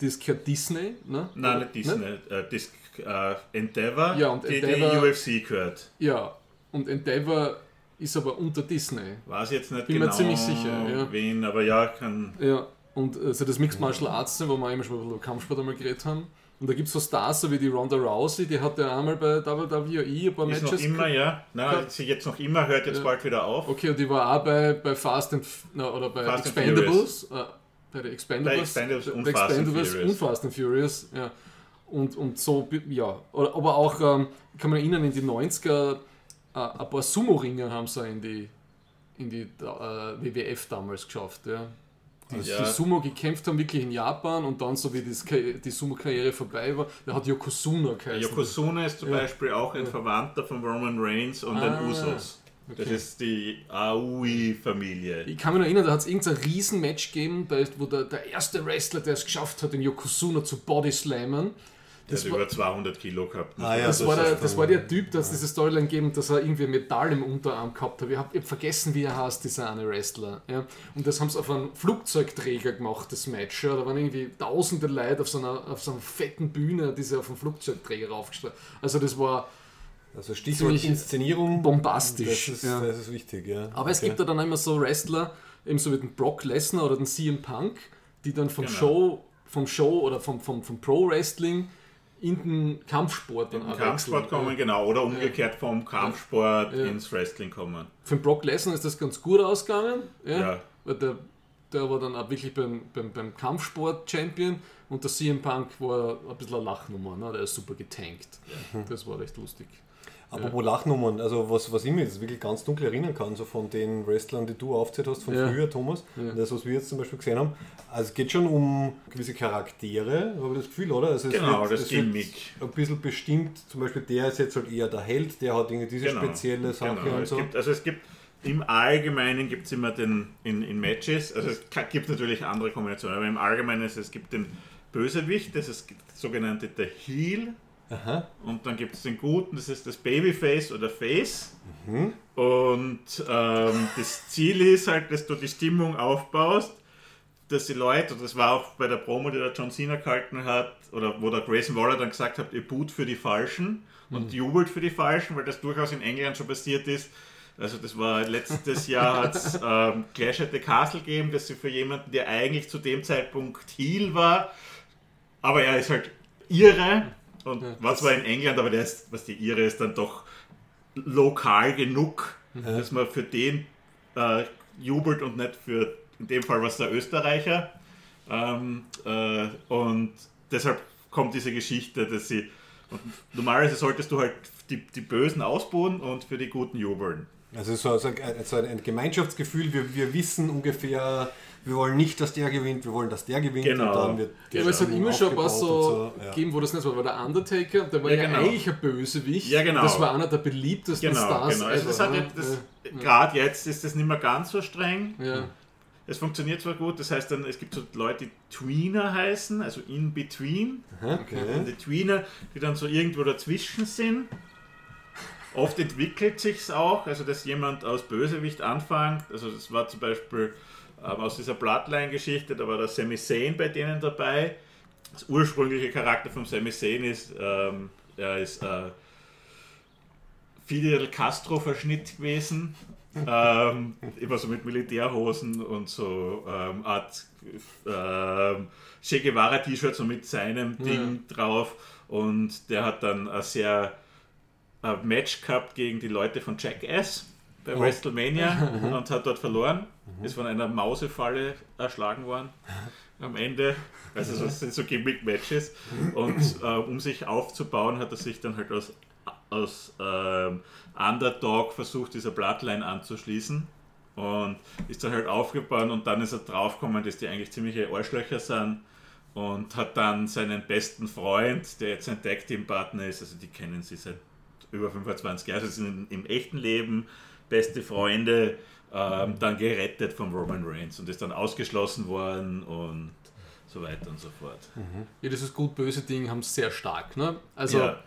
das gehört Disney, ne? Nein, Oder- nicht Disney, äh, Dis, äh, Endeavor, Ja, und die Endeavor- die UFC gehört. Ja, und Endeavor ist aber unter Disney. Weiß jetzt nicht Bin mir genau, ziemlich sicher, ja. wen, aber ja, kann. Ja, und also das Mixed Martial Arts, wo wir immer schon über Kampfsport einmal geredet haben. Und da gibt es so Stars, so wie die Ronda Rousey, die hat ja einmal bei WWE ein paar Ist noch Matches immer, gehabt. ja. Nein, sie jetzt noch immer, hört jetzt Ja. bald wieder auf. Okay, und die war auch bei, bei Fast and na, oder bei Fast Expendables. Äh, bei der Expendables. Bei Expendables und bei Fast and Expendables Furious. und Fast and Furious. Ja. Und, und so, ja. Aber auch, ähm, ich kann mich erinnern, in die 90er, äh, ein paar Sumo-Ringer haben sie in die, in die äh, WWF damals geschafft. Ja. Die, Ja. die Sumo gekämpft haben, wirklich in Japan und dann, so wie das, die Sumo-Karriere vorbei war, da hat Yokozuna geheißen. Yokozuna ist zum Ja. Beispiel auch ein Verwandter von Roman Reigns und den Ah, Usos. Das okay. ist die Aoi-Familie. Ich kann mich noch erinnern, da hat es irgendein Riesenmatch gegeben, wo der, der erste Wrestler, der es geschafft hat, den Yokozuna zu bodyslammen. Der Das hat war, über 200 Kilo gehabt. Ah, ja, das, das war der, das war der Typ, dass diese Storyline gegeben, dass er irgendwie Metall im Unterarm gehabt hat. Ich habe hab vergessen, wie er heißt, dieser eine Wrestler. Ja. Und das haben sie auf einem Flugzeugträger gemacht, das Match. Ja. Da waren irgendwie tausende Leute auf so einer, auf so einer fetten Bühne, die sie auf einem Flugzeugträger raufgestellt Also das war Also Stichwort Inszenierung. bombastisch. Das ist, ja. das ist wichtig, ja. Aber es Okay. gibt ja dann immer so Wrestler, ebenso wie den Brock Lesnar oder den CM Punk, die dann vom Genau. Show, vom Show oder vom, vom, vom Pro-Wrestling in den Kampfsport dann Im auch Kampfsport kommen, genau. Oder umgekehrt vom Kampfsport Ja. ins Wrestling kommen. Für den Brock Lesnar ist das ganz gut ausgegangen. Ja. Weil der, der war dann auch wirklich beim, beim, beim Kampfsport Champion und der CM Punk war ein bisschen eine Lachnummer. Ne? Der ist super getankt. Das war recht lustig. Apropos Lachnummern, also was, was ich mir jetzt wirklich ganz dunkel erinnern kann, so von den Wrestlern, die du aufzählt hast, von Ja. früher, Thomas, Ja. und das, was wir jetzt zum Beispiel gesehen haben, also es geht schon um gewisse Charaktere, habe ich das Gefühl, oder? Also es Genau, das es wird Gimmick. ein bisschen bestimmt, zum Beispiel der ist jetzt halt eher der Held, der hat irgendwie diese Genau. spezielle Sache Genau. und Es so. gibt, also es gibt im Allgemeinen gibt es immer den in, in Matches, also es gibt natürlich andere Kombinationen, aber im Allgemeinen ist es gibt den Bösewicht, das ist das sogenannte der Heel. Aha. Und dann gibt es den Guten, das ist das Babyface oder Face. Mhm. Und ähm, das Ziel ist halt, dass du die Stimmung aufbaust, dass die Leute, und das war auch bei der Promo, die der John Cena gehalten hat, oder wo der Grayson Waller dann gesagt hat, ihr boot für die Falschen und jubelt für die Falschen, weil das durchaus in England schon passiert ist. Also das war letztes Jahr hat es ähm, Clash at the Castle gegeben, dass sie für jemanden, der eigentlich zu dem Zeitpunkt Heel war, aber er ist halt Ire und war zwar in England, aber der ist, was die Ire ist, dann doch lokal genug, dass man für den äh, jubelt und nicht für, in dem Fall was der Österreicher. Ähm, äh, und deshalb kommt diese Geschichte, dass sie. Normalerweise solltest du halt die, die Bösen ausbuhen und für die Guten jubeln. Also so, so, ein, so ein Gemeinschaftsgefühl, wir, wir wissen ungefähr, wir wollen nicht, dass der gewinnt, wir wollen, dass der gewinnt Genau. und dann wird Ja, aber es hat immer schon ein paar so, so, ja. gegeben, wo das nicht so war. Weil der Undertaker, der war Ja, ja, genau. eigentlich ein Bösewicht. Ja, genau. Das war einer der beliebtesten Genau, Stars. genau. Also das hat jetzt, das, Gerade jetzt ist das nicht mehr ganz so streng. ja. Ja. es funktioniert zwar gut, das heißt dann, es gibt so Leute, die Tweener heißen, also in between. Okay. Die Tweener, die dann so irgendwo dazwischen sind. Oft entwickelt sich's auch, also dass jemand aus Bösewicht anfängt. Also das war zum Beispiel ähm, aus dieser Bloodline-Geschichte, da war der Sami Zayn bei denen dabei. Das ursprüngliche Charakter von Sami Zayn ist, ähm, er ist äh, Fidel Castro-Verschnitt gewesen. ähm, immer so mit Militärhosen und so ähm, Art ähm, Che Guevara-T-Shirt so mit seinem Ding drauf. Und der hat dann ein sehr ein Match gehabt gegen die Leute von Jackass bei WrestleMania und hat dort verloren. Ist von einer Mausefalle erschlagen worden am Ende. Also so, das sind so Gimmick-Matches. Und äh, um sich aufzubauen, hat er sich dann halt aus, aus ähm, Underdog versucht, dieser Bloodline anzuschließen. Und ist dann halt aufgebaut und dann ist er draufgekommen, dass die eigentlich ziemliche Arschlöcher sind. Und hat dann seinen besten Freund, der jetzt ein Tag-Team-Partner ist, also die kennen sie seit über 25 Jahren, also sind im echten Leben beste Freunde, ähm, dann gerettet von Roman Reigns und ist dann ausgeschlossen worden und so weiter und so fort. Ja, dieses gut-böse Ding haben sie sehr stark. Ne? Also Ja.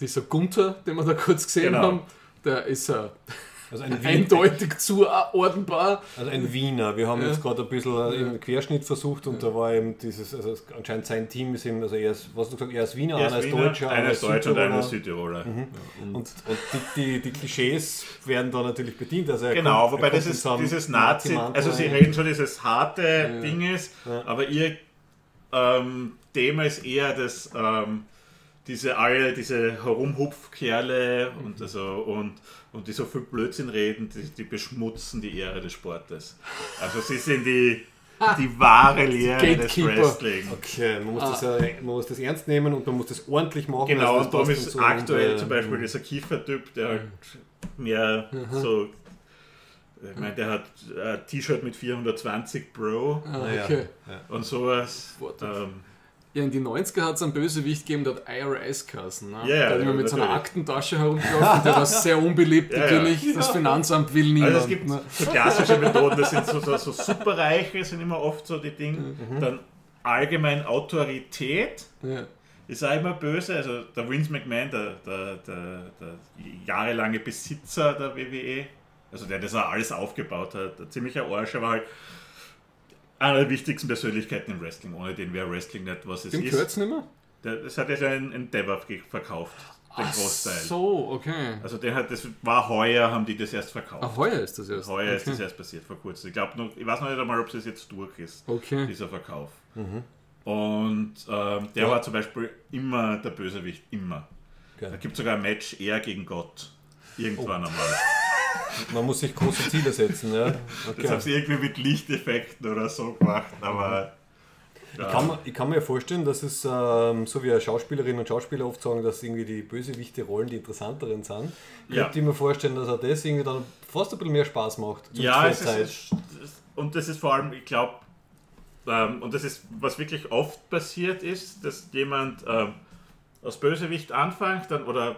dieser Gunther, den wir da kurz gesehen Genau. haben, der ist äh, Also ein, eindeutig zuordnenbar. also ein Wiener. Wir haben Ja. jetzt gerade ein bisschen im Querschnitt versucht und da war eben dieses, also anscheinend sein Team ist eben, also er ist, was hast du gesagt, er ist Wiener, Er einer ist ist Wiener, Deutscher, einer ist Deutscher und einer ist Südtiroler. Südtiroler. Und, und die, die, die Klischees werden da natürlich bedient. Also Genau, kommt- wobei das ist dieses Nazi, also sie reden schon dieses harte Ding ist, aber ihr ähm, Thema ist eher das, ähm, diese alle, diese Herumhupfkerle und, also, und, und die so viel Blödsinn reden, die, die beschmutzen die Ehre des Sportes. Also sie sind die, die wahre Lehre des. Wrestling. Okay, man muss, das, ja, man muss das ernst nehmen und man muss das ordentlich machen. Genau, also und darum das ist aktuell äh, zum Beispiel dieser Kiefer-Typ, der halt mehr so. Ich meine, der hat ein T-Shirt mit 420 Bro Ah, Naja. okay. und sowas. Ähm, Ja, in die 90er hat es einen Bösewicht gegeben, der hat IRS geheißen. Ne? Ja, ja, der hat immer mit so einer natürlich. Aktentasche herumgelaufen, der war sehr unbeliebt Ja, ja. natürlich. Das Finanzamt will niemand. also es gibt ne? so klassische Methoden, das sind so, so, so Superreiche, sind immer oft so die Dinge. Mhm. Dann allgemein Autorität ja. ist auch immer böse. Also der Vince McMahon, der, der, der, der jahrelange Besitzer der WWE, also der das auch alles aufgebaut hat, ein ziemlicher Arsch, aber halt einer der wichtigsten Persönlichkeiten im Wrestling, ohne den wäre Wrestling nicht, was es Dem ist. gehört es nicht mehr? Das hat jetzt ein Endeavor verkauft, den Ach Großteil. so, okay. Also der hat, das war heuer, haben die das erst verkauft. Ach, heuer ist das erst. Heuer ist okay. das erst passiert, vor kurzem. Ich glaube noch, ich weiß noch nicht einmal, ob es jetzt durch ist, Okay. dieser Verkauf. Und ähm, der war zum Beispiel immer der Bösewicht, immer. Geil. Da gibt es sogar ein Match, er gegen Gott. Irgendwann einmal. Man muss sich große Ziele setzen. Ja. Das Okay. haben sie irgendwie mit Lichteffekten oder so gemacht, aber. Ja, Ich kann, mir- ich kann mir vorstellen, dass es, ähm, so wie Schauspielerinnen und Schauspieler oft sagen, dass irgendwie die bösewichte Rollen die interessanteren sind. Ja. Könnte ich mir vorstellen, dass auch das irgendwie dann fast ein bisschen mehr Spaß macht. ja es ist, es- und das ist vor allem, ich glaube, ähm, und das ist, was wirklich oft passiert ist, dass jemand ähm, als Bösewicht anfängt dann, oder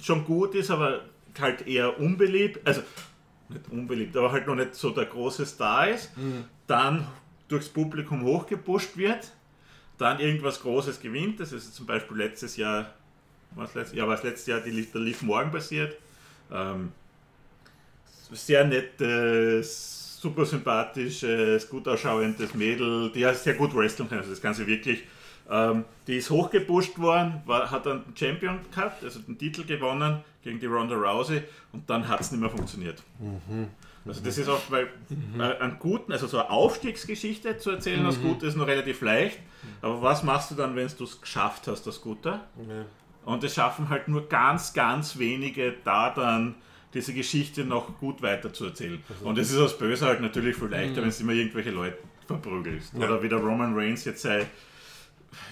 schon gut ist, aber halt eher unbeliebt, also nicht unbeliebt, aber halt noch nicht so der große Star ist, dann durchs Publikum hochgepusht wird, dann irgendwas Großes gewinnt, das ist zum Beispiel letztes Jahr, was letztes, ja, was letztes Jahr die, der Lief Morgen passiert, ähm, sehr nettes, super sympathisches, gut ausschauendes Mädel, die ja sehr gut wrestlen kann, also das Ganze wirklich. Ähm, die ist hochgepusht worden, war, hat dann den Champion gehabt, also den Titel gewonnen gegen die Ronda Rousey und dann hat es nicht mehr funktioniert. Also das ist auch, weil äh, einen guten, also so eine Aufstiegsgeschichte zu erzählen als Gute ist noch relativ leicht, aber was machst du dann, wenn du es geschafft hast als Guter? Und es schaffen halt nur ganz, ganz wenige da dann diese Geschichte noch gut weiter zu erzählen. Und es ist als Böse halt natürlich viel leichter, wenn du immer irgendwelche Leute verprügelst. Oder wie der Roman Reigns jetzt sei,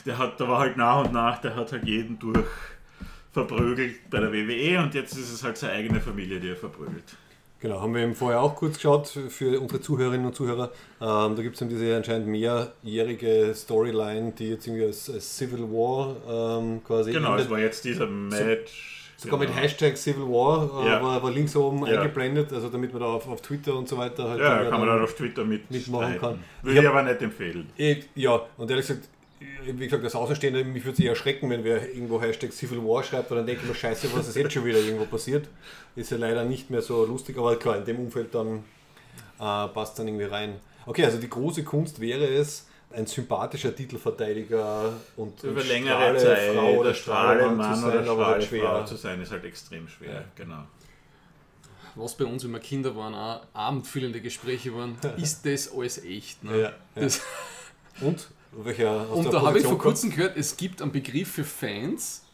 der hat, da war halt nach und nach, der hat halt jeden durch verprügelt bei der WWE und jetzt ist es halt seine eigene Familie, die er verprügelt. Genau, haben wir eben vorher auch kurz geschaut für unsere Zuhörerinnen und Zuhörer. Ähm, da gibt es eben diese anscheinend mehrjährige Storyline, die jetzt irgendwie als, als Civil War ähm, quasi Genau, endet. es war jetzt dieser Match. Sogar mit Genau. Hashtag Civil War äh, Ja. war, war links oben Ja. eingeblendet, also damit man da auf, auf Twitter und so weiter halt Ja, dann- kann man dann auf Twitter mit mitmachen kann. Würde Ich ich aber nicht empfehlen. Eh, Ja, und ehrlich gesagt, wie gesagt, als Außenstehender, mich würde es eher erschrecken, wenn wer irgendwo Hashtag Civil War schreibt, weil dann denke ich mir, scheiße, was ist jetzt schon wieder irgendwo passiert. Ist ja leider nicht mehr so lustig, aber klar, in dem Umfeld dann äh, passt dann irgendwie rein. Okay, also die große Kunst wäre es, ein sympathischer Titelverteidiger und Über und längere Zeit Frau oder Strahle Strahlemann Mann zu sein, oder aber halt Strahle Frau schwer. zu sein, ist halt extrem schwer. Genau. Was bei uns, wenn wir Kinder waren, auch abendfüllende Gespräche waren, ist das alles echt? Ne? Ja, ja. Das, Und? Welcher, und da habe ich vor kommt? kurzem gehört, es gibt einen Begriff für Fans,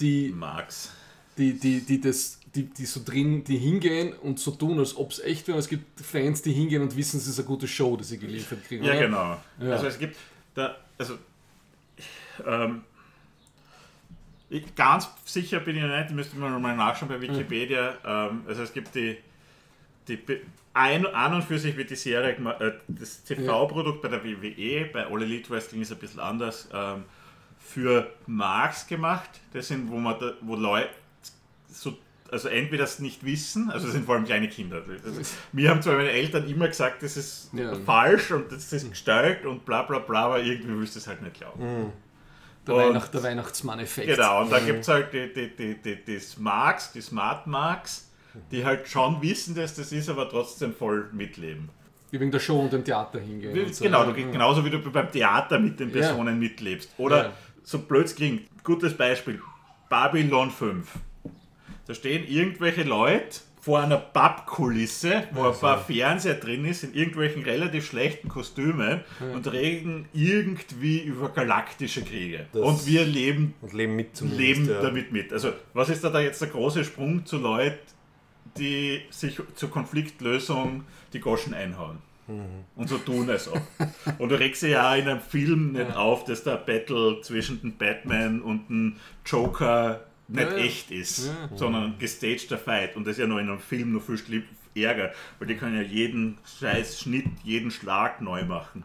die, Max. die, die, die, das, die, die so drin, die hingehen und so tun, als ob es echt wäre. Es gibt Fans, die hingehen und wissen, es ist eine gute Show, die sie geliefert kriegen. Ja, oder? genau. Ja. Also es gibt da, also ähm, ich, ganz sicher bin ich nicht, müsste man mal nachschauen bei Wikipedia. Ähm, also es gibt die, die ein, an und für sich wird die Serie, äh, das TV-Produkt bei der WWE, bei All Elite Wrestling ist ein bisschen anders, ähm, für Marks gemacht. Das sind, wo man da, wo Leute so also entweder das nicht wissen, also das sind vor allem kleine Kinder. Also, mir haben zwar meine Eltern immer gesagt, das ist Ja. falsch und das ist gestaltet und bla bla bla, aber irgendwie willst du es halt nicht glauben. Der, Und- Weihnacht, der Weihnachtsmann-Effekt. Genau, und da gibt es halt die, die, die, die, die Smarks, die Smart Marks, die halt schon wissen, dass das ist, aber trotzdem voll mitleben. Die wegen der Show und dem Theater hingehen. und so. Genau, du, genauso wie du beim Theater mit den Ja. Personen mitlebst. Oder Ja. so blöd es klingt, gutes Beispiel, Babylon 5. Da stehen irgendwelche Leute vor einer Pappkulisse, wo ein paar Fernseher drin ist, in irgendwelchen relativ schlechten Kostümen und reden irgendwie über galaktische Kriege. Das- und wir leben Und leben mit leben ja. damit mit. Also, was ist da, da jetzt der große Sprung zu Leuten, die sich zur Konfliktlösung die Goschen einhauen? Und so tun es auch. Und du regst ja in einem Film nicht auf, dass der Battle zwischen dem Batman und dem Joker nicht Ja, ja. echt ist, Ja. sondern gestagter Fight. Und das ist ja noch in einem Film noch viel schlimm, Ärger, weil die können ja jeden scheiß Schnitt, jeden Schlag neu machen.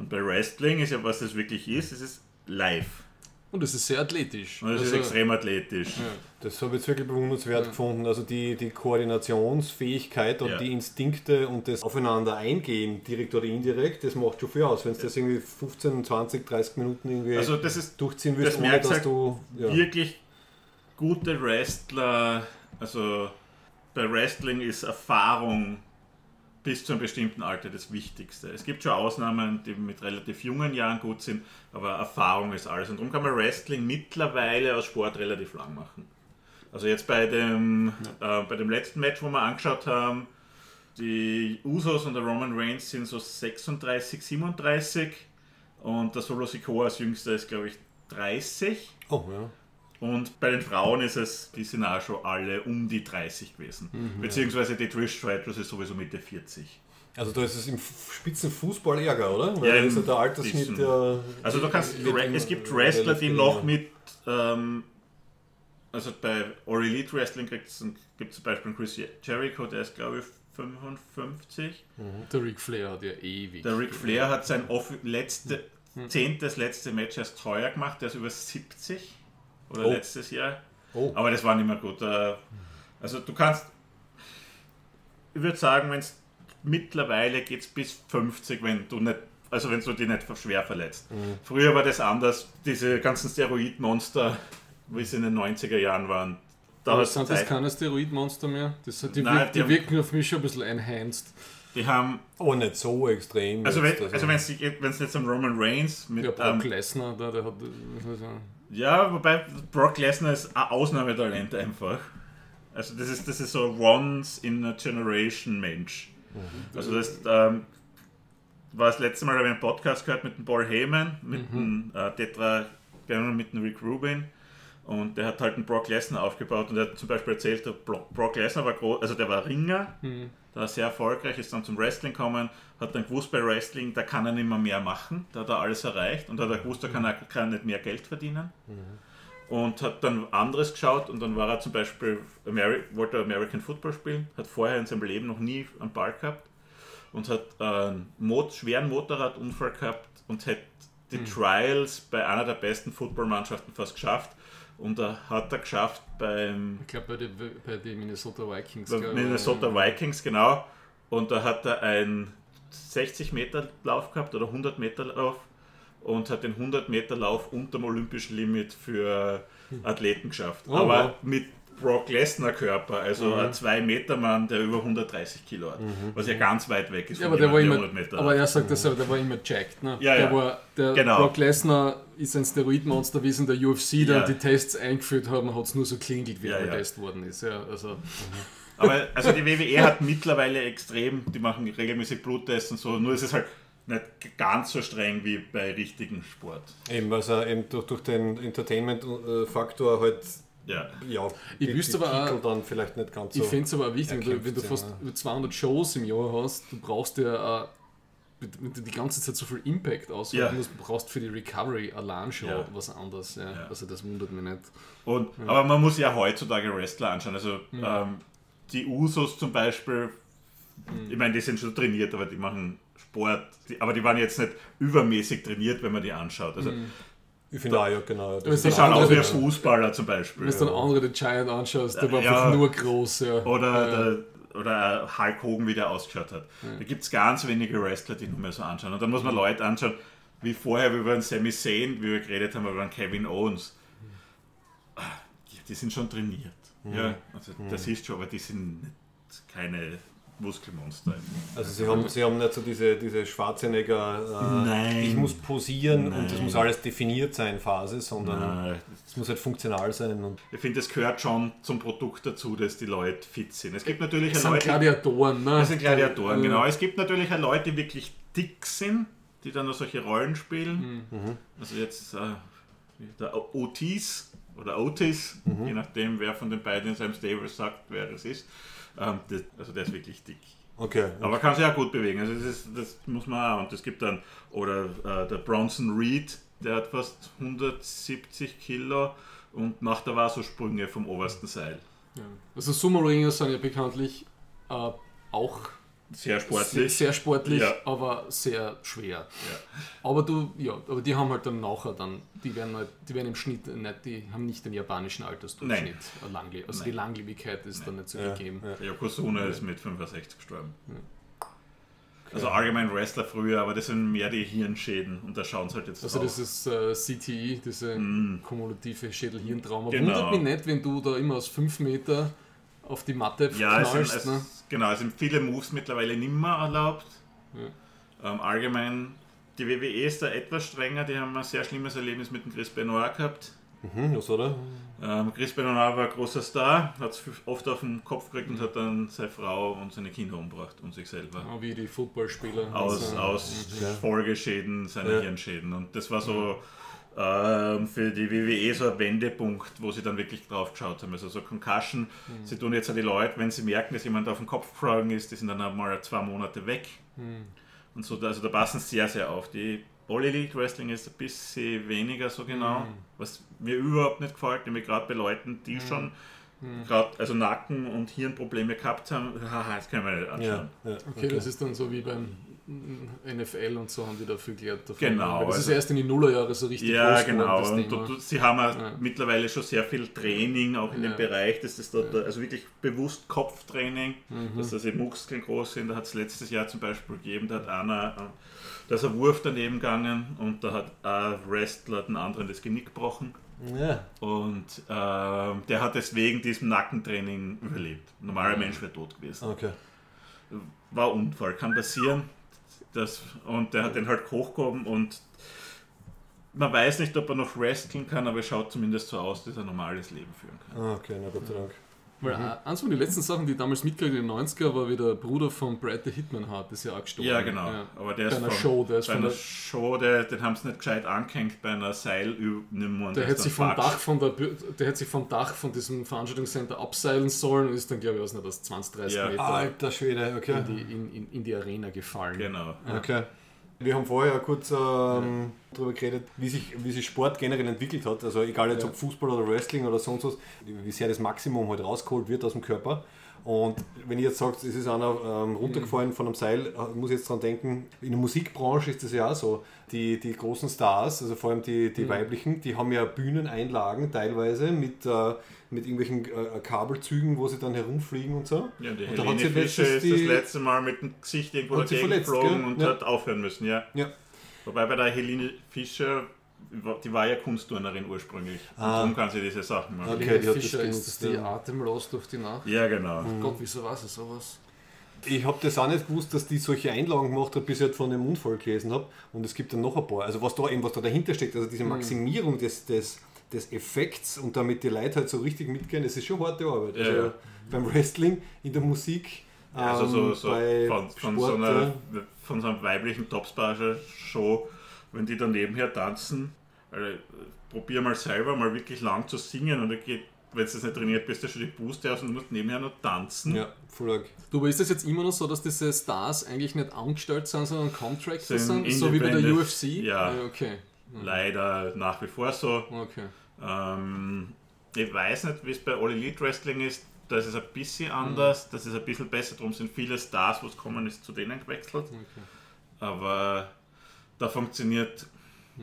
Und bei Wrestling ist ja, was das wirklich ist, es ist live. Und es ist sehr athletisch. Und es ist Also, extrem athletisch. Das habe ich jetzt wirklich bewundernswert gefunden. Also die, die Koordinationsfähigkeit und Ja. die Instinkte und das Aufeinander eingehen, direkt oder indirekt, das macht schon viel aus. Wenn du das irgendwie 15, 20, 30 Minuten irgendwie Also das ist durchziehen willst, das ohne merkst dass halt du. Ja. wirklich gute Wrestler, also bei Wrestling ist Erfahrung bis zu einem bestimmten Alter das Wichtigste. Es gibt schon Ausnahmen, die mit relativ jungen Jahren gut sind, aber Erfahrung ist alles. Und darum kann man Wrestling mittlerweile als Sport relativ lang machen. Also jetzt bei dem, äh, bei dem letzten Match, wo wir angeschaut haben, die Usos und der Roman Reigns sind so 36, 37 und der Solo Sikoa als jüngster ist, glaube ich, 30. Oh, ja. Und bei den Frauen ist es, die sind auch schon alle um die 30 gewesen. Beziehungsweise die Trish Stratus ist sowieso Mitte 40. Also da ist es im Spitzenfußball ärger, oder? Ja, Weil da im ist ja der Altersschnitt ja. Also du kannst, es gibt Wrestler, die noch mit, ähm, also bei All Elite Wrestling gibt es zum Beispiel einen Chris Jericho, der ist glaube ich 55. Der Ric Flair hat ja ewig. Der Ric Flair hat sein off letzte, zehntes letzte Match erst teuer gemacht, der ist über 70 oder Oh. letztes Jahr. Oh. Aber das war nicht mehr gut. Äh, Also du kannst, ich würde sagen, wenn es mittlerweile geht es bis 50, wenn du nicht, also wenn du dich nicht schwer verletzt. Mhm. Früher war das anders, diese ganzen Steroidmonster, wie sie in den 90er Jahren waren. Da Aber sind das keine Steroidmonster mehr? Das, die, Nein, wirken, die die haben- wirken auf mich schon ein bisschen enhanced. die haben, Aber nicht so extrem. also jetzt, wenn also wenn's die- wenn's jetzt am Roman Reigns mit Ja, ähm, Brock Lesnar, da, der hat. Ja, wobei Brock Lesnar ist ein Ausnahmetalent einfach. Also das ist, das ist so once in a generation Mensch. Also das ähm, war das letzte Mal, habe ich einen Podcast gehört mit dem Paul Heyman, mit dem äh, Tetra, mit dem Rick Rubin. Und der hat halt einen Brock Lesnar aufgebaut und er hat zum Beispiel erzählt, der Brock, Lesnar war groß, also der war Ringer, der sehr erfolgreich, ist dann zum Wrestling gekommen, hat dann gewusst bei Wrestling, da kann er nicht mehr mehr machen, da hat er alles erreicht und da hat er gewusst, da kann er, kann er nicht mehr Geld verdienen. Und hat dann anderes geschaut und dann war er zum Beispiel, Ameri wollte American Football spielen, hat vorher in seinem Leben noch nie einen Ball gehabt und hat einen Mot schweren Motorradunfall gehabt und hat die Trials bei einer der besten Footballmannschaften fast geschafft Und da hat er geschafft beim Ich glaube bei den bei die Minnesota Vikings. bei. Minnesota Vikings, genau. Und da hat er einen 60 Meter Lauf gehabt oder 100 Meter Lauf und hat den 100 Meter Lauf unterm olympischen Limit für Athleten geschafft. Oh, Aber wow. mit Brock Lesnar Körper, also ein 2 Meter Mann, der über 130 Kilo hat, was ja ganz weit weg ist Ja, von aber der war immer, der 100 Meter aber er sagt das selber, der war immer jacked. Ne? Ja, der ja. War, der Genau. Brock Lesnar ist ein Steroidmonster, wie es in der UFC da Ja. die Tests eingeführt haben, hat es nur so klingelt, wie Ja, er ja. getestet worden ist. Ja, also, Aber also die WWE hat mittlerweile extrem, die machen regelmäßig Bluttests und so, nur ist es halt nicht ganz so streng wie bei richtigen Sport. Eben, also eben durch, durch den Entertainment-Faktor halt, Ja. ja, Ich wüsste aber auch- dann vielleicht nicht ganz so. ich finde es aber auch wichtig, wenn du, wenn du fast über 200 Shows im Jahr hast, du brauchst ja auch, wenn du die ganze Zeit so viel Impact aushalten Ja. musst, brauchst für die Recovery allein schon Ja. was anderes. Ja. Ja. Also das wundert mich nicht. Und, Aber man muss ja heutzutage Wrestler anschauen. Also ähm, die Usos zum Beispiel, ich meine, die sind schon trainiert, aber die machen Sport. Die, aber die waren jetzt nicht übermäßig trainiert, wenn man die anschaut. Also Ich finde auch, ja, genau. Das ist die dann schauen aus wie andere- Fußballer zum Beispiel. Wenn du dann andere den Giant anschaust, der war Ja. einfach nur groß. Ja. Oder, ja. der, oder Hulk Hogan, wie der ausgeschaut hat. Da gibt es ganz wenige Wrestler, die nur mehr so anschauen. Und dann muss man Leute anschauen, wie vorher, wie wir einen Sami Zayn, wie wir geredet haben, über einen Kevin Owens. Ah, ja, Die sind schon trainiert. Ja, also das ist schon, aber die sind nicht keine Muskelmonster. Also sie haben, sie haben nicht so diese, diese Schwarzenegger, äh, Nein. ich muss posieren und es Nein. muss alles definiert sein Phase, sondern Nein. es muss halt funktional sein. Und Ich finde, es gehört schon zum Produkt dazu, dass die Leute fit sind. Es gibt natürlich Das auch sind Leute, Gladiatoren, ne? Das sind Gladiatoren, genau. Es gibt natürlich auch Leute, die wirklich dick sind, die dann noch solche Rollen spielen. Also jetzt äh, der Otis oder Otis, je nachdem, wer von den beiden in seinem Stable sagt, wer es ist. Ähm, das, also der ist wirklich dick. okay. Aber kann sich auch gut bewegen. Also das, ist, das muss man auch. Und es gibt dann, oder äh, der Bronson Reed, der hat fast 170 Kilo und macht aber auch so Sprünge vom obersten Seil. Ja. Also Sumo-Ringer sind ja bekanntlich äh, auch Sehr sehr, sportlich. sehr sportlich, Ja. aber sehr schwer. Ja. Aber du, ja, aber die haben halt dann nachher dann, die werden halt, die werden im Schnitt nicht, die haben nicht den japanischen Altersdurchschnitt. äh, Langle also die Nein. Langlebigkeit ist dann nicht so Ja, gegeben. ja. Der Yokozuna ist mit 65 gestorben. Also allgemein Wrestler früher, aber das sind mehr die Hirnschäden und da schauen sie halt jetzt Also drauf. das ist äh, CTI, diese kumulative Schädel-Hirntrauma. Genau. Wundert mich nicht, wenn du da immer aus 5 Meter auf die Matte ja, es sind, knallst. es, ne? genau, es sind viele Moves mittlerweile nicht mehr erlaubt. Ähm, allgemein, die WWE ist da etwas strenger, die haben ein sehr schlimmes Erlebnis mit dem Chris Benoit gehabt. Mhm, was oder? Ähm, Chris Benoit war ein großer Star, hat es oft auf den Kopf gekriegt und hat dann seine Frau und seine Kinder umgebracht und sich selber. Ja, wie die Footballspieler. aus, Also, aus Ja. Folgeschäden seiner Ja. Hirnschäden. Und das war so ähm, für die WWE so ein Wendepunkt, wo sie dann wirklich drauf geschaut haben. Also so Concussion. Mhm. Sie tun jetzt auch die Leute, wenn sie merken, dass jemand auf den Kopf geflogen ist, die sind dann einmal zwei Monate weg. Mhm. Und so, also da passen sie sehr, sehr auf. Die All Elite Wrestling ist ein bisschen weniger so genau, Mhm. was mir überhaupt nicht gefällt, nämlich gerade bei Leuten, die schon gerade also Nacken- und Hirnprobleme gehabt haben. Haha, das können wir nicht anschauen. Ja, ja, Okay, das ist dann so wie beim NFL und so haben die da viel gelernt davon. Genau, Das ist also- erst in die Nullerjahre so richtig Ja, groß genau. Und du, sie haben Ja. mittlerweile schon sehr viel Training, auch in Ja. dem Bereich, dass das dort, also wirklich bewusst Kopftraining, Mhm. dass da die Muskeln groß sind. Da hat es letztes Jahr zum Beispiel gegeben, da hat einer, äh, da ist ein Wurf daneben gegangen und da hat ein Wrestler den anderen das Genick gebrochen. ja. Und ähm, der hat es wegen diesem Nackentraining überlebt. Ein normaler Mhm. Mensch wäre tot gewesen. Okay. War Unfall, kann passieren. Das, und der hat den halt hochgehoben und man weiß nicht, ob er noch wresteln kann, aber es schaut zumindest so aus, dass er ein normales Leben führen kann. Ah, okay, na Gott sei Dank. Weil äh, eins von den letzten Sachen, die ich damals mitgekriegt in den 90er, war wie der Bruder von Brad the Hitman Hart, das ist ja auch gestorben. Ja, genau. Ja. Aber der Bei ist einer von, Show, der ist bei von einer der, Show, der, den haben sie nicht gescheit angehängt bei einer Seilübung. und der ist hätte sich vom. Dach von der der hätte sich vom Dach von diesem Veranstaltungscenter abseilen sollen und ist dann, glaube ich, aus nicht aus 20, 30 Ja. Meter Alter Schwede, okay. in, die, in, in, in die Arena gefallen. Genau. Okay. Wir haben vorher kurz ähm, darüber geredet, wie sich, wie sich Sport generell entwickelt hat. Also egal jetzt Ja. ob Fußball oder Wrestling oder sonst was, wie sehr das Maximum halt rausgeholt wird aus dem Körper. Und wenn ihr jetzt sagt, es ist einer ähm, runtergefallen von einem Seil, äh, muss ich jetzt dran denken, in der Musikbranche ist das ja auch so. Die, die großen Stars, also vor allem die, die weiblichen, die haben ja Bühneneinlagen teilweise mit, äh, mit irgendwelchen äh, Kabelzügen, wo sie dann herumfliegen und so. Ja, die und da Helene hat sie Fischer ist das letzte Mal mit dem Gesicht irgendwo dagegen verletzt, geflogen gell? und Ja. hat aufhören müssen, ja. Ja. Wobei bei der Helene Fischer, die war ja Kunstturnerin ursprünglich. Und Ah. darum kann sie diese Sachen machen. Okay, die hat das Fischer ist das die atemlos durch die Nacht. Ja, genau. Gott, wieso weiß ich sowas? Ich habe das auch nicht gewusst, dass die solche Einlagen gemacht hat, bis ich halt von dem Unfall gelesen habe. Und es gibt dann noch ein paar. Also was da eben, was da dahinter steckt, also diese Maximierung des, des, des Effekts und damit die Leute halt so richtig mitgehen, das ist schon harte Arbeit. Ja, also ja. beim Wrestling, in der Musik, Ja, also so, ähm, so bei von, von, Sport, so einer, von so einem weiblichen Topspager-Show, wenn die dann nebenher tanzen, also, äh, probier mal selber mal wirklich lang zu singen und dann geht, wenn du das nicht trainiert bist, du schon die Puste aus und musst nebenher noch tanzen. ja, voll arg. Du, aber ist das jetzt immer noch so, dass diese Stars eigentlich nicht angestellt sind, sondern Contractors Sind sind? So wie bei der UFC? ja. okay. Leider nach wie vor so. Okay. Ähm, ich weiß nicht, wie es bei All Elite Wrestling ist. Da ist es ein bisschen anders, das ist ein bisschen besser. Darum sind viele Stars, wo es kommen ist, zu denen gewechselt. okay. Aber da funktioniert,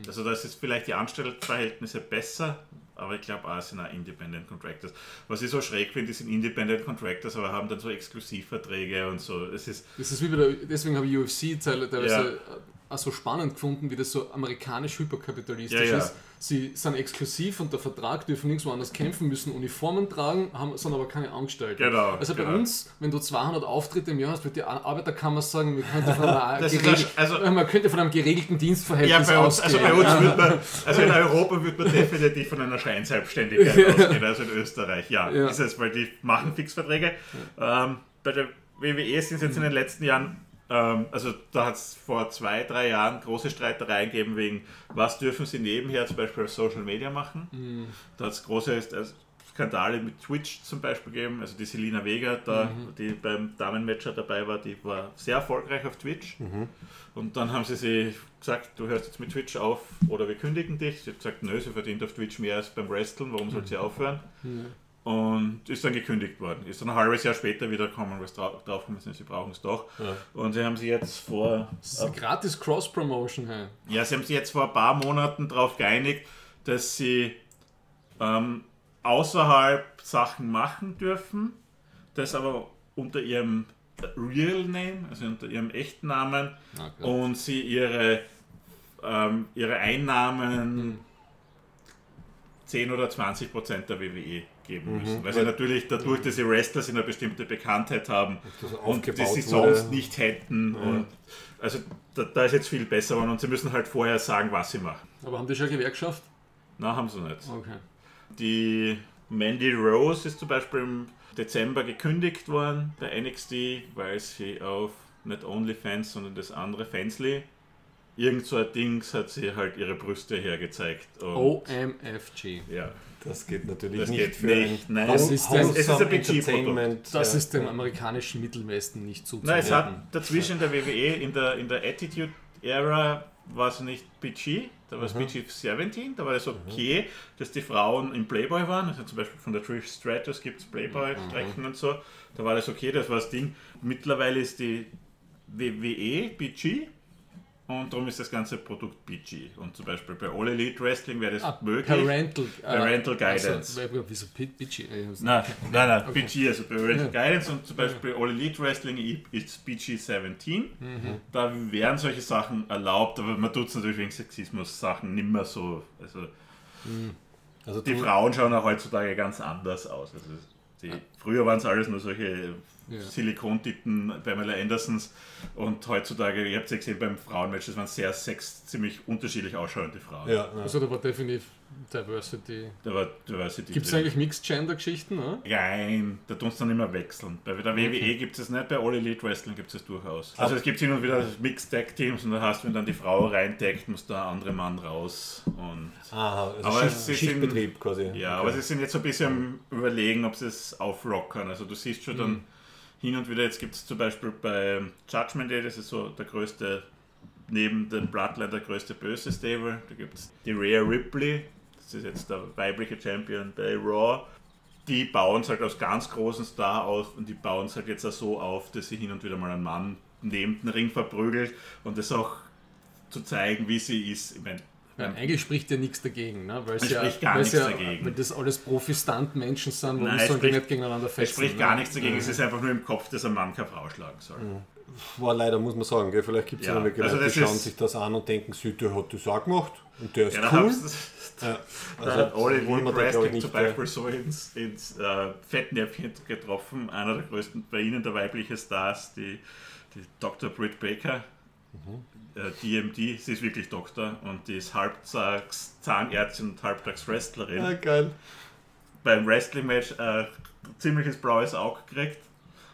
also da ist jetzt vielleicht die Anstellungsverhältnisse besser, aber ich glaube auch, es sind auch Independent Contractors. Was ich so schräg finde, die sind Independent Contractors, aber haben dann so Exklusivverträge und so. Es ist, Das ist wie bei der, deswegen habe ich UFC teil- teilweise Ja. Auch so spannend gefunden, wie das so amerikanisch hyperkapitalistisch Ja, ja. ist. Sie sind exklusiv und der Vertrag dürfen nirgendwo anders kämpfen, müssen Uniformen tragen, haben, sind aber keine Angestellten. Genau, Also bei genau. uns, wenn du 200 Auftritte im Jahr hast, wird die Arbeiterkammer sagen, wir könnten von einer Das ist geregel- also- man könnte von einem geregelten ja, Dienstverhältnis bei uns, also ausgehen. bei uns Ja. wird man, also in Europa wird man definitiv von einer Scheinselbstständigkeit ausgehen, also in Österreich, ja, Ja. ist es, weil die machen Fixverträge. Ähm, bei der WWE sind es jetzt in den letzten Jahren, ähm, also da hat es vor zwei, drei Jahren große Streitereien gegeben wegen, was dürfen sie nebenher zum Beispiel auf Social Media machen. Da hat es große äh, Skandale mit Twitch zum Beispiel gegeben, also die Selina Vega, da, die beim Damenmatcher dabei war, die war sehr erfolgreich auf Twitch. Und dann haben sie sie gesagt, du hörst jetzt mit Twitch auf oder wir kündigen dich. Sie hat gesagt, nö, sie verdient auf Twitch mehr als beim Wresteln, warum soll sie aufhören? Und ist dann gekündigt worden. Ist dann ein halbes Jahr später wieder gekommen, was drauf gekommen sind, sie brauchen es doch. Und sie haben sie jetzt vor, Das ist eine gratis Cross-Promotion. Hey. ja, sie haben sich jetzt vor ein paar Monaten darauf geeinigt, dass sie ähm, außerhalb Sachen machen dürfen, das aber unter ihrem Real Name, also unter ihrem echten Namen, Gott. und sie ihre, ähm, ihre Einnahmen 10 oder 20 Prozent der WWE geben müssen. Weil sie natürlich dadurch, dass sie Wrestler sind, eine bestimmte Bekanntheit haben das und die sie wurde. sonst nicht hätten. Und also da, da ist jetzt viel besser geworden und sie müssen halt vorher sagen, was sie machen. Aber haben die schon eine Gewerkschaft? Na, haben sie nicht. Okay. Die Mandy Rose ist zum Beispiel im Dezember gekündigt worden bei NXT, weil sie auf nicht OnlyFans, sondern das andere Fansly, irgend so ein Dings hat sie halt ihre Brüste hergezeigt. Und, OMFG. ja. Das geht natürlich Das nicht geht für nicht, ein nein. Das ist ein- es ist ein Budgetprodukt. Entertainment. Das ja. ist dem amerikanischen Mittelwesten nicht Nein, es hat dazwischen in der WWE, in der, in der Attitude Era war es nicht PG, da war es PG 17, da war es okay, dass die Frauen im Playboy waren, also zum Beispiel von der Trish Stratus gibt es Playboy-Strecken und so, da war das okay, das war das Ding. Mittlerweile ist die WWE PG und darum ist das ganze Produkt PG. Und zum Beispiel bei All Elite Wrestling wäre das Ah, möglich. Parental, Parental äh, Guidance. Also, wieso P- Bitchy? Äh, Nein, nein, nein, PG, also Parental Ja. Guidance und zum Beispiel All Elite Wrestling ist PG 17. Mhm. Da wären solche Sachen erlaubt, aber man tut es natürlich wegen Sexismus-Sachen nicht mehr so. Also Also die Frauen schauen auch heutzutage ganz anders aus. Also die, früher waren es alles nur solche Ja. Silikontitten Pamela Andersons und heutzutage, ihr habt ja gesehen beim Frauenmatch, das waren sehr sex, ziemlich unterschiedlich ausschauende Frauen. Ja, ja. Also da war definitiv Diversity. Da war Diversity Gibt es eigentlich Mixed-Gender-Geschichten? Ne? Nein, da tun sie dann immer wechseln. Bei der WWE gibt es es nicht, bei All Elite Wrestling gibt es es durchaus. Also es gibt hin und wieder Mixed Tag Teams und da hast du, wenn dann die Frau reintaggt, muss der andere Mann raus. Und Aha, also Aber Schicht, es ist Schichtbetrieb quasi. ja, aber sie sind jetzt so ein bisschen am überlegen, ob sie es aufrockern. Also du siehst schon dann hin und wieder, jetzt gibt es zum Beispiel bei Judgment Day, das ist so der größte neben den Bloodline der größte böse Stable. Da gibt es die Rhea Ripley, das ist jetzt der weibliche Champion bei Raw. Die bauen es halt aus ganz großen Star auf und die bauen es halt jetzt auch so auf, dass sie hin und wieder mal einen Mann neben den Ring verprügelt und das auch zu zeigen, wie sie ist. Ich meine, Ja, eigentlich spricht ja nichts dagegen, ne? weil es Es ja, spricht gar es nichts ja, dagegen. Weil das alles Profi-Stunt-Menschen sind, wo es sagen, die spricht- nicht gegeneinander es fetzen. spricht ne? gar nichts dagegen, es ist einfach nur im Kopf, dass ein Mann keine Frau schlagen soll. War leider, muss man sagen, gell? vielleicht gibt es Ja, ja, welche also die schauen sich das an und denken, so, der hat das auch gemacht und der ist Ja, cool. Ja, Da hat Elite da, glaub ich, Wrestling zum äh, Beispiel so ins, ins äh, Fettnäpfchen getroffen. Einer der größten bei ihnen, der weibliche Stars, die, die Dr. Britt Baker, Mhm. äh, DMD, sie ist wirklich Doktor und die ist halbtags Zahnärztin und halbtags Wrestlerin. Ja, geil. Beim Wrestling-Match ein ziemliches blaues Auge gekriegt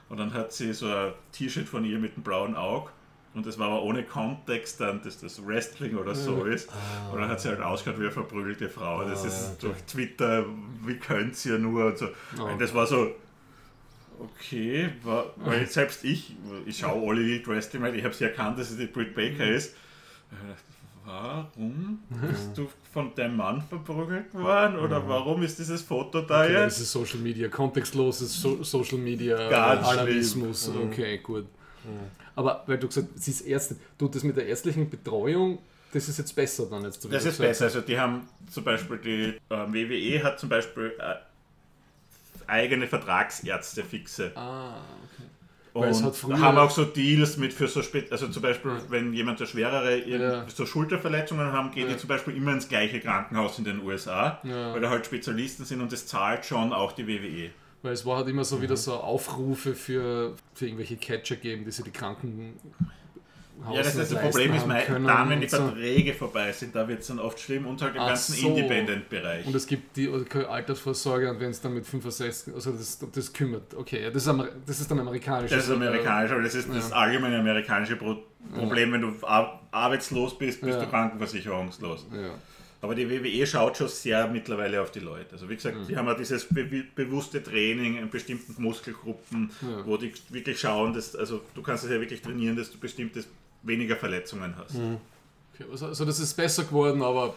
und dann hat sie so ein T-Shirt von ihr mit einem blauen Auge. Und das war aber ohne Kontext dann, dass das Wrestling oder so ist. Und dann hat sie halt ausgeschaut wie eine verprügelte Frau. Das ist durch Twitter, wie könnt ihr nur und so. Und das war so, okay, weil selbst ich, ich schaue alle Elite Wrestling, weil ich habe sie erkannt, dass es die Britt Baker ist. Ich dachte, Warum bist du von deinem Mann verprügelt worden? Oder warum ist dieses Foto da Okay, das jetzt? ist Social Media, kontextloses so Social Media Ganz Alarmismus. Okay, gut. Aber weil du gesagt hast, sie ist Ärztin, du das mit der ärztlichen Betreuung, das ist jetzt besser dann jetzt. Das ist gesagt besser. Also die haben zum Beispiel die ähm, WWE hat zum Beispiel äh, eigene Vertragsärzte fixe. Ah, okay. Und Weil es hat früher- haben auch so Deals mit für so spät, also zum Beispiel, wenn jemand so schwerere Ja. so Schulterverletzungen haben, geht die zum Beispiel immer ins gleiche Krankenhaus in den USA, Ja. weil da halt Spezialisten sind und das zahlt schon auch die WWE. Weil es war halt immer so Mhm. wieder so Aufrufe für, für irgendwelche Catcher geben, die sich die Kranken Ja, das das Problem, ist mei- dann, wenn die Verträge vorbei sind, da wird es dann oft schlimm und halt im Ach ganzen so. Independent-Bereich. Und es gibt die Altersvorsorge und wenn es dann mit 65, also das, das kümmert. Okay, ja, das ist, das ist dann amerikanisch. Das ist amerikanisch, aber das ist das allgemeine amerikanische Pro Problem, wenn du ar arbeitslos bist, bist Ja. du krankenversicherungslos. Ja. Aber die WWE schaut schon sehr mittlerweile auf die Leute. Also wie gesagt, Mhm. die haben ja dieses be bewusste Training in bestimmten Muskelgruppen, wo die wirklich schauen, dass, also du kannst es ja wirklich trainieren, dass du bestimmtes weniger Verletzungen hast. Okay, also, also das ist besser geworden, aber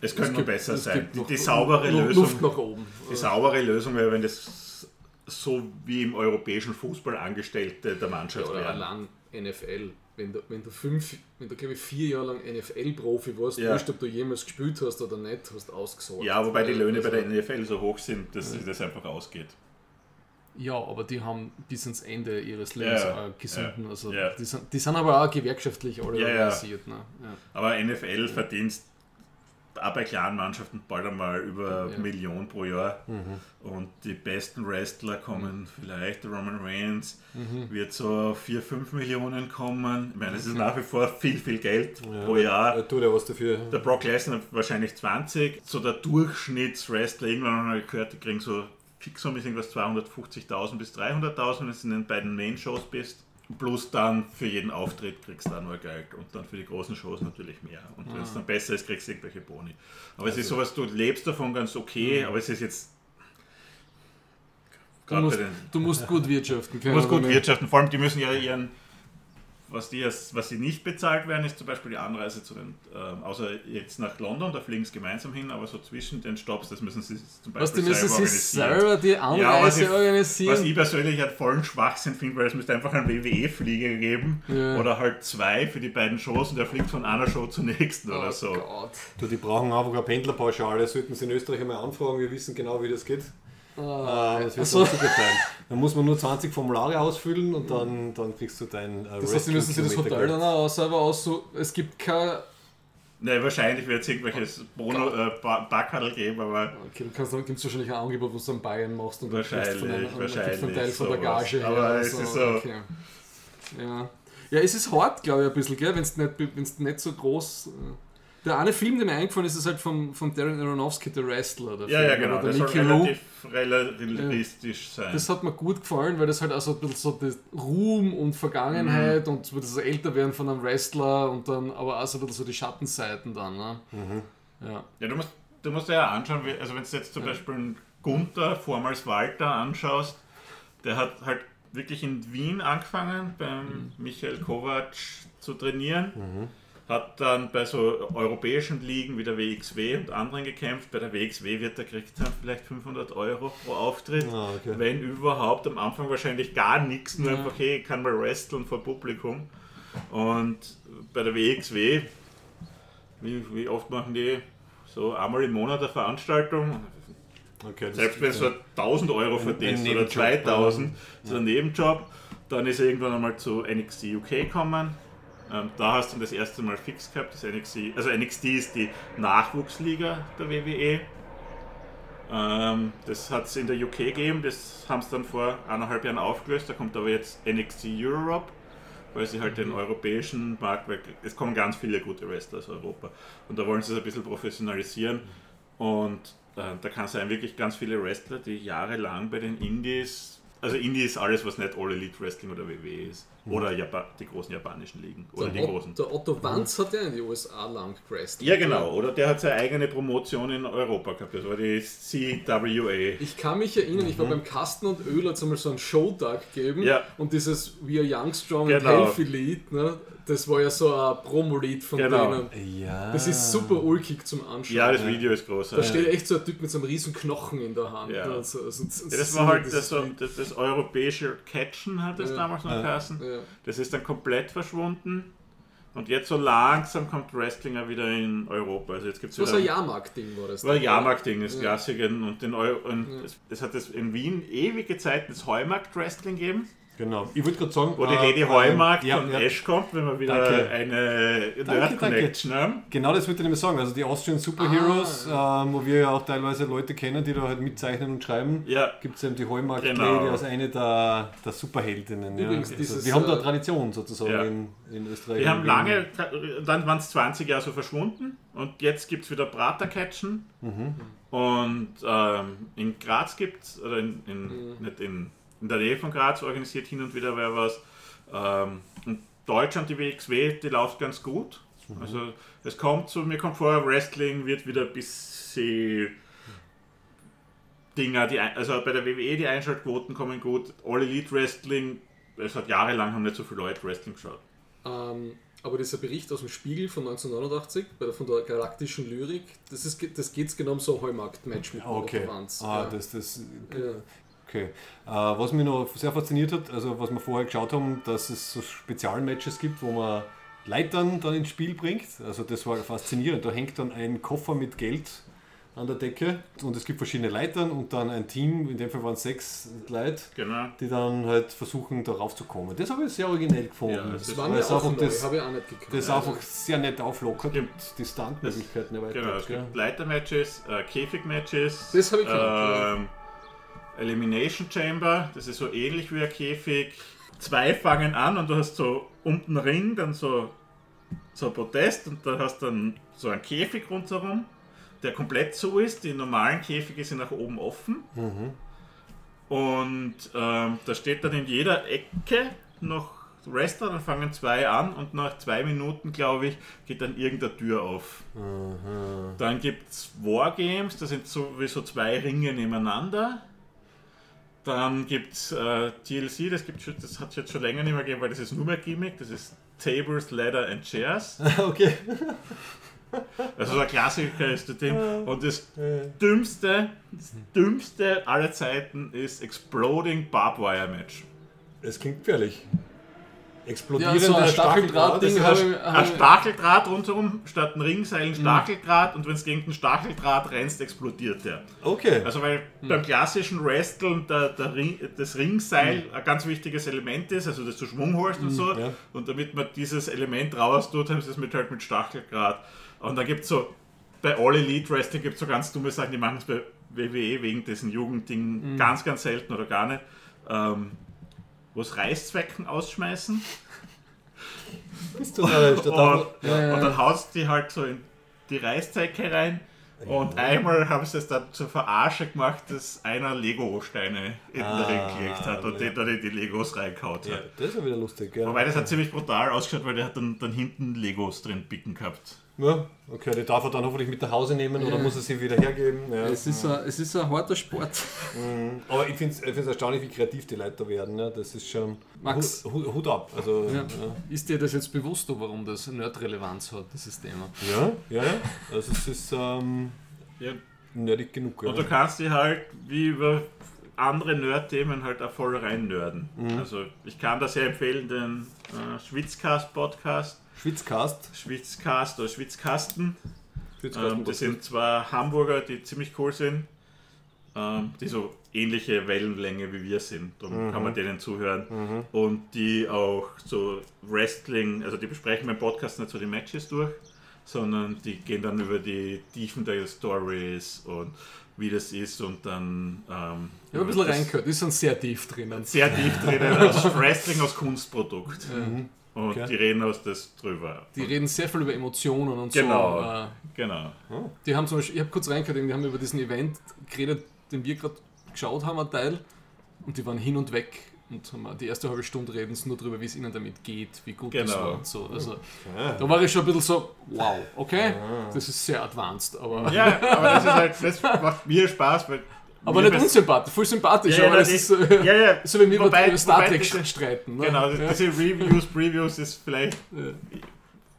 Es könnte gibt- besser es sein. Die, die saubere Lösung, Luft nach oben. die saubere Lösung wäre, wenn das so wie im europäischen Fußball Angestellte der Mannschaft Oder wären. allein NFL. Wenn du, wenn du fünf, wenn du glaube ich vier Jahre lang NFL-Profi warst, Ja. wurscht, ob du jemals gespielt hast oder nicht, hast ausgesorgt. Ja, wobei die Löhne bei Also- der NFL so hoch sind, dass sich das einfach ausgeht. Ja, aber die haben bis ans Ende ihres Lebens Ja, äh, gesunden. ja, Also ja. Die, sind, die sind aber auch gewerkschaftlich alle Ja, ja. organisiert. Ne? Ja. Aber NFL verdient auch bei kleinen Mannschaften bald einmal über Ja. eine Million pro Jahr. Und die besten Wrestler kommen vielleicht, der Roman Reigns wird so 4, 5 Millionen kommen. Ich meine, das ist nach wie vor viel, viel Geld pro Jahr. Ja, tut ja was dafür. Der Brock Lesnar wahrscheinlich 20. So der Durchschnittswrestler, irgendwann habe ich gehört, die kriegen so Fixum ist irgendwas 250.000 bis 300.000, wenn du in den beiden Main-Shows bist. Plus dann für jeden Auftritt kriegst du dann nur Geld und dann für die großen Shows natürlich mehr. Und wenn es dann besser ist, kriegst du irgendwelche Boni. Aber es ist sowas, du lebst davon ganz okay, aber es ist jetzt. Du, musst, du musst gut wirtschaften Du können. musst gut wirtschaften. Vor allem, die müssen ja ihren, was, die, jetzt- was sie nicht bezahlt werden, ist zum Beispiel die Anreise zu den, ähm, außer jetzt nach London, da fliegen sie gemeinsam hin, aber so zwischen den Stops, das müssen sie zum Beispiel Was, die müssen selber sich organisieren. selber die Ja, was Anreise ich, organisieren. was ich persönlich halt vollen Schwachsinn finde, weil es müsste einfach einen WWE-Flieger geben Ja. oder halt zwei für die beiden Shows und der fliegt von einer Show zur nächsten oder oh so. Gott. Du, die brauchen einfach eine Pendlerpauschale. Sollten sie in Österreich einmal anfragen, wir wissen genau, wie das geht. Ah, Äh, das wird so. zugeteilt. Dann muss man nur 20 Formulare ausfüllen und dann, dann kriegst du dein äh, Das heißt, sie müssen sich das Hotel dann auch selber aussuchen. Es gibt kein. Ne, wahrscheinlich wird es irgendwelches Bono, äh, ba Backerl geben, aber Okay, du kannst dann gibt es wahrscheinlich ein Angebot, was du in Bayern machst und dann kriegst du Wahrscheinlich, dann kriegst du einen Teil von der sowas. Gage Aber her. es ist so- Okay. Ja. ja, es ist hart, glaube ich, ein bisschen, gell, wenn es nicht, wenn's nicht so groß. äh, Der eine Film, der mir eingefallen ist, ist halt von, von Darren Aronofsky, der Wrestler. Der ja, Film, ja, genau. oder Das soll relativ realistisch sein. Das hat mir gut gefallen, weil das halt also ein bisschen so das Ruhm und Vergangenheit und so das Älterwerden von einem Wrestler und dann aber auch so ein bisschen so die Schattenseiten dann. Ne? Ja. Ja, du musst, du musst dir ja anschauen, wie, also wenn du jetzt zum Beispiel einen Gunther, vormals Walter, anschaust, der hat halt wirklich in Wien angefangen, beim Michael Kovac zu trainieren. Hat dann bei so europäischen Ligen wie der WXW und anderen gekämpft. Bei der WXW wird er kriegt dann vielleicht 500 Euro pro Auftritt, Ah, okay. wenn überhaupt. Am Anfang wahrscheinlich gar nichts, nur Ja. einfach, hey, ich kann mal wresteln vor Publikum. Und bei der WXW, wie, wie oft machen die so einmal im Monat eine Veranstaltung? Okay, Selbst wenn du 1000 Euro verdienst oder Nebenjob. 2000, so ein Nebenjob, dann ist er irgendwann einmal zu NXT UK gekommen. Ähm, da hast du das erste Mal fix gehabt, das NXT, also NXT ist die Nachwuchsliga der WWE. Ähm, das hat es in der UK gegeben, das haben sie dann vor eineinhalb Jahren aufgelöst, da kommt aber jetzt NXT Europe, weil sie halt den europäischen Markt, weil es kommen ganz viele gute Wrestler aus Europa und da wollen sie es ein bisschen professionalisieren und äh, da kann es sein, wirklich ganz viele Wrestler, die jahrelang bei den Indies, also Indie ist alles, was nicht All Elite Wrestling oder WWE ist. Oder Japa die großen japanischen Ligen. Oder die Der, Ot- großen. der Otto Wanz hat ja in die USA lang gewrestelt. Ja, genau. Oder der hat seine eigene Promotion in Europa gehabt. Das war die CWA. Ich kann mich erinnern, ich war beim Kasten und Öl hat es einmal so einen Showtag gegeben Mhm. Ja. und dieses We Are Young, Strong and Genau. Healthy Lied, ne, das war ja so ein Promo-Lied von Genau. denen. ja. Das ist super ulkig zum Anschauen. Ja, das Video ist groß. Da steht echt so ein Typ mit so einem riesen Knochen in der Hand. Ja. ne, und so, so, so, Ja, das war halt das, so, das, das europäische Catchen, hat das Ja. damals noch geheißen. Ja. Das ist dann komplett verschwunden. Und jetzt so langsam kommt Wrestling wieder in Europa. Also jetzt gibt es So wieder ein Jahrmarkt-Ding war das. Das war ein Jahrmarkt-Ding, das Ja. Klassiker. Und, den Eu und es, es hat es in Wien ewige Zeit das Heumarkt-Wrestling gegeben, Genau. Ich wollte gerade sagen, wo die äh, Lady äh, Heumarkt ja, von ja. Esch kommt, wenn wir wieder Danke. eine Danke, Nerd-Connection haben. Genau das würde ich nämlich sagen. Also die Austrian Superheroes, ähm, wo wir ja auch teilweise Leute kennen, die da halt mitzeichnen und schreiben, Ja, gibt es eben die Heumarkt Genau. Lady als eine der, der Superheldinnen. Ja. Übrigens, Also, dieses, wir haben da äh, Tradition sozusagen Ja. in, in Österreich. die haben lange, dann waren es 20 Jahre so verschwunden und jetzt gibt es wieder Prater-Catchen. Mhm. Und ähm, in Graz gibt es, oder in, in, nicht in, in der Nähe von Graz organisiert hin und wieder wer was. Ähm, und Deutschland, die WXW, die läuft ganz gut. Mhm. Also es kommt so, mir kommt vor, Wrestling wird wieder ein bisschen Dinger, die, also bei der WWE die Einschaltquoten kommen gut. All Elite Wrestling, es hat jahrelang haben nicht so viele Leute Wrestling geschaut. Ähm, aber dieser Bericht aus dem Spiegel von 1989, bei der, von der galaktischen Lyrik, das, ist, das geht genau um so ein Heumarkt-Match mit Ah, Okay. Ah, ja. das, das, ja. Okay. Äh, was mich noch sehr fasziniert hat, also was wir vorher geschaut haben, dass es so Spezialmatches gibt, wo man Leitern dann ins Spiel bringt. Also das war faszinierend. Da hängt dann ein Koffer mit Geld an der Decke und es gibt verschiedene Leitern und dann ein Team, in dem Fall waren es sechs Leute, Genau. die dann halt versuchen, da raufzukommen. Das habe ich sehr originell gefunden. Ja, das Das ist- war mir auch neu, das, habe ich auch nicht gekannt. das einfach sehr nett auflockert und die Standmöglichkeiten erweitert. Genau, es gibt Leitermatches, äh, Käfigmatches, Das habe ich gekannt, ähm, Elimination Chamber, das ist so ähnlich wie ein Käfig. Zwei fangen an und du hast so unten Ring, dann so, so ein Protest und da hast dann so einen Käfig rundherum, der komplett so ist. Die normalen Käfige sind nach oben offen. Und ähm, da steht dann in jeder Ecke noch Wrestler, dann fangen zwei an und nach zwei Minuten, glaube ich, geht dann irgendeine Tür auf. Dann gibt es Wargames, das sind sowieso zwei Ringe nebeneinander. Dann gibt es äh, TLC, das, gibt's schon, das hat es jetzt schon länger nicht mehr gegeben, weil das ist nur mehr Gimmick, das ist Tables, Leather and Chairs. okay. Also der Klassiker ist das Ding. Und das dümmste, das dümmste aller Zeiten ist Exploding Barbed Wire Match. Es klingt gefährlich. Ja, Explodierende so ein Stacheldraht. Ich. ein, ein Stacheldraht rundherum, statt ein Ringseil ein Stacheldraht und wenn es gegen den Stacheldraht rennst, explodiert der. Okay. Also weil beim klassischen Wresteln der, der Ring, das Ringseil ein ganz wichtiges Element ist, also dass du Schwung holst und so. ja. Und damit man dieses Element raus tut, haben sie es mit halt mit Stacheldraht. Und da gibt es so, bei All Elite Wrestling gibt es so ganz dumme Sachen, die machen es bei WWE wegen diesen Jugendding ganz, ganz selten oder gar nicht. Ähm, wo es Reißzwecken ausschmeißen. Bist du da? Und, und dann haust die halt so in die Reißzwecke rein. Und einmal haben sie es dann zur Verarsche gemacht, dass einer Lego-Steine in den Ah, Ring gelegt hat und ja. den dann in die Legos reingehaut Ja, hat. das ist ja wieder lustig. Ja. Wobei das hat ziemlich brutal ausgeschaut, weil der hat dann, dann hinten Legos drin picken gehabt. Ja, okay, die darf er dann hoffentlich mit nach Hause nehmen oder Ja. muss er sie wieder hergeben. Ja. Es ist, ein, es ist ein harter Sport. Aber ich finde es erstaunlich, wie kreativ die Leute da werden. Ne? Das ist schon Max. Hut, Hut, ab. Also, Ja. ja. Ist dir das jetzt bewusst, warum das Nerd-Relevanz hat, dieses Thema? Ja, ja, ja. Also es ist ähm, Ja. nerdig genug. Ja. Und du kannst dich halt wie über andere Nerd-Themen halt auch voll rein nerden. Mhm. Also ich kann da sehr empfehlen, den äh, Schwitzcast-Podcast, Schwitzcast. Schwitzcast oder Schwitzkasten. Ähm, das sind zwei Hamburger, die ziemlich cool sind, ähm, die so ähnliche Wellenlänge wie wir sind. Darum kann man denen zuhören. Und die auch so Wrestling, also die besprechen beim Podcast nicht so die Matches durch, sondern die gehen dann über die Tiefen der Stories und wie das ist und dann. Ähm, Ich habe ein bisschen reingehört, die sind sehr tief drinnen. Sehr tief drinnen, als Wrestling als Kunstprodukt. Und Okay. die reden aus das drüber. Die reden sehr viel über Emotionen und Genau. so. Äh, Genau. Die haben zum Beispiel, ich habe kurz reingehört, die haben über diesen Event geredet, den wir gerade geschaut haben, ein Teil. Und die waren hin und weg und haben die erste halbe Stunde reden sie nur darüber, wie es ihnen damit geht, wie gut das Genau. war und so. Also, da war ich schon ein bisschen so, wow, okay, das ist sehr advanced, aber, Ja, aber das ist halt, das macht mir Spaß, weil. Aber mir nicht das- unsympathisch, voll sympathisch, Ja, ja, aber das das ist ist- ja, ja. so wie wir Wobei- über Star Trek diese- streiten. Ne? Genau, ja. diese Reviews, Previews ist vielleicht.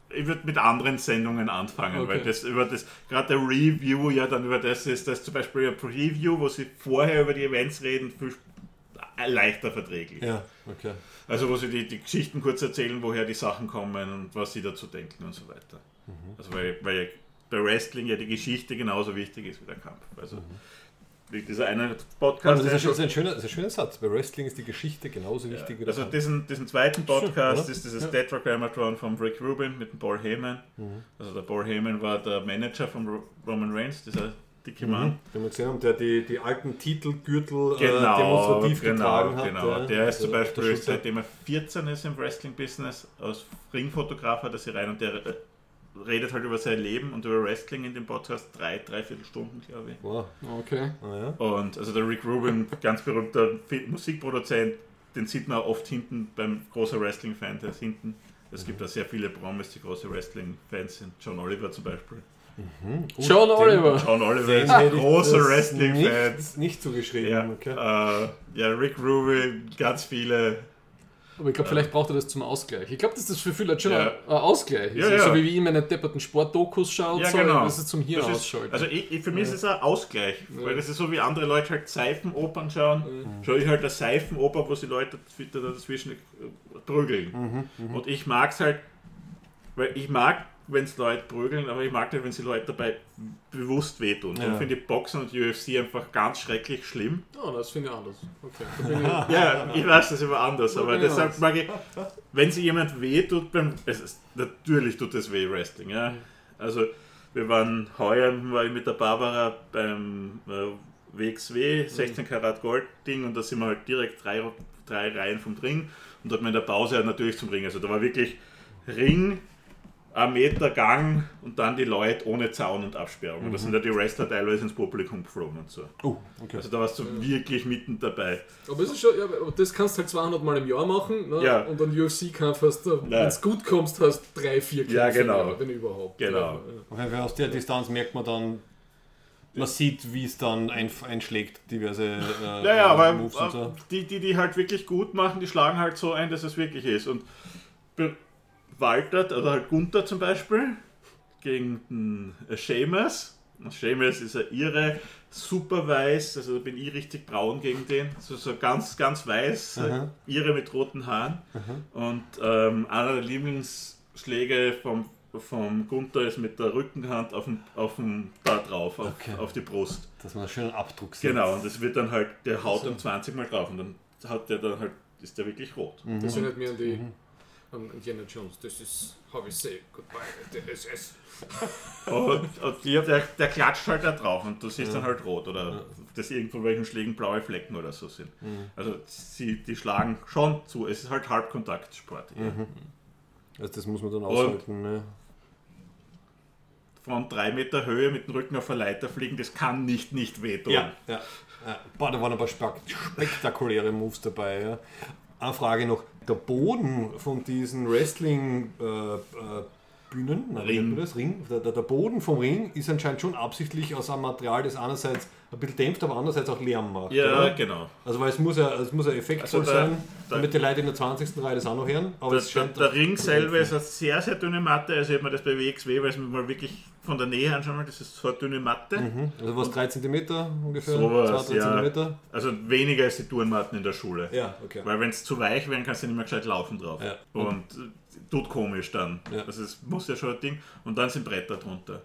Ich würde mit anderen Sendungen anfangen, Okay. weil das über das, gerade der Review ja dann über das ist, dass zum Beispiel ein Preview, wo sie vorher über die Events reden, viel leichter verträglich. Ja, okay. Also wo sie die, die Geschichten kurz erzählen, woher die Sachen kommen und was sie dazu denken und so weiter. Also weil, weil bei Wrestling ja die Geschichte genauso wichtig ist wie der Kampf. Also wie dieser eine Ja, Podcast. das, ist, der ein- das, ist ein schöner, das ist ein schöner Satz. Bei Wrestling ist die Geschichte genauso wichtig wie der also diesen, diesen zweiten Podcast oder? ist dieses Ja. Tetragrammatron von Rick Rubin mit dem Paul Heyman. Mhm. Also der Paul Heyman war der Manager von Ro- Roman Reigns, dieser dicke Mann. Den wir gesehen haben, der die, die alten Titelgürtel äh, Genau, demonstrativ genau, getragen hat. genau. ja. Der ist Also zum Beispiel, der seitdem er 14 ist im Wrestling-Business, als Ringfotograf hat er sich rein und der äh, redet halt über sein Leben und über Wrestling in dem Podcast drei, dreiviertel Stunden, glaube ich. Wow. Okay. Ah. Und also der Rick Rubin, ganz berühmter Musikproduzent, den sieht man oft hinten beim großer Wrestling-Fan, der ist hinten. Es gibt da sehr viele Promis, die große Wrestling-Fans sind. John Oliver zum Beispiel. John Oliver. John Oliver ist ein großer das Wrestling-Fan. Nicht, nicht zugeschrieben. Ja, Okay. äh, ja, Rick Rubin, ganz viele. Aber ich glaube, vielleicht braucht er das zum Ausgleich. Ich glaube, dass das für viele schon Ja. ein Ausgleich ist. Ja, ja. So wie ich meine depperten Sportdokus schaue, Ja, so, genau. das ist zum Hirn Das ist, ausschalten. also ich, ich, für mich ist es ein Ausgleich, weil das ist so wie andere Leute halt Seifenopern schauen. Schaue ich halt eine Seifenoper, wo sie Leute da dazwischen äh, prügeln. Und ich mag es halt, weil ich mag, wenn es Leute prügeln, aber ich mag nicht, wenn sie Leute dabei bewusst wehtun. Ja. Und finde ich Boxen und UFC einfach ganz schrecklich schlimm. oh, das finde ich anders. Okay. Ich, Ja, ich weiß, das ist immer anders, Ja, aber deshalb mag ich, wenn sich jemand weh tut beim, es ist, natürlich tut es weh, Wrestling, ja. Also, wir waren heuer, war ich mit der Barbara beim äh, WXW, 16 Karat Gold Ding und da sind wir halt direkt drei, drei Reihen vom Ring und dort in der Pause natürlich zum Ring. Also, da war wirklich Ring, ein Meter Gang und dann die Leute ohne Zaun und Absperrung. Und da sind ja die Wrestler teilweise ins Publikum geflogen und so. Oh, okay. Also, da warst du wirklich mitten dabei. aber es ist schon, ja, aber das kannst du halt 200 Mal im Jahr machen. Ne? Ja. Und einen UFC-Kampf hast du, Ja. wenn es gut kommst, hast drei, vier Kämpfe, Ja, genau. wenn überhaupt. Genau. Ja, Auf jeden Fall aus der Distanz merkt man dann, man sieht, wie es dann ein, einschlägt, diverse äh, Ja, ja, aber Moves und so. äh, die, die, die halt wirklich gut machen, die schlagen halt so ein, dass es wirklich ist. Und Walter, oder halt Gunther zum Beispiel, gegen den äh, Seamus. Seamus ist ein Irre, super weiß, also da bin ich richtig braun gegen den. So, so ganz, ganz weiß, Aha. Irre mit roten Haaren. Und ähm, einer der Lieblingsschläge vom, vom Gunther ist mit der Rückenhand auf dem, auf dem da drauf, auf, Okay. auf die Brust. Dass man einen schönen Abdruck sieht. Genau, und das wird dann halt, der haut dann 20 Mal drauf und dann hat der dann halt, ist der wirklich rot. Das erinnert mich an die an Indiana Jones. Das ist how we say goodbye at the SS. Und, und der, der klatscht halt da drauf und du siehst dann halt rot oder dass irgendwo welchen Schlägen blaue Flecken oder so sind. Also sie, die schlagen schon zu. Es ist halt Halbkontaktsport. Ja. Also das muss man dann aushalten. Ne? Von drei Meter Höhe mit dem Rücken auf eine Leiter fliegen, das kann nicht nicht wehtun. Ja, ja. ja. Boah, da waren aber spek- spektakuläre Moves dabei. Ja. Eine Frage noch: Der Boden von diesen Wrestling äh, äh, Bühnen, wie Ring. das? Ring. Der, der, Boden vom Ring ist anscheinend schon absichtlich aus einem Material, das einerseits ein bisschen dämpft, aber andererseits auch Lärm macht. Ja, oder? genau. Also weil es muss ja, es muss ja effektvoll Also sein, der- damit die Leute in der 20. Reihe das auch noch hören. Aber Der, es der, scheint der Ring selber ist eine sehr, sehr dünne Matte. Also ich habe mir das bei WXW, weil es mir mal wirklich von der Nähe anschauen das ist so eine dünne Matte. Also was 3 cm ungefähr? Sowas, 2, 3 ja. Zentimeter? Also weniger als die Turnmatten in der Schule. Ja, okay. Weil wenn es zu weich werden, kannst du nicht mehr gescheit laufen drauf. Ja. Und äh, tut komisch dann. Ja. Also es muss ja schon ein Ding. Und dann sind Bretter drunter.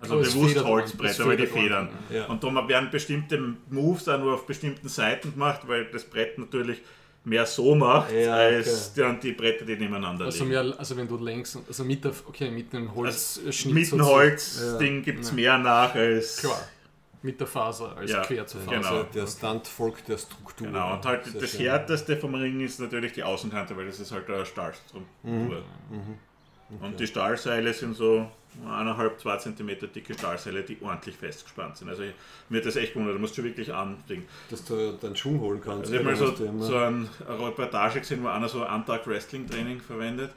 Also Oh, es bewusst Holzbretter, weil die Federn. ja. Und darum werden bestimmte Moves auch nur auf bestimmten Seiten gemacht, weil das Brett natürlich mehr so macht, Ja, als dann die Bretter, die nebeneinander Also, liegen. mehr, also wenn du längs, also mit der, okay, mit dem Holzschnitt. Mit dem. Holzding gibt es mehr nach als. Klar. Mit der Faser als Ja, quer zur Faser. genau. Der Stunt folgt der Struktur. Genau, und halt Sehr das schön. härteste vom Ring ist natürlich die Außenkante, weil das ist halt eine Stahlstruktur. Mhm. Und die Stahlseile sind so eineinhalb, zwei Zentimeter dicke Stahlseile, die ordentlich festgespannt sind. Also ich- mir hat das echt gewundert, da musst du wirklich andingen. Dass du deinen Schwung holen kannst. Also ich habe mal so, so ein, eine Reportage gesehen, wo einer so Antag Wrestling Training verwendet,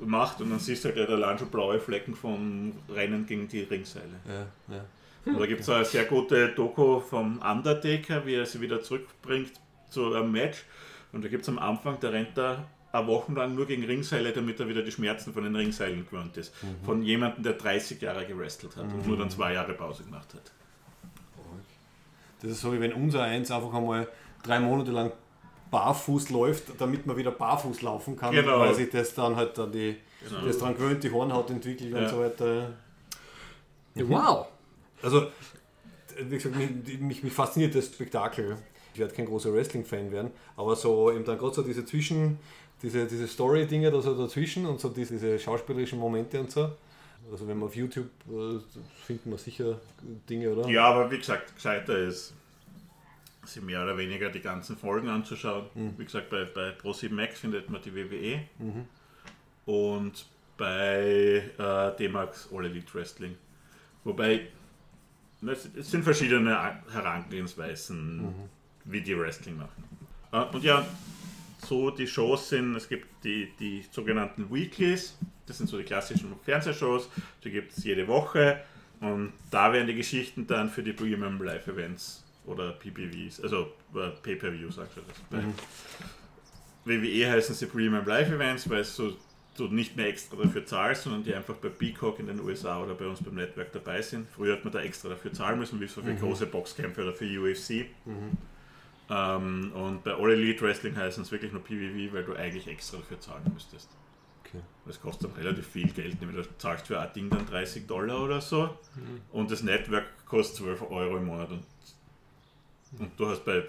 macht und dann siehst du halt, der hat allein schon blaue Flecken vom Rennen gegen die Ringseile. Ja, ja. Und da gibt es eine sehr gute Doku vom Undertaker, wie er sie wieder zurückbringt zu einem Match. Und da gibt es am Anfang, da rennt er eine Woche lang nur gegen Ringseile, damit er wieder die Schmerzen von den Ringseilen gewöhnt ist. Von jemandem, der 30 Jahre gewrestelt hat und nur dann zwei Jahre Pause gemacht hat. Das ist so, wie wenn unser Eins einfach einmal drei Monate lang barfuß läuft, damit man wieder barfuß laufen kann, Genau. weil sich das dann halt dann die, Genau. das dran gewöhnt, die Hornhaut entwickelt und Ja. so weiter. Ja, Wow! Also, wie gesagt, mich, mich, mich fasziniert das Spektakel. Ich werde kein großer Wrestling-Fan werden, aber so eben dann gerade so diese Zwischen, diese, diese Story-Dinge da so dazwischen und so diese, diese schauspielerischen Momente und so. Also wenn man auf YouTube äh, findet man sicher Dinge, oder? Ja, aber wie gesagt, gescheiter ist, sich mehr oder weniger die ganzen Folgen anzuschauen. Wie gesagt, bei, bei Pro7 Max findet man die WWE und bei äh, D-Max All Elite Wrestling. Wobei, es es sind verschiedene Herangehensweisen, wie die Wrestling machen. Äh, und ja, so die Shows sind, es gibt die, die sogenannten Weeklies, das sind so die klassischen Fernsehshows, die gibt es jede Woche und da werden die Geschichten dann für die Premium Live Events oder PPVs, also äh, Pay-Per-View, sagst du das. Bei WWE heißen sie Premium Live Events, weil es so du nicht mehr extra dafür zahlst, sondern die einfach bei Peacock in den USA oder bei uns beim Netzwerk dabei sind. Früher hat man da extra dafür zahlen müssen, wie so für große Boxkämpfe oder für UFC. Ähm, und bei All Elite Wrestling heißen es wirklich nur PVV, weil du eigentlich extra dafür zahlen müsstest. Okay. Das kostet dann relativ viel Geld, nämlich du zahlst für ein Ding dann 30 Dollar oder so und das Network kostet 12 Euro im Monat und, und du hast bei,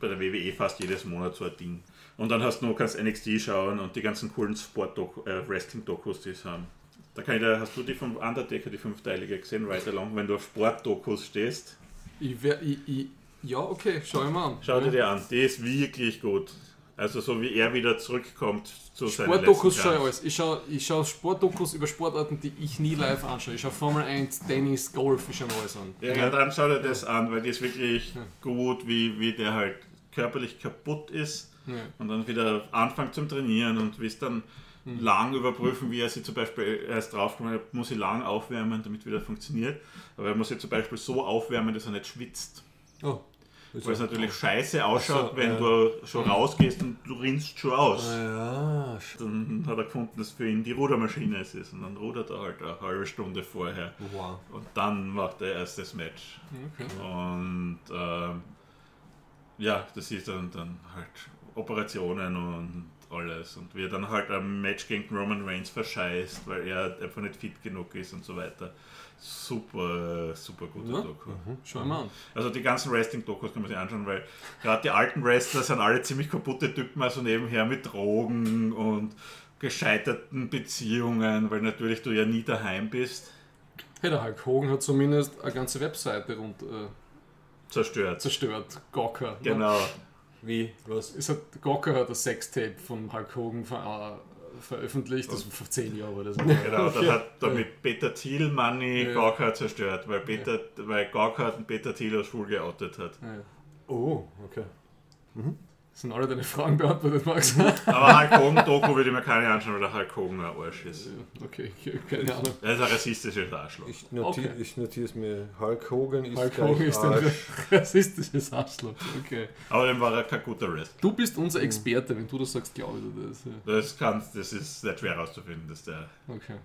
bei der WWE fast jedes Monat so ein Ding. Und dann hast du noch, kannst NXT schauen und die ganzen coolen Sport äh, Wrestling-Dokus, die es haben. Da kann ich da, hast du die vom Undertaker, die fünfteilige gesehen, Right Along, wenn du auf Sportdokus stehst? Ich wär, ich, ich, ja, okay, schau ich mal an. Schau dir ja. die an, die ist wirklich gut. Also so wie er wieder zurückkommt zu seinen Sportdokus schaue ich alles. Ich schaue ich schau Sportdokus über Sportarten, die ich nie live anschaue. Ich schaue Formel 1, Tennis, Golf, ich schaue mir alles an. Ja, ja, dann schau dir das an, weil die ist wirklich gut, wie, wie der halt körperlich kaputt ist Ja. und dann wieder anfängt zum Trainieren und wie es dann Hm. lang überprüfen, wie er sich zum Beispiel erst draufgekommen hat, muss ich lang aufwärmen, damit wieder funktioniert. Aber er muss sich zum Beispiel so aufwärmen, dass er nicht schwitzt. Oh. Weil es natürlich scheiße ausschaut, so, wenn ja. du schon rausgehst und du rinnst schon aus. Ja, sch- Dann hat er gefunden, dass für ihn die Rudermaschine es ist. Und dann rudert er halt eine halbe Stunde vorher. wow. Und dann macht er erst das Match. Okay. Und ähm, ja, das ist dann, dann halt Operationen und alles. Und wie er dann halt ein Match gegen Roman Reigns verscheißt, weil er einfach nicht fit genug ist und so weiter. Super, super gute Ja. Doku. Schau ich mal an. Also die ganzen Wrestling-Dokus kann man sich anschauen, weil gerade die alten Wrestler sind alle ziemlich kaputte Typen, also nebenher mit Drogen und gescheiterten Beziehungen, weil natürlich du ja nie daheim bist. Hey, der Hulk Hogan hat zumindest eine ganze Webseite rund äh, Zerstört. zerstört. Gawker. Genau. Wie? Was? Es hat, Gawker hat das Sextape von Hulk Hogan ver, äh, veröffentlicht, das war vor zehn Jahren oder so. Genau, dann hat damit Peter Thiel Money Ja. Gawker zerstört, weil, Peter, weil Gawker den Peter Thiel als schwul geoutet hat. Ja. Oh, okay. Sind alle deine Fragen beantwortet, Max? Aber Hulk Hogan-Doku würde ich mir keine anschauen, weil der Hulk Hogan ein Arsch ist. okay, keine Ahnung. Er ist ein rassistisches Arschloch. Ich notiere Okay. ich notiere es mir. Hulk Hogan ist Hulk Hogan ist ein rassistisches Arschloch. Okay. Aber dann war er kein guter Wrestler. Du bist unser Experte, wenn du das sagst, glaube ich dir das. Ja. Das, kann, das ist nicht schwer herauszufinden, dass der. Okay.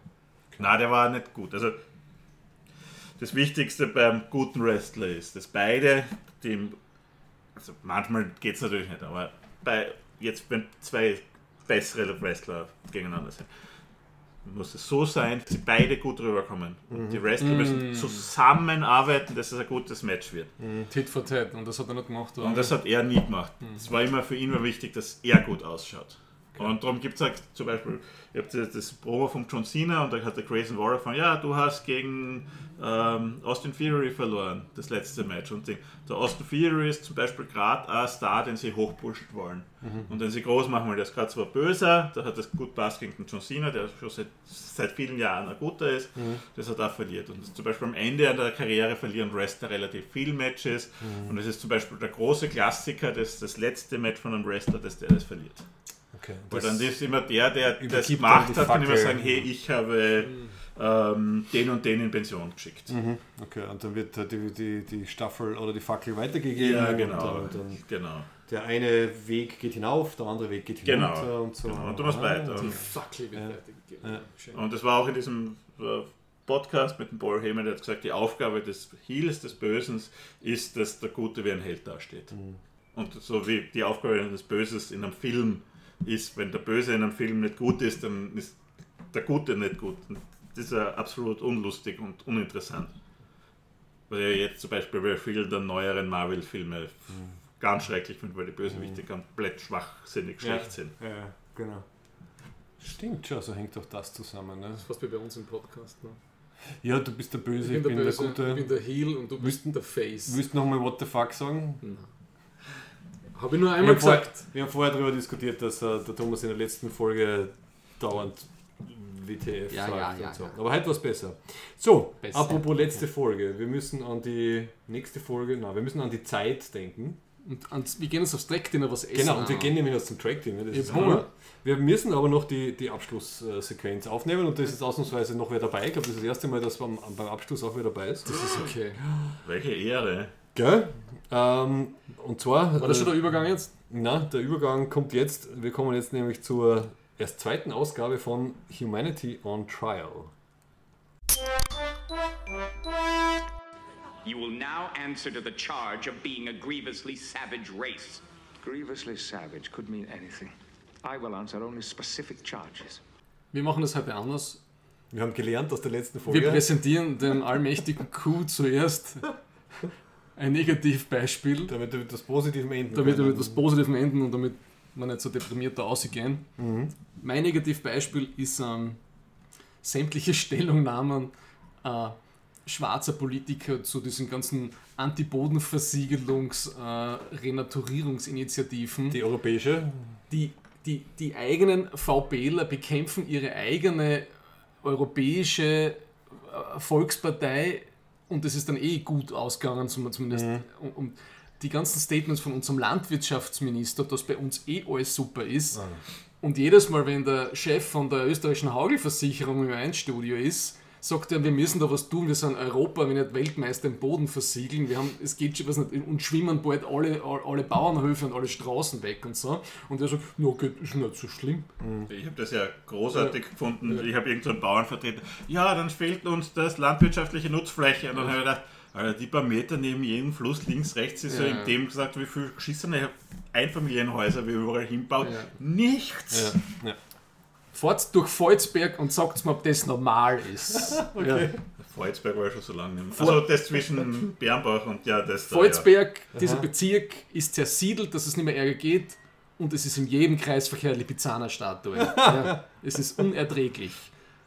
Nein, der war nicht gut. Also, das Wichtigste beim guten Wrestler ist, dass beide, dem, also manchmal geht es natürlich nicht, aber bei, jetzt, wenn zwei bessere Wrestler gegeneinander sind, muss es so sein, dass sie beide gut rüberkommen. Und die Wrestler müssen zusammenarbeiten, dass es ein gutes Match wird. Tit for Tat, und das hat er nicht gemacht. Oder? Und das hat er nie gemacht. Es war immer für ihn war wichtig, dass er gut ausschaut. Und darum gibt es halt zum Beispiel, ihr habt das, das Promo von John Cena und da hat der Grayson Waller von, ja, du hast gegen ähm, Austin Theory verloren, das letzte Match. Und die, der Austin Theory ist zum Beispiel gerade ein Star, den sie hochpushen wollen. Und den sie groß machen wollen. Der ist gerade zwar böser, da hat das gut passt gegen den John Cena, der schon seit, seit vielen Jahren ein guter ist, das hat er verliert. Und zum Beispiel am Ende der Karriere verlieren Wrestler relativ viel Matches. Und es ist zum Beispiel der große Klassiker, das, das letzte Match von einem Wrestler, dass der das verliert. Okay. Weil dann ist immer der, der das gemacht hat, kann immer sagen, hey, ich habe ähm, den und den in Pension geschickt. Okay, und dann wird äh, die, die, die Staffel oder die Fackel weitergegeben. Ja, Und genau. dann, dann genau. der eine Weg geht hinauf, der andere Weg geht Genau. hinunter und so. Genau. Und du musst Ah, weiter. Die Und, Fackel wird weitergegeben. Ja. Und das war auch in diesem äh, Podcast mit dem Paul Heyman, der hat gesagt, die Aufgabe des Heals, des Bösen, ist, dass der Gute wie ein Held dasteht. Und so wie die Aufgabe des Böses in einem Film ist, wenn der Böse in einem Film nicht gut ist, dann ist der Gute nicht gut. Das ist ja absolut unlustig und uninteressant. Weil ich jetzt zum Beispiel bei vielen der neueren Marvel-Filme ganz schrecklich finde, weil die Bösewichte komplett schwachsinnig schlecht sind. Ja, ja, genau. Stimmt schon, so hängt doch das zusammen. Ne? Fast wie bei uns im Podcast. Ne? Ja, du bist der Böse, Ich bin der Böse, Gute. ich bin der Heel und du bist der Face. Willst du nochmal What the fuck sagen? Habe ich nur Wir einmal haben, vorher, gesagt. wir haben vorher darüber diskutiert, dass äh, der Thomas in der letzten Folge dauernd WTF Ja, sagt ja, und ja, so. ja. Aber heute war es besser. So, Besser. apropos letzte Folge. Wir müssen an die nächste Folge, nein, wir müssen an die Zeit denken. Und ans, wir gehen jetzt aufs Track-Dinner was essen. Genau, und wir Ah. gehen nämlich jetzt zum Track Team. Das Ich ist Hunger. Wir müssen aber noch die, die Abschlusssequenz aufnehmen und da ist jetzt ausnahmsweise noch wer dabei. Ich glaube, das ist das erste Mal, dass beim, beim Abschluss auch wer dabei ist. Das ist okay. Welche Ehre. Gell? Ähm, und zwar. War das schon äh, der Übergang jetzt? Na, der Übergang kommt jetzt. Wir kommen jetzt nämlich zur erst zweiten Ausgabe von Humanity on Trial. You will now answer to the charge of being a grievously savage race. Grievously savage could mean anything. I will answer only specific charges. Wir machen das heute anders. Wir haben gelernt aus der letzten Wir Folge. präsentieren dem allmächtigen Q zuerst ein Negativbeispiel, damit wir mit etwas Positivem enden. damit wir mit etwas Positivem enden und damit wir nicht so deprimiert da rausgehen. Mein Negativbeispiel ist ähm, sämtliche Stellungnahmen äh, schwarzer Politiker zu diesen ganzen Antibodenversiegelungs-, äh, Renaturierungsinitiativen. die europäische. die, die, die eigenen VPler bekämpfen ihre eigene europäische äh, Volkspartei und es ist dann eh gut ausgegangen, zum- zumindest. Und, und die ganzen Statements von unserem Landwirtschaftsminister, dass bei uns eh alles super ist. Und jedes Mal, wenn der Chef von der österreichischen Hagelversicherung im Einstudio ist, sagt er, wir müssen da was tun, wir sind Europa, wenn nicht Weltmeister im Boden versiegeln, wir haben, es geht schon was nicht, und schwimmen bald alle, alle Bauernhöfe und alle Straßen weg und so. Und er sagt, no, geht, ist nicht so schlimm. Ich habe das ja großartig gefunden. Ich habe irgendeinen so Bauern vertreten. Ja, dann fehlt uns das landwirtschaftliche Nutzfläche. Und dann habe ich gedacht, Alter, die paar Meter neben jedem Fluss links, rechts ist ja, Ja. in dem gesagt, wie viel geschissene Einfamilienhäuser wir überall hinbauen. Ja. Nichts. Ja. Ja. Fahrt durch Volzberg und sagt mir, ob das normal ist. Okay. Volzberg war ja schon so lange nicht mehr. Also das zwischen Bernbach und ja, das da. Volzberg, dieser Bezirk, ist zersiedelt, dass es nicht mehr Ärger geht und es ist in jedem Kreisverkehr eine Lipizzaner-Statue. ja, es ist unerträglich.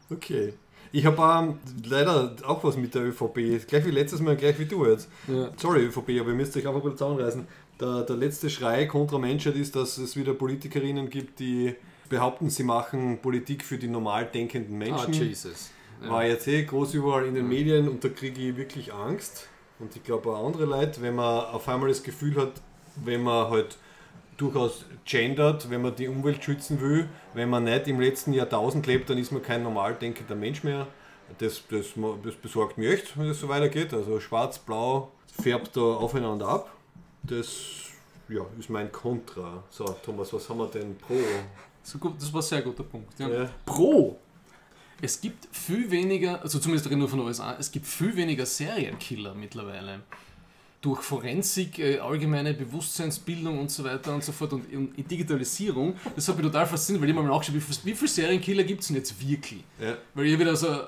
Okay. Ich habe ähm, leider auch was mit der ÖVP. Gleich wie letztes Mal, gleich wie du jetzt. Ja. Sorry, ÖVP, aber ihr müsst euch einfach mal zusammenreißen. Der, der letzte Schrei kontra Menschheit ist, dass es wieder Politikerinnen gibt, die behaupten, sie machen Politik für die normal denkenden Ah, Menschen. Jesus. War jetzt eh groß überall in den Medien und da kriege ich wirklich Angst. Und ich glaube auch andere Leute, wenn man auf einmal das Gefühl hat, wenn man halt durchaus gendert, wenn man die Umwelt schützen will. Wenn man nicht im letzten Jahrtausend lebt, dann ist man kein normal denkender Mensch mehr. Das, das, das besorgt mich echt, wenn es so weitergeht. Also schwarz, blau färbt da aufeinander ab. Das ja, ist mein Kontra. So, Thomas, was haben wir denn pro? So gut, das war ein sehr guter Punkt. Ja. Ja. Pro! Es gibt viel weniger, also zumindest reden wir von den USA, es gibt viel weniger Serienkiller mittlerweile. Durch Forensik, äh, allgemeine Bewusstseinsbildung und so weiter und so fort und, und Digitalisierung. Das hat mich total fasziniert, weil ich habe mal nachgeschaut, wie, viel- wie viele Serienkiller gibt es denn jetzt wirklich? Ja. Weil ich wieder so ein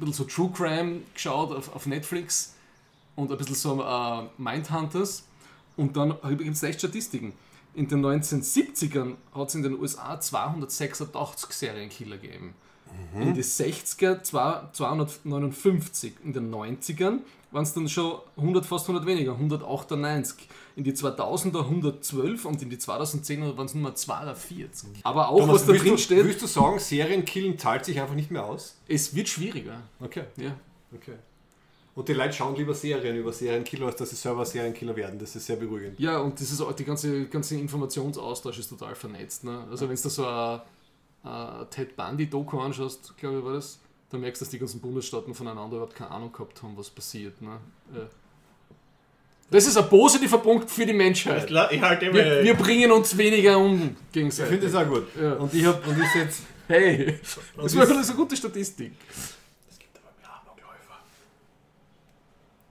bisschen so True Crime geschaut auf, auf Netflix und ein bisschen so äh, Mindhunters und dann gibt es echt Statistiken. In den 1970ern hat es in den USA 286 Serienkiller gegeben. In den 60er zwei- 259. In den 90ern waren es dann schon 100, fast 100 weniger, 198. In die 2000er 112 und in die 2010er waren es nur mal 42. Aber auch Thomas, was da drin du, steht, willst du sagen, Serienkillen zahlt sich einfach nicht mehr aus? es wird schwieriger. Okay. Ja. okay. Und die Leute schauen lieber Serien über Serienkiller, als dass sie selber Serienkiller werden. Das ist sehr beruhigend. Ja, und das ist auch, die ganze, ganze Informationsaustausch ist total vernetzt. Ne? Also wenn du da so ein, ein Ted Bundy-Doku anschaust, glaube ich, war das, dann merkst du, dass die ganzen Bundesstaaten voneinander überhaupt keine Ahnung gehabt haben, was passiert. Ne? Ja. Das ist ein positiver Punkt für die Menschheit. Ich halte immer. Wir, wir bringen uns weniger um Ich gegenseitig. finde das auch gut. Ja. Und ich habe und ich setz, Hey, das war eine so gute Statistik.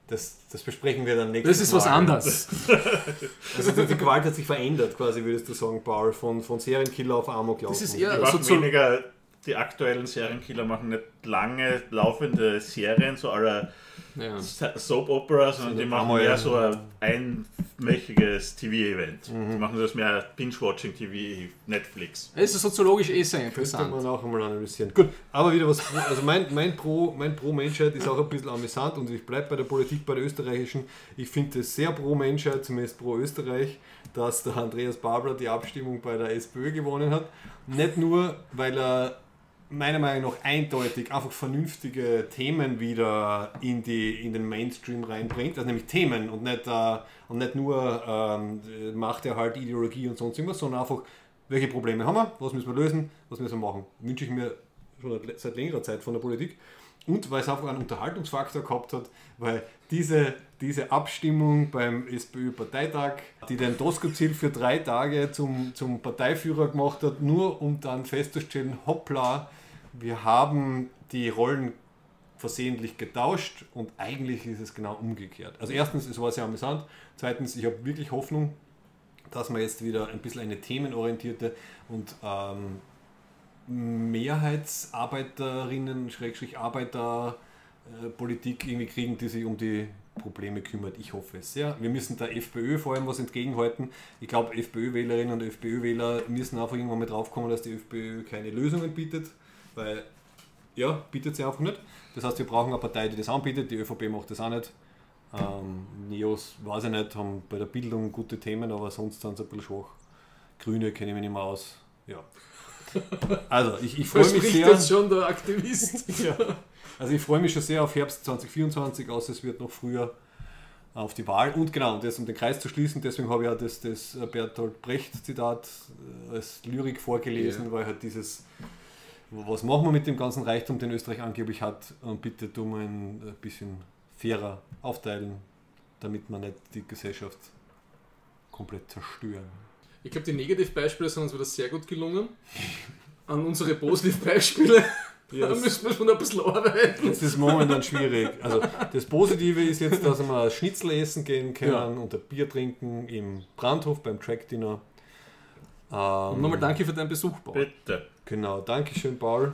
Das, das besprechen wir dann nächstes Das ist was Mal. anderes. Also die, die Gewalt hat sich verändert, quasi, würdest du sagen, Paul, von, von Serienkiller auf Amoklauf. Das ist eher so weniger, die aktuellen Serienkiller machen nicht lange laufende Serien, so aller ja. Soap Opera, sondern die machen mehr ja. so ein einmächiges TV-Event. Mhm. Die machen das mehr Binge-Watching-TV, Netflix. Es ist soziologisch eh sehr Könnte interessant. man auch einmal analysieren. Gut, aber wieder was. Also mein, mein Pro mein Pro Menschheit ist auch ein bisschen amüsant und ich bleibe bei der Politik, bei der österreichischen. Ich finde es sehr pro Menschheit, zumindest pro Österreich, dass der Andreas Babler die Abstimmung bei der SPÖ gewonnen hat. Nicht nur, weil er meiner Meinung nach eindeutig einfach vernünftige Themen wieder in, die, in den Mainstream reinbringt, also nämlich Themen und nicht, äh, und nicht nur ähm, macht er halt Ideologie und sonst irgendwas, sondern einfach, welche Probleme haben wir, was müssen wir lösen, was müssen wir machen. Wünsche ich mir schon seit längerer Zeit von der Politik. Und weil es einfach einen Unterhaltungsfaktor gehabt hat, weil diese, diese Abstimmung beim SPÖ-Parteitag, die den Doskozil für drei Tage zum, zum Parteiführer gemacht hat, nur um dann festzustellen, hoppla, wir haben die Rollen versehentlich getauscht und eigentlich ist es genau umgekehrt. Also erstens, es war sehr amüsant. Zweitens, ich habe wirklich Hoffnung, dass wir jetzt wieder ein bisschen eine themenorientierte und ähm, Mehrheitsarbeiterinnen, Schrägstrich Arbeiterpolitik äh, irgendwie kriegen, die sich um die Probleme kümmert. Ich hoffe es sehr. Wir müssen der FPÖ vor allem was entgegenhalten. Ich glaube, FPÖ-Wählerinnen und FPÖ-Wähler müssen einfach irgendwann mal draufkommen, dass die FPÖ keine Lösungen bietet, weil ja, bietet sie einfach nicht. Das heißt, wir brauchen eine Partei, die das anbietet. Die ÖVP macht das auch nicht. Ähm, Neos, weiß ich nicht, haben bei der Bildung gute Themen, aber sonst sind sie ein bisschen schwach. Grüne kenne ich mich nicht mehr aus. Ja. Also, ich, ich freue mich sehr. jetzt schon der Aktivist. Ja. Also ich freue mich schon sehr auf Herbst 2024, außer es wird noch früher auf die Wahl. Und genau, und das, um den Kreis zu schließen, deswegen habe ich ja das, das Bertolt Brecht-Zitat äh, als Lyrik vorgelesen, Ja. weil halt dieses, was machen wir mit dem ganzen Reichtum, den Österreich angeblich hat, und bitte tun wir ihn ein bisschen fairer aufteilen, damit man nicht die Gesellschaft komplett zerstören. Ich glaube, die Negativbeispiele sind uns wieder sehr gut gelungen. An unsere Positivbeispiele Ja, da müssen wir schon ein bisschen arbeiten. Jetzt ist momentan schwierig. Also das Positive ist jetzt, dass wir Schnitzel essen gehen können Ja. und ein Bier trinken im Brandhof beim Track Dinner. Ähm, Und nochmal danke für deinen Besuch, Paul. Bitte. Genau, Dankeschön, Paul.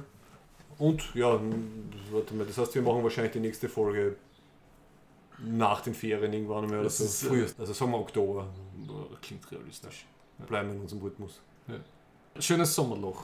Und ja, warte mal, das heißt, wir machen wahrscheinlich die nächste Folge nach den Ferien irgendwann einmal oder so. ist, äh, Frühest, also sagen wir Oktober. Klingt realistisch. Bleiben wir in unserem Rhythmus. Schönes Sommerloch.